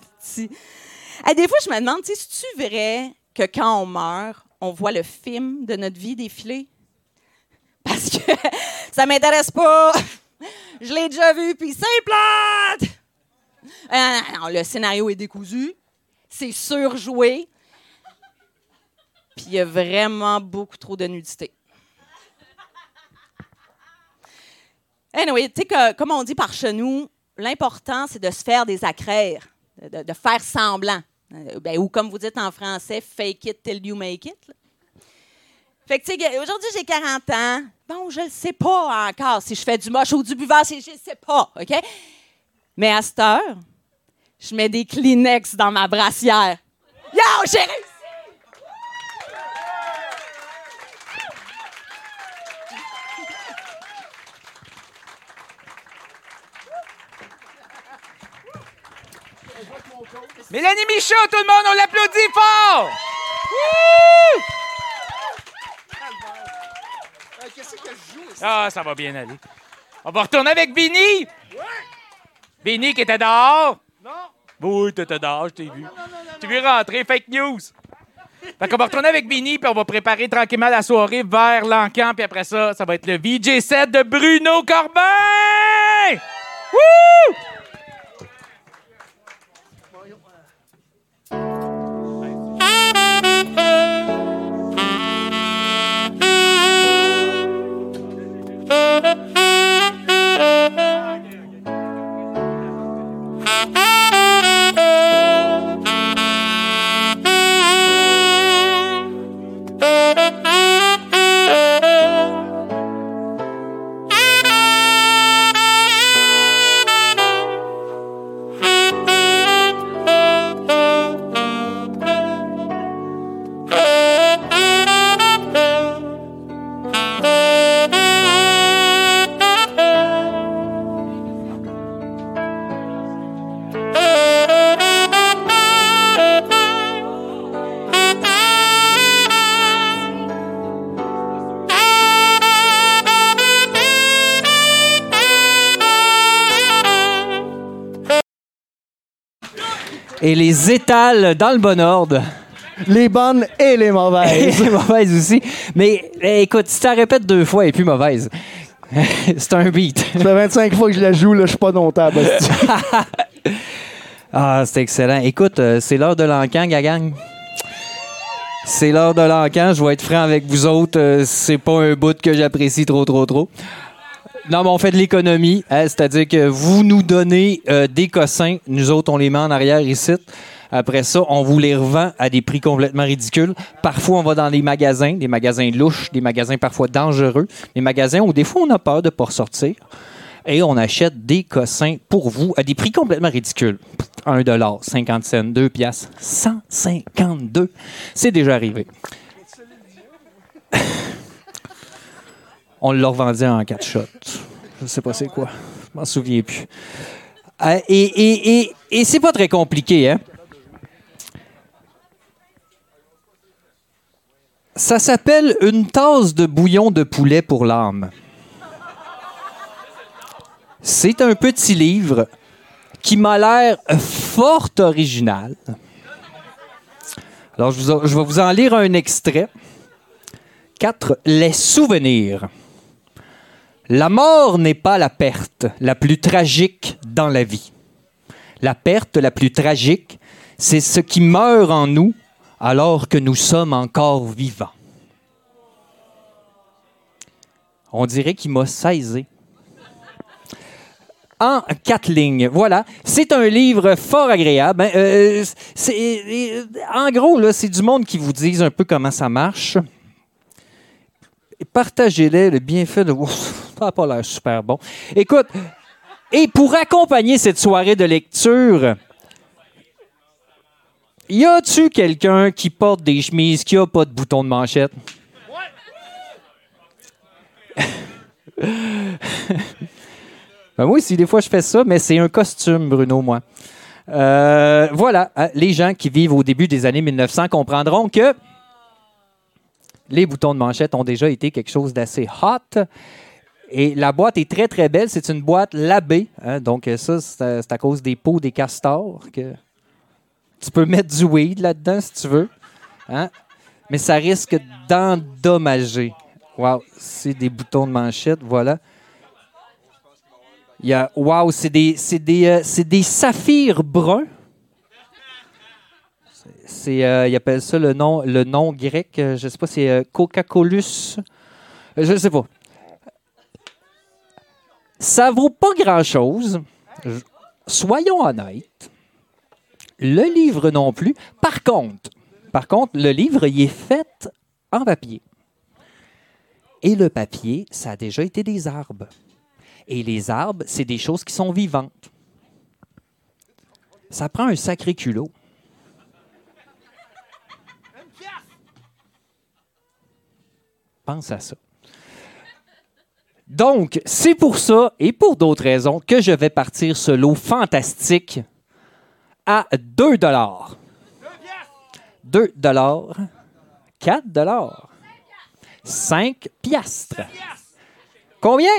Hey, des fois, je me demande, tu sais, c'est-tu vrai que quand on meurt, on voit le film de notre vie défiler? parce que ça m'intéresse pas. Je l'ai déjà vu, puis c'est plate! Euh, le scénario est décousu, c'est surjoué, puis il y a vraiment beaucoup trop de nudité. Tu sais, comme on dit par chez nous, l'important, c'est de se faire des accraires, de, faire semblant. Euh, ben, ou comme vous dites en français, fake it till you make it. Fait que, tu sais, aujourd'hui, j'ai 40 ans. Bon, je ne sais pas encore si je fais du moche ou du buvard, je ne sais pas, OK? Mais à cette heure, je mets des Kleenex dans ma brassière. Yo, j'ai réussi! Mélanie Michaud, tout le monde, on l'applaudit fort! Wouh! Ah, ça? va bien aller. On va retourner avec Benny. Benny qui était dehors. Non. Oui, t'étais dehors, je t'ai vu. Tu vu rentrer, fake news? Fait qu'on va retourner avec Benny, puis on va préparer tranquillement la soirée vers l'encan, puis après ça, ça va être le VJ set de Bruno Corbin! Wouh! Et les étale dans le bon ordre. Les bonnes et les mauvaises. Et les mauvaises aussi. Mais eh, écoute, si tu la répètes deux fois, elle est plus mauvaise. C'est un beat. Ça fait 25 fois que je la joue, là, je suis pas hostie. Ah, c'est excellent. Écoute, euh, c'est l'heure de l'encan, gagang. C'est l'heure de l'encan. Je vais être franc avec vous autres. euh, c'est pas un bout que j'apprécie trop, trop, trop. Non, mais on fait de l'économie. hein, C'est-à-dire que vous nous donnez euh, des cossins. Nous autres, on les met en arrière ici. Après ça, on vous les revend à des prix complètement ridicules. Parfois, on va dans des magasins, des magasins louches, des magasins parfois dangereux, des magasins où des fois, on a peur de ne pas ressortir. Et on achète des cossins pour vous à des prix complètement ridicules. 1 50 cents, 2 piastres, 152. C'est déjà arrivé. On l'a revendu en 4 shots. Je sais pas c'est quoi. Je m'en souviens plus. Euh, et et, et, c'est pas très compliqué, hein? Ça s'appelle Une tasse de bouillon de poulet pour l'âme. C'est un petit livre qui m'a l'air fort original. Alors, je, vous je vais vous en lire un extrait. 4. Les souvenirs. La mort n'est pas la perte la plus tragique dans la vie. La perte la plus tragique, c'est ce qui meurt en nous alors que nous sommes encore vivants. On dirait qu'il m'a saisi. En quatre lignes. Voilà. C'est un livre fort agréable. hein. Euh, euh, en gros, c'est du monde qui vous dise un peu comment ça marche. Partagez-les, le bienfait de. Ça n'a pas l'air super bon. Écoute, et pour accompagner cette soirée de lecture, y a-tu quelqu'un qui porte des chemises qui a pas de bouton de manchette? Ben moi aussi, des fois, je fais ça, mais c'est un costume, Bruno, moi. Euh, voilà, hein, les gens qui vivent au début des années 1900 comprendront que les boutons de manchette ont déjà été quelque chose d'assez hot. Et la boîte est très, très belle. C'est une boîte labée. hein, donc, euh, ça, c'est à, c'est à cause des peaux des castors que tu peux mettre du weed là-dedans si tu veux. hein. Mais ça risque d'endommager Wow, c'est des boutons de manchette, voilà. Wow, c'est des, des, euh, c'est des saphirs bruns. C'est, euh, ils appellent ça le nom, le nom grec. euh, je sais pas, c'est euh, Coca-Colus. Je sais pas. Ça vaut pas grand-chose. Soyons honnêtes. Le livre non plus. Par contre, par contre, le livre, il est fait en papier. Et le papier, ça a déjà été des arbres. Et les arbres, c'est des choses qui sont vivantes. Ça prend un sacré culot. Pense à ça. Donc, c'est pour ça et pour d'autres raisons que je vais partir ce lot fantastique à 2 dollars. 2 dollars. 4 dollars. 5 piastres. Combien?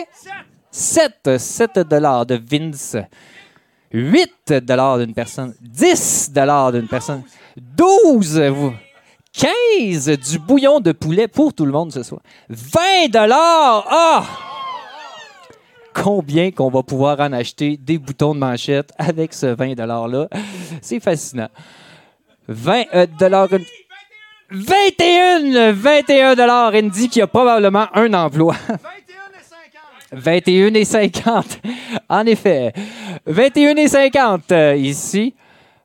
7. 7 dollars de Vince. 8 dollars d'une personne. 10 dollars d'une personne. 12. vous- 15 du bouillon de poulet pour tout le monde ce soir. 20 dollars. Ah! Combien qu'on va pouvoir en acheter des boutons de manchette avec ce 20 $-là? C'est fascinant. 20 euh, dollars. une- 21! 21 dollars, Andy, qui a probablement un emploi. 21 et 50. En effet. 21 et 50 euh, ici.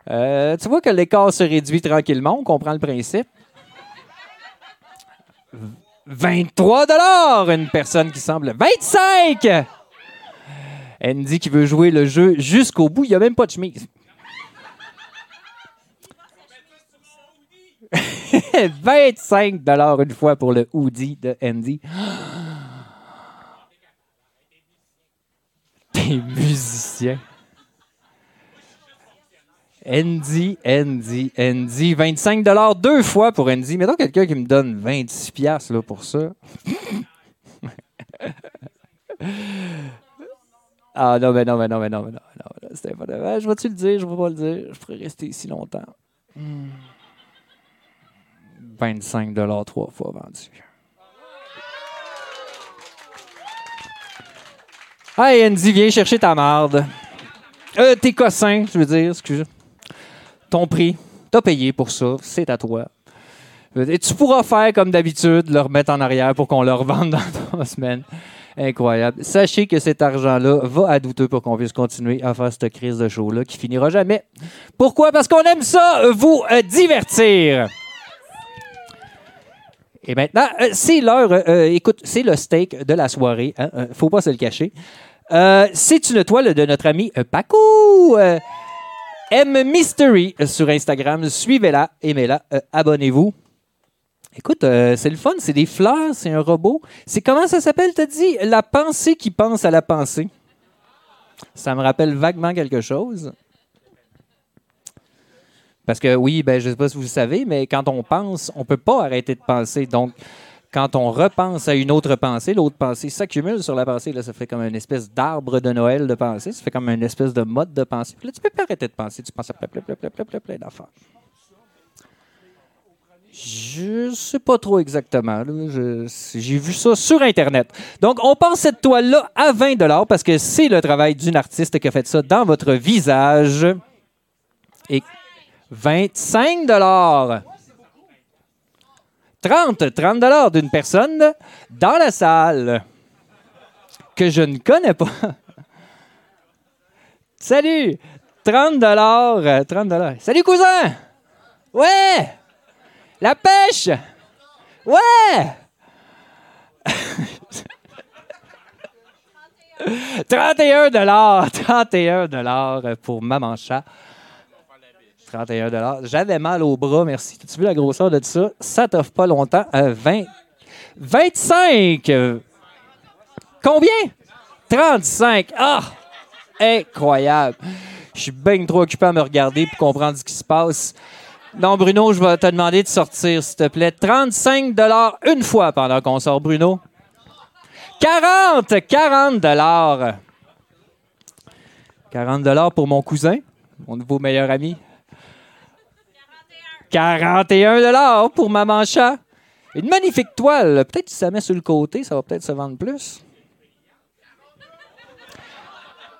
Euh, tu vois que l'écart se réduit tranquillement. On comprend le principe. 23 dollars, une personne qui semble 25. Andy qui veut jouer le jeu jusqu'au bout, il n'y a même pas de chemise. 25 dollars une fois pour le hoodie de Andy. Des musiciens. Andy, Andy, Andy. 25 dollars deux fois pour Andy. Mettons quelqu'un qui me donne 26 piastres, là pour ça. ah non, mais non, mais non, mais non, mais non. non, C'était pas. Ah, Je vais-tu le dire? Je vais pas le dire. Je pourrais rester ici longtemps. Hmm. 25 dollars trois fois vendu. Hey Andy, viens chercher ta marde. Euh, tes cossins, je veux dire, excuse. Ton prix, t'as payé pour ça, c'est à toi. Et tu pourras faire comme d'habitude, le remettre en arrière pour qu'on le revende dans trois semaines. Incroyable. Sachez que cet argent-là va à douteux pour qu'on puisse continuer à faire cette crise de show-là qui finira jamais. Pourquoi? Parce qu'on aime ça, vous euh, divertir. Et maintenant, euh, c'est l'heure. euh, écoute, c'est le steak de la soirée. Hein, faut pas se le cacher. C'est une toile de notre ami Paco. M Mystery sur Instagram. Suivez-la, aimez-la, euh, abonnez-vous. Écoute, euh, c'est le fun, c'est des fleurs, c'est un robot. C'est comment ça s'appelle, t'as dit? La pensée qui pense à la pensée. Ça me rappelle vaguement quelque chose. Parce que oui, ben, je ne sais pas si vous le savez, mais quand on pense, on ne peut pas arrêter de penser. Donc, quand on repense à une autre pensée, l'autre pensée s'accumule sur la pensée. Là, ça fait comme une espèce d'arbre de Noël de pensée. Ça fait comme une espèce de mode de pensée. Puis là, tu peux pas arrêter de penser. Tu penses à plein, plein, plein, plein, plein, plein, d'affaires. Je sais pas trop exactement. J'ai vu ça sur Internet. Donc, on pense cette toile-là à 20 parce que c'est le travail d'une artiste qui a fait ça dans votre visage. Et 25 dollars. 30, 30 dollars d'une personne dans la salle que je ne connais pas. Salut, 30 dollars, 30 dollars. Salut cousin. Ouais. La pêche. Ouais. 31 dollars, 31 dollars pour maman chat. 31 J'avais mal au bras, merci. As-tu vu la grosseur de ça? Ça t'offre pas longtemps. Euh, 20... 25! Euh, Combien? 35. Ah! Incroyable. Je suis bien trop occupé à me regarder pour comprendre ce qui se passe. Non, Bruno, je vais te demander de sortir, s'il te plaît. 35 une fois pendant qu'on sort, Bruno. 40! 40 40 pour mon cousin, mon nouveau meilleur ami. 41 pour Maman Chat. Une magnifique toile. Peut-être que si ça met sur le côté, ça va peut-être se vendre plus.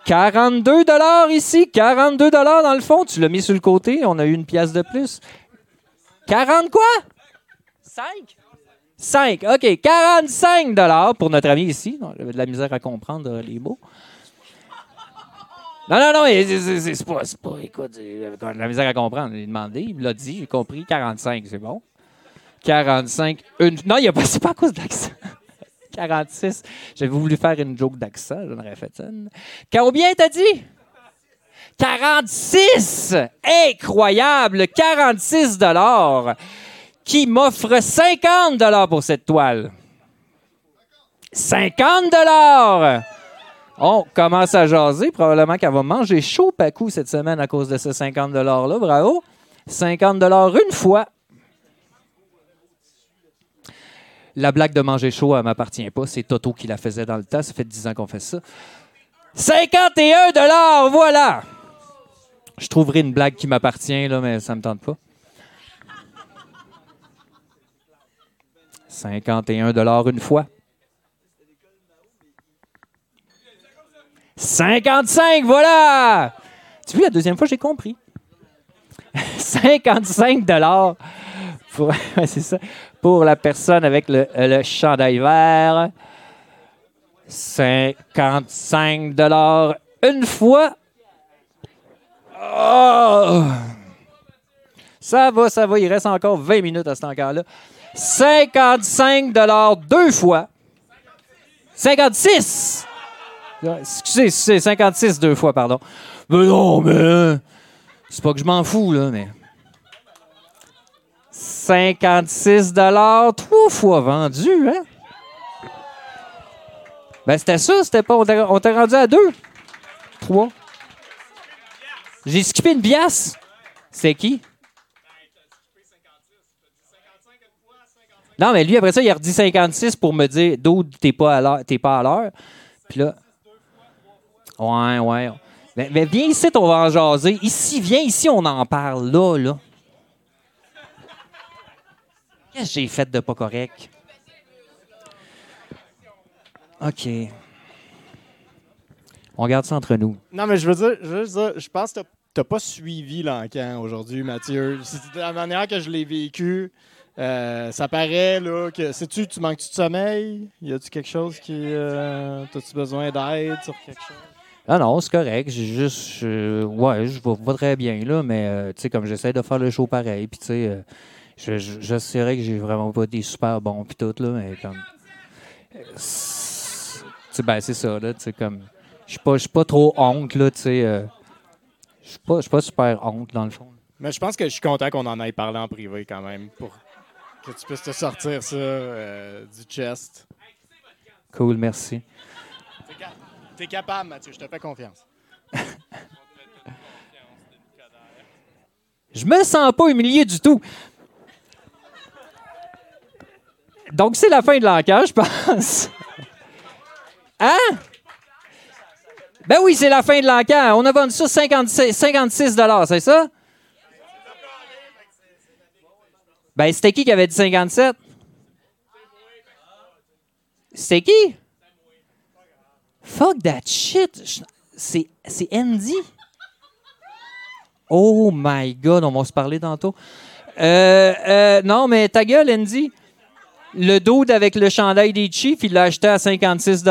42 dollars ici, 42 dollars dans le fond. Tu l'as mis sur le côté, on a eu une pièce de plus. 40 quoi? 5? 5, OK. 45 dollars pour notre ami ici. J'avais de la misère à comprendre les mots. Non, non, non, c'est- pas, écoute, j'avais de la misère à comprendre. Il demandé, il me l'a dit, j'ai compris, 45, c'est bon. 45, une... Non, il a pas à cause de l'accent. 46, j'avais voulu faire une joke d'accent, j'en aurais fait une. Combien t'as dit? 46! Incroyable! 46 dollars qui m'offre 50 dollars pour cette toile. 50 dollars! On commence à jaser. Probablement qu'elle va manger chaud Pacou cette semaine à cause de ce 50 $-là. Bravo. 50 une fois. La blague de manger chaud, elle m'appartient pas. C'est Toto qui la faisait dans le temps. Ça fait 10 ans qu'on fait ça. 51 voilà! Je trouverai une blague qui m'appartient, là, mais ça me tente pas. 51 une fois. 55, voilà! Tu vois, la deuxième fois, j'ai compris. 55 dollars pour, pour la personne avec le, le chandail vert. 55 dollars une fois. Oh! Ça va, ça va. Il reste encore 20 minutes à cet encart-là. 55 dollars deux fois. 56! Excusez, c'est 56 deux fois, pardon. Mais non, mais. euh, C'est pas que je m'en fous, là, mais. 56 trois fois vendu, hein? Ben, c'était ça, c'était pas. On t'a- rendu à deux. Trois. J'ai skippé une pièce. C'est qui? Non, mais lui, après ça, il a redit 56 pour me dire l'heure. T'es pas à l'heure. Puis là. Ouais, ouais. Mais, viens ici, on va en jaser. Ici, viens ici, on en parle là, là. Qu'est-ce que j'ai fait de pas correct? OK. On garde ça entre nous. Non, mais je veux dire, je, dire, je pense que t'as- t'as pas suivi l'encan aujourd'hui, Mathieu. C'était la manière que je l'ai vécu. euh, ça paraît, là, que. Sais-tu, tu manques-tu de sommeil? Y a-tu quelque chose qui. euh, T'as-tu besoin d'aide sur quelque chose? Ah non, c'est correct. J'ai juste. je- ouais, je vais pas très bien, là, mais euh, tu sais, comme j'essaie de faire le show pareil, puis tu sais, euh, je, je, je sais que j'ai vraiment pas des super bons, puis tout, là, mais comme. euh, c'est- Tu sais, ben, c'est ça, là, tu sais, comme. Je suis pas, pas trop honte, là, tu sais. euh, Je suis pas, je suis pas super honte, dans le fond. Mais je pense que je suis content qu'on en aille parlé en privé quand même pour que tu puisses te sortir ça du chest. Cool, merci. T'es ca- T'es capable, Mathieu, je te fais confiance. Je me sens pas humilié du tout. Donc, c'est la fin de l'enquête, je pense. Hein? Ben oui, c'est la fin de l'enquête. On a vendu ça 56, 56 c'est ça? Ben, c'était qui qui avait dit 57? C'était qui? Fuck that shit. C'est, Andy. Oh my God, on va se parler tantôt. Euh, euh, non, mais ta gueule, Andy. Le dude avec le chandail des Chiefs, il l'a acheté à 56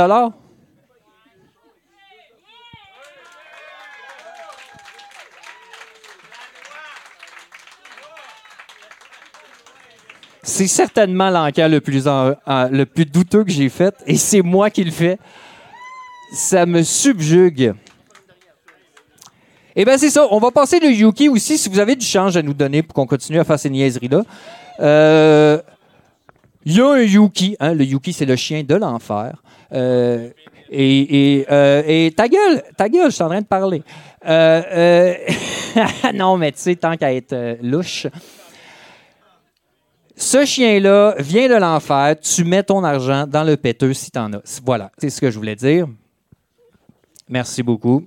C'est certainement l'enquête le plus, le plus douteux que j'ai fait, et c'est moi qui le fais. Ça me subjugue. Eh bien, c'est ça. On va passer le Yuki aussi, si vous avez du change à nous donner pour qu'on continue à faire ces niaiseries-là. Euh, Il y a un Yuki. Hein? Le Yuki, c'est le chien de l'enfer. Euh, euh, et ta gueule, ta gueule, je suis en train de parler. Non, mais tu sais, tant qu'à être louche. Ce chien-là vient de l'enfer. Tu mets ton argent dans le péteux si t'en as. Voilà, c'est ce que je voulais dire. Merci beaucoup.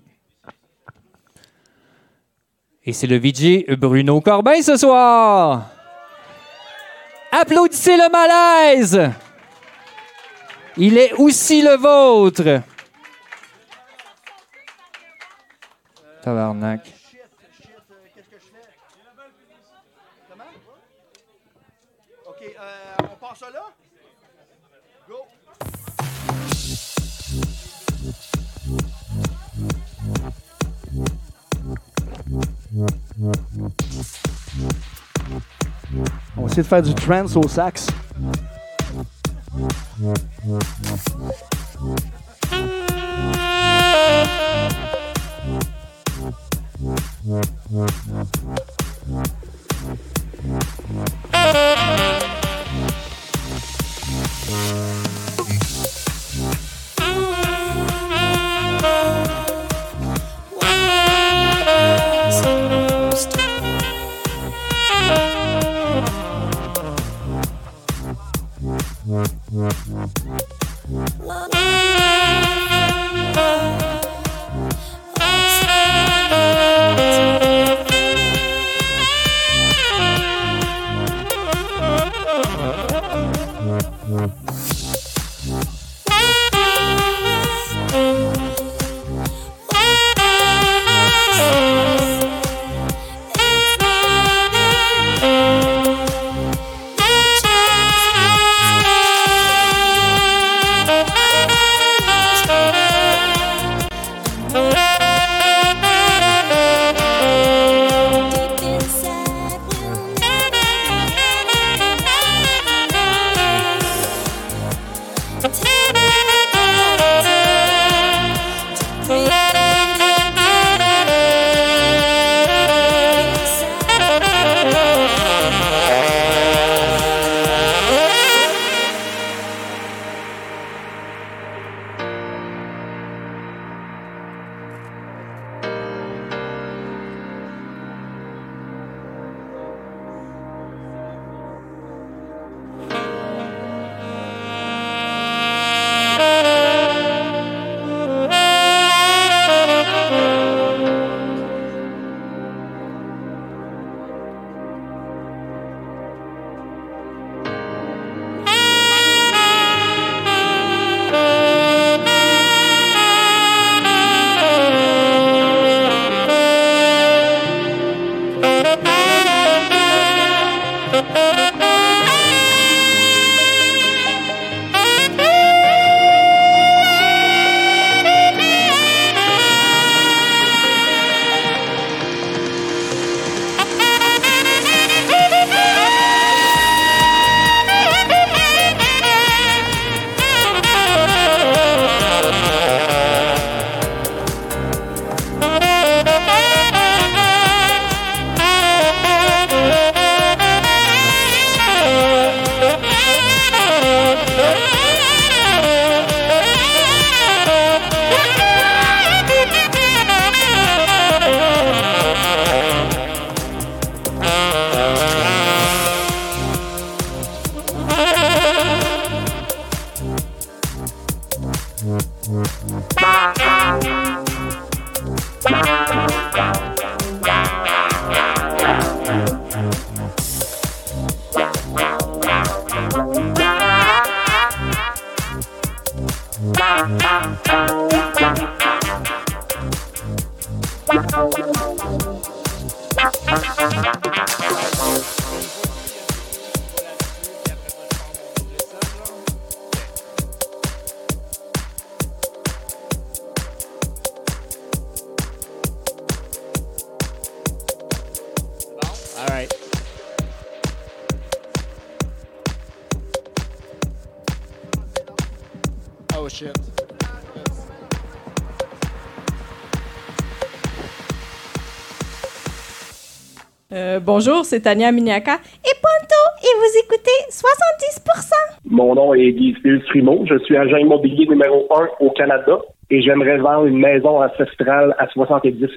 Et c'est le VJ Bruno Corbin ce soir. Applaudissez le malaise. Il est aussi le vôtre. Tabarnak. OK, euh, on ça là? On va essayer de faire du trance au sax. Love. Bonjour, c'est Tania Miniaka et Ponto, et vous écoutez 70%. Mon nom est Guy Frimo. Je suis agent immobilier numéro un au Canada et j'aimerais vendre une maison ancestrale à 70